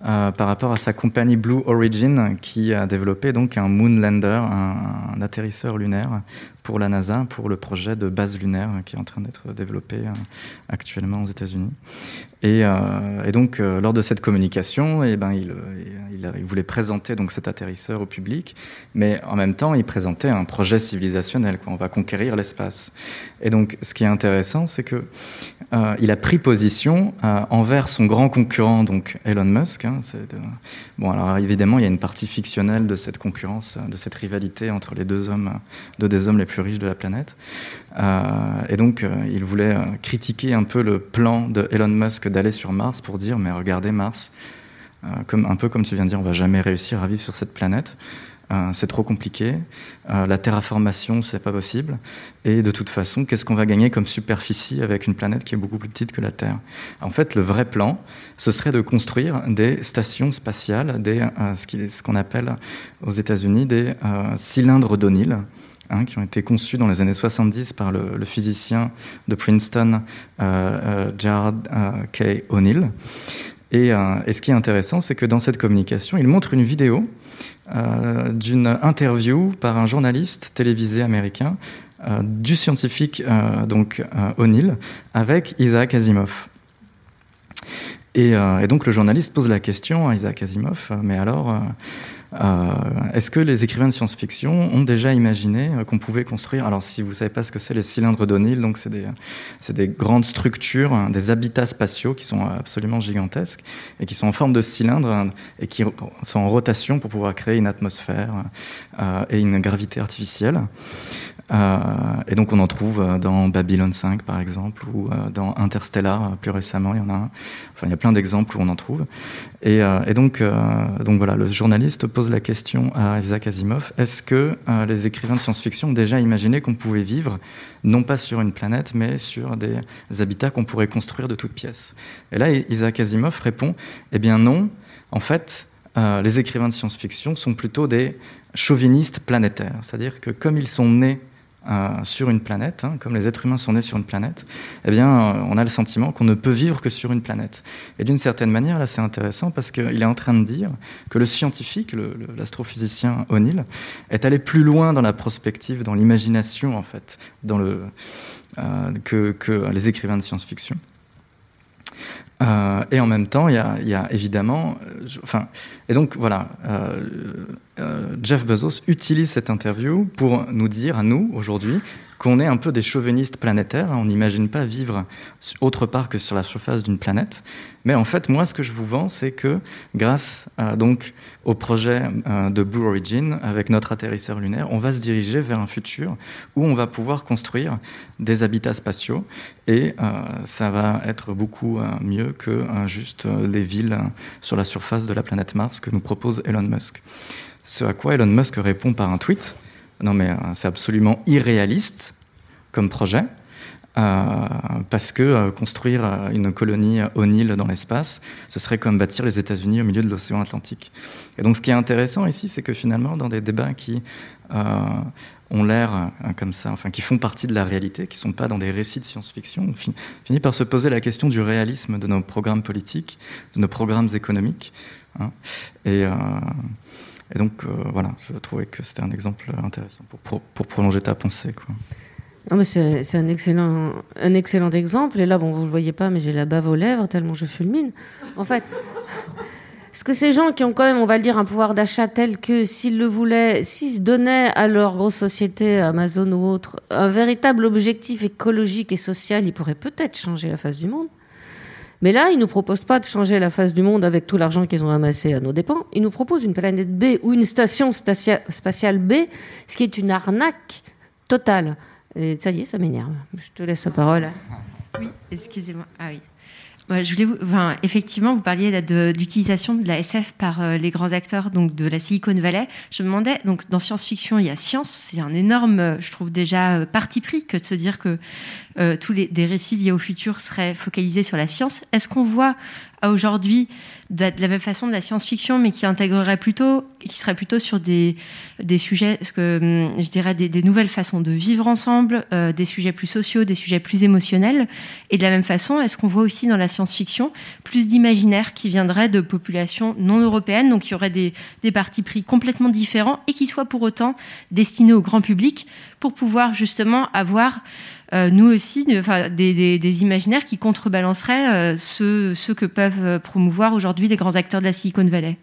par rapport à sa compagnie Blue Origin qui a développé donc un Moonlander, un, atterrisseur lunaire pour la NASA, pour le projet de base lunaire qui est en train d'être développé actuellement aux États-Unis. Et, euh, et, donc, euh, lors de cette communication, et eh ben, il, voulait présenter donc cet atterrisseur au public, mais en même temps, il présentait un projet civilisationnel. On va conquérir l'espace. Et donc, ce qui est intéressant, c'est que euh, il a pris position envers son grand concurrent, donc Elon Musk. Hein. Bon, alors évidemment, il y a une partie fictionnelle de cette concurrence, de cette rivalité entre les deux hommes, deux des hommes les plus riches de la planète. Et donc, il voulait critiquer un peu le plan de Elon Musk d'aller sur Mars pour dire, mais regardez Mars, euh, comme, un peu comme tu viens de dire, on va jamais réussir à vivre sur cette planète. Euh, c'est trop compliqué. Euh, la terraformation, c'est pas possible. Et de toute façon, qu'est-ce qu'on va gagner comme superficie avec une planète qui est beaucoup plus petite que la Terre? En fait, le vrai plan, ce serait de construire des stations spatiales, des, ce qu'on appelle aux États-Unis des cylindres d'O'Neill. Hein, qui ont été conçus dans les années 70 par le, physicien de Princeton, euh, euh, Gerard euh, K. O'Neill. Et, euh, et, ce qui est intéressant, c'est que dans cette communication, il montre une vidéo d'une interview par un journaliste télévisé américain du scientifique donc O'Neill avec Isaac Asimov. Et, donc le journaliste pose la question à Isaac Asimov, mais alors euh, Est-ce que les écrivains de science-fiction ont déjà imaginé euh, qu'on pouvait construire Alors, si vous savez pas ce que c'est, les cylindres d'O'Neill, donc c'est des, des grandes structures, hein, des habitats spatiaux qui sont absolument gigantesques et qui sont en forme de cylindres hein, et qui sont en rotation pour pouvoir créer une atmosphère euh, et une gravité artificielle. Euh, et donc on en trouve euh, dans Babylon 5 par exemple ou euh, dans Interstellar plus récemment il y en a un. enfin il y a plein d'exemples où on en trouve. Et, donc donc voilà le journaliste pose la question à Isaac Asimov. Est-ce que les écrivains de science-fiction ont déjà imaginé qu'on pouvait vivre non pas sur une planète mais sur des habitats qu'on pourrait construire de toutes pièces? Et là Isaac Asimov répond eh bien non. En fait les écrivains de science-fiction sont plutôt des chauvinistes planétaires, c'est-à-dire que comme ils sont nés euh, sur une planète, hein, comme les êtres humains sont nés sur une planète, eh bien, euh, on a le sentiment qu'on ne peut vivre que sur une planète. Et d'une certaine manière, là, c'est intéressant parce qu'il est en train de dire que le scientifique, l'astrophysicien O'Neill, est allé plus loin dans la prospective, dans l'imagination, en fait, euh, que les écrivains de science-fiction. Euh, et en même temps, il y a, y a évidemment, euh, enfin, et donc voilà, euh, euh, Jeff Bezos utilise cette interview pour nous dire à nous aujourd'hui qu'on est un peu des chauvinistes planétaires. On n'imagine pas vivre autre part que sur la surface d'une planète. Mais en fait, moi, ce que je vous vends, c'est que grâce euh, donc au projet euh, de Blue Origin, avec notre atterrisseur lunaire, on va se diriger vers un futur où on va pouvoir construire des habitats spatiaux et euh, ça va être beaucoup mieux que juste les villes sur la surface de la planète Mars que nous propose Elon Musk. Ce à quoi Elon Musk répond par un tweet Non, mais c'est absolument irréaliste comme projet. Euh, parce que euh, construire euh, une colonie au Nil dans l'espace, ce serait comme bâtir les États-Unis au milieu de l'océan Atlantique. Et donc, ce qui est intéressant ici, c'est que finalement, dans des débats qui ont l'air comme ça, enfin, qui font partie de la réalité, qui ne sont pas dans des récits de science-fiction, on finit par se poser la question du réalisme de nos programmes politiques, de nos programmes économiques. Hein. et, et, donc, voilà, je trouvais que c'était un exemple intéressant pour, pour, pour prolonger ta pensée. Quoi. Non, mais c'est un excellent, un excellent exemple. Et là, bon, vous ne le voyez pas, mais j'ai la bave aux lèvres tellement je fulmine. En fait, ce que ces gens qui ont quand même, on va le dire, un pouvoir d'achat tel que s'ils le voulaient, s'ils se donnaient à leur grosse société, Amazon ou autre, un véritable objectif écologique et social, ils pourraient peut-être changer la face du monde. Mais là, ils ne nous proposent pas de changer la face du monde avec tout l'argent qu'ils ont amassé à nos dépens. Ils nous proposent une planète B ou une station spatiale B, ce qui est une arnaque totale. Et ça y est, ça m'énerve. Je te laisse la parole. Oui, excusez-moi. Ah oui. Je voulais enfin, effectivement, vous parliez de, l'utilisation de la SF par euh, les grands acteurs donc de la Silicon Valley. Je me demandais, donc dans science-fiction, il y a science. C'est un énorme, euh, je trouve déjà, euh, parti pris que de se dire que tous les des récits liés au futur seraient focalisés sur la science. Est-ce qu'on voit aujourd'hui de la même façon de la science-fiction, mais qui intégrerait plutôt, qui serait plutôt sur des, sujets, hum, je dirais des, nouvelles façons de vivre ensemble, euh, des sujets plus sociaux, des sujets plus émotionnels. Et de la même façon, est-ce qu'on voit aussi dans la science-fiction plus d'imaginaire qui viendrait de populations non européennes, donc il y aurait des, des partis pris complètement différents et qui soient pour autant destinés au grand public pour pouvoir justement avoir euh, nous aussi, des, imaginaires qui contrebalanceraient euh, ceux, que peuvent euh, promouvoir aujourd'hui les grands acteurs de la Silicon Valley.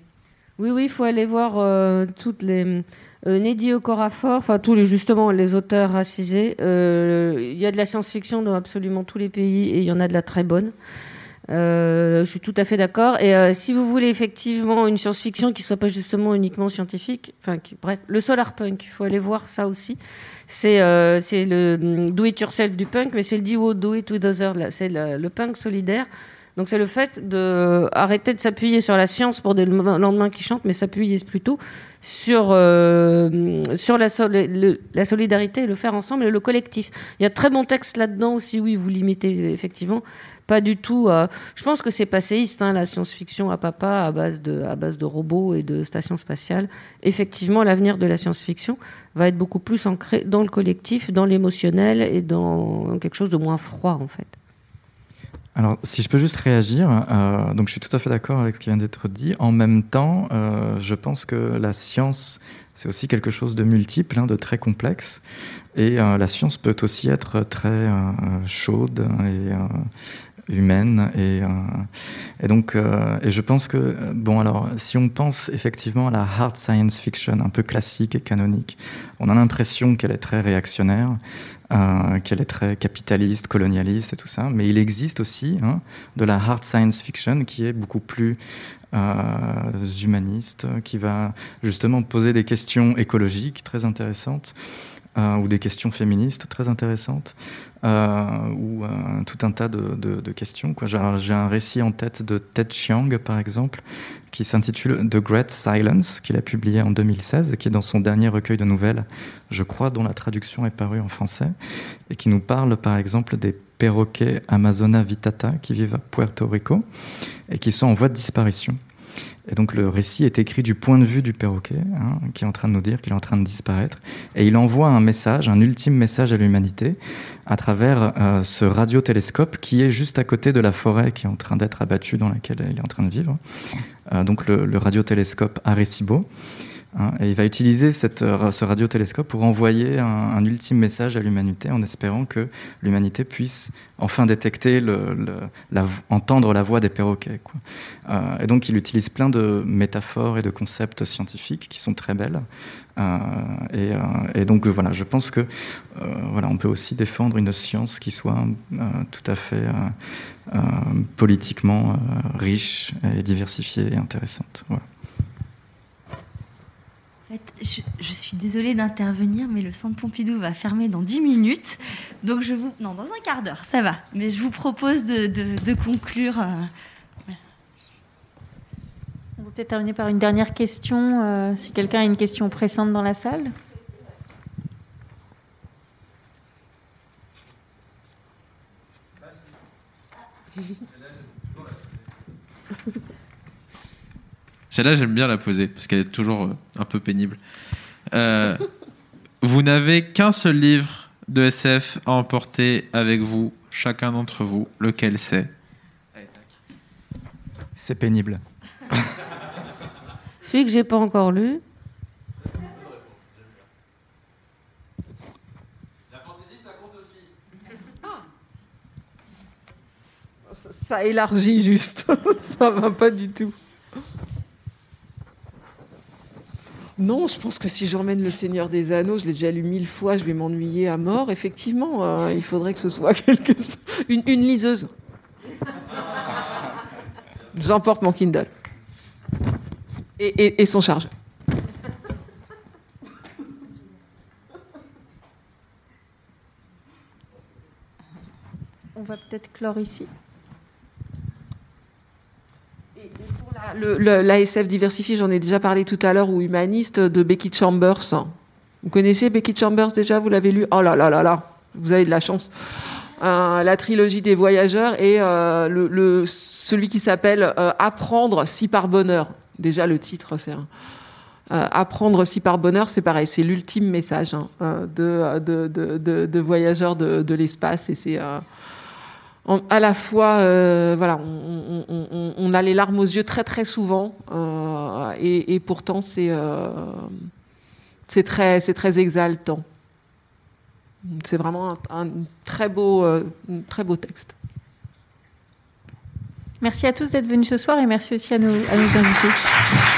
Oui, oui, il faut aller voir toutes les. Neddy Okorafor, enfin tous justement les auteurs racisés. Il y a de la science-fiction dans absolument tous les pays et il y en a de la très bonne. je suis tout à fait d'accord. Et si vous voulez effectivement une science-fiction qui soit pas justement uniquement scientifique, enfin, bref, le solar punk, il faut aller voir ça aussi. Euh, c'est le mm, do it yourself du punk, mais c'est le do, it with others. C'est le, punk solidaire. Donc c'est le fait d'arrêter de s'appuyer sur la science pour des lendemains qui chantent, mais s'appuyer plutôt sur, euh, sur la, la, solidarité, le faire ensemble et le collectif. Il y a de très bons textes là-dedans aussi, oui, vous limitez effectivement pas du tout. je pense que c'est passéiste, hein, la science-fiction à papa, à base, de, robots et de stations spatiales. Effectivement, l'avenir de la science-fiction va être beaucoup plus ancré dans le collectif, dans l'émotionnel et dans quelque chose de moins froid, en fait. Alors, si je peux juste réagir, euh, je suis tout à fait d'accord avec ce qui vient d'être dit. En même temps, euh, je pense que la science, c'est aussi quelque chose de multiple, hein, de très complexe. Et euh, la science peut aussi être très chaude et humaine et, euh, et donc euh, et je pense que bon alors si on pense effectivement à la hard science fiction un peu classique et canonique on a l'impression qu'elle est très réactionnaire euh, qu'elle est très capitaliste colonialiste et tout ça mais il existe aussi hein, de la hard science fiction qui est beaucoup plus humaniste qui va justement poser des questions écologiques très intéressantes euh, ou des questions féministes très intéressantes, euh, ou euh, tout un tas de, questions. J'ai un récit en tête de Ted Chiang, par exemple, qui s'intitule The Great Silence, qu'il a publié en 2016, et qui est dans son dernier recueil de nouvelles, je crois, dont la traduction est parue en français, et qui nous parle, par exemple, des perroquets Amazona vitata qui vivent à Puerto Rico et qui sont en voie de disparition. Et donc le récit est écrit du point de vue du perroquet, hein, qui est en train de nous dire qu'il est en train de disparaître. Et il envoie un message, un ultime message à l'humanité, à travers euh, ce radiotélescope qui est juste à côté de la forêt qui est en train d'être abattue, dans laquelle il est en train de vivre. Euh, donc le, le radiotélescope Arecibo. Hein, et il va utiliser euh, ce radiotélescope pour envoyer un, ultime message à l'humanité en espérant que l'humanité puisse enfin détecter, entendre la voix des perroquets. Euh, et donc il utilise plein de métaphores et de concepts scientifiques qui sont très belles. Euh, et, donc voilà, je pense que voilà, on peut aussi défendre une science qui soit tout à fait politiquement riche diversifiée et intéressante. Voilà. Je, suis désolée d'intervenir, mais le centre Pompidou va fermer dans 10 minutes. Donc je vous... Non, dans un quart d'heure, ça va. Mais je vous propose de, conclure. Euh, On va peut-être terminer par une dernière question, euh, si quelqu'un a une question pressante dans la salle. Celle-là, j'aime bien la poser parce qu'elle est toujours euh, un peu pénible. Euh, vous n'avez qu'un seul livre de SF à emporter avec vous, chacun d'entre vous. Lequel c'est? C'est pénible. Celui que j'ai pas encore lu. La fantaisie, ça compte aussi. Ça élargit juste. ça va pas du tout. Non, je pense que si j'emmène Le Seigneur des Anneaux, je l'ai déjà lu mille fois, je vais m'ennuyer à mort. Effectivement, euh, il faudrait que ce soit quelque... une, une liseuse. J'emporte mon Kindle. Et, et son chargeur. On va peut-être clore ici. L'ASF diversifié, j'en ai déjà parlé tout à l'heure, ou humaniste, de Becky Chambers. Vous connaissez Becky Chambers déjà Vous l'avez lu? Oh là là là là Vous avez de la chance. Euh, la trilogie des voyageurs et euh, celui qui s'appelle euh, Apprendre si par bonheur. Déjà le titre, c'est Apprendre si par bonheur, c'est pareil, c'est l'ultime message hein, de, de, voyageurs de, l'espace et c'est à la fois, euh, voilà, on, a les larmes aux yeux très très souvent, euh, et, pourtant c'est euh, c'est très c'est très exaltant. C'est vraiment un, très beau très beau texte. Merci à tous d'être venus ce soir et merci aussi à nos, à nos invités.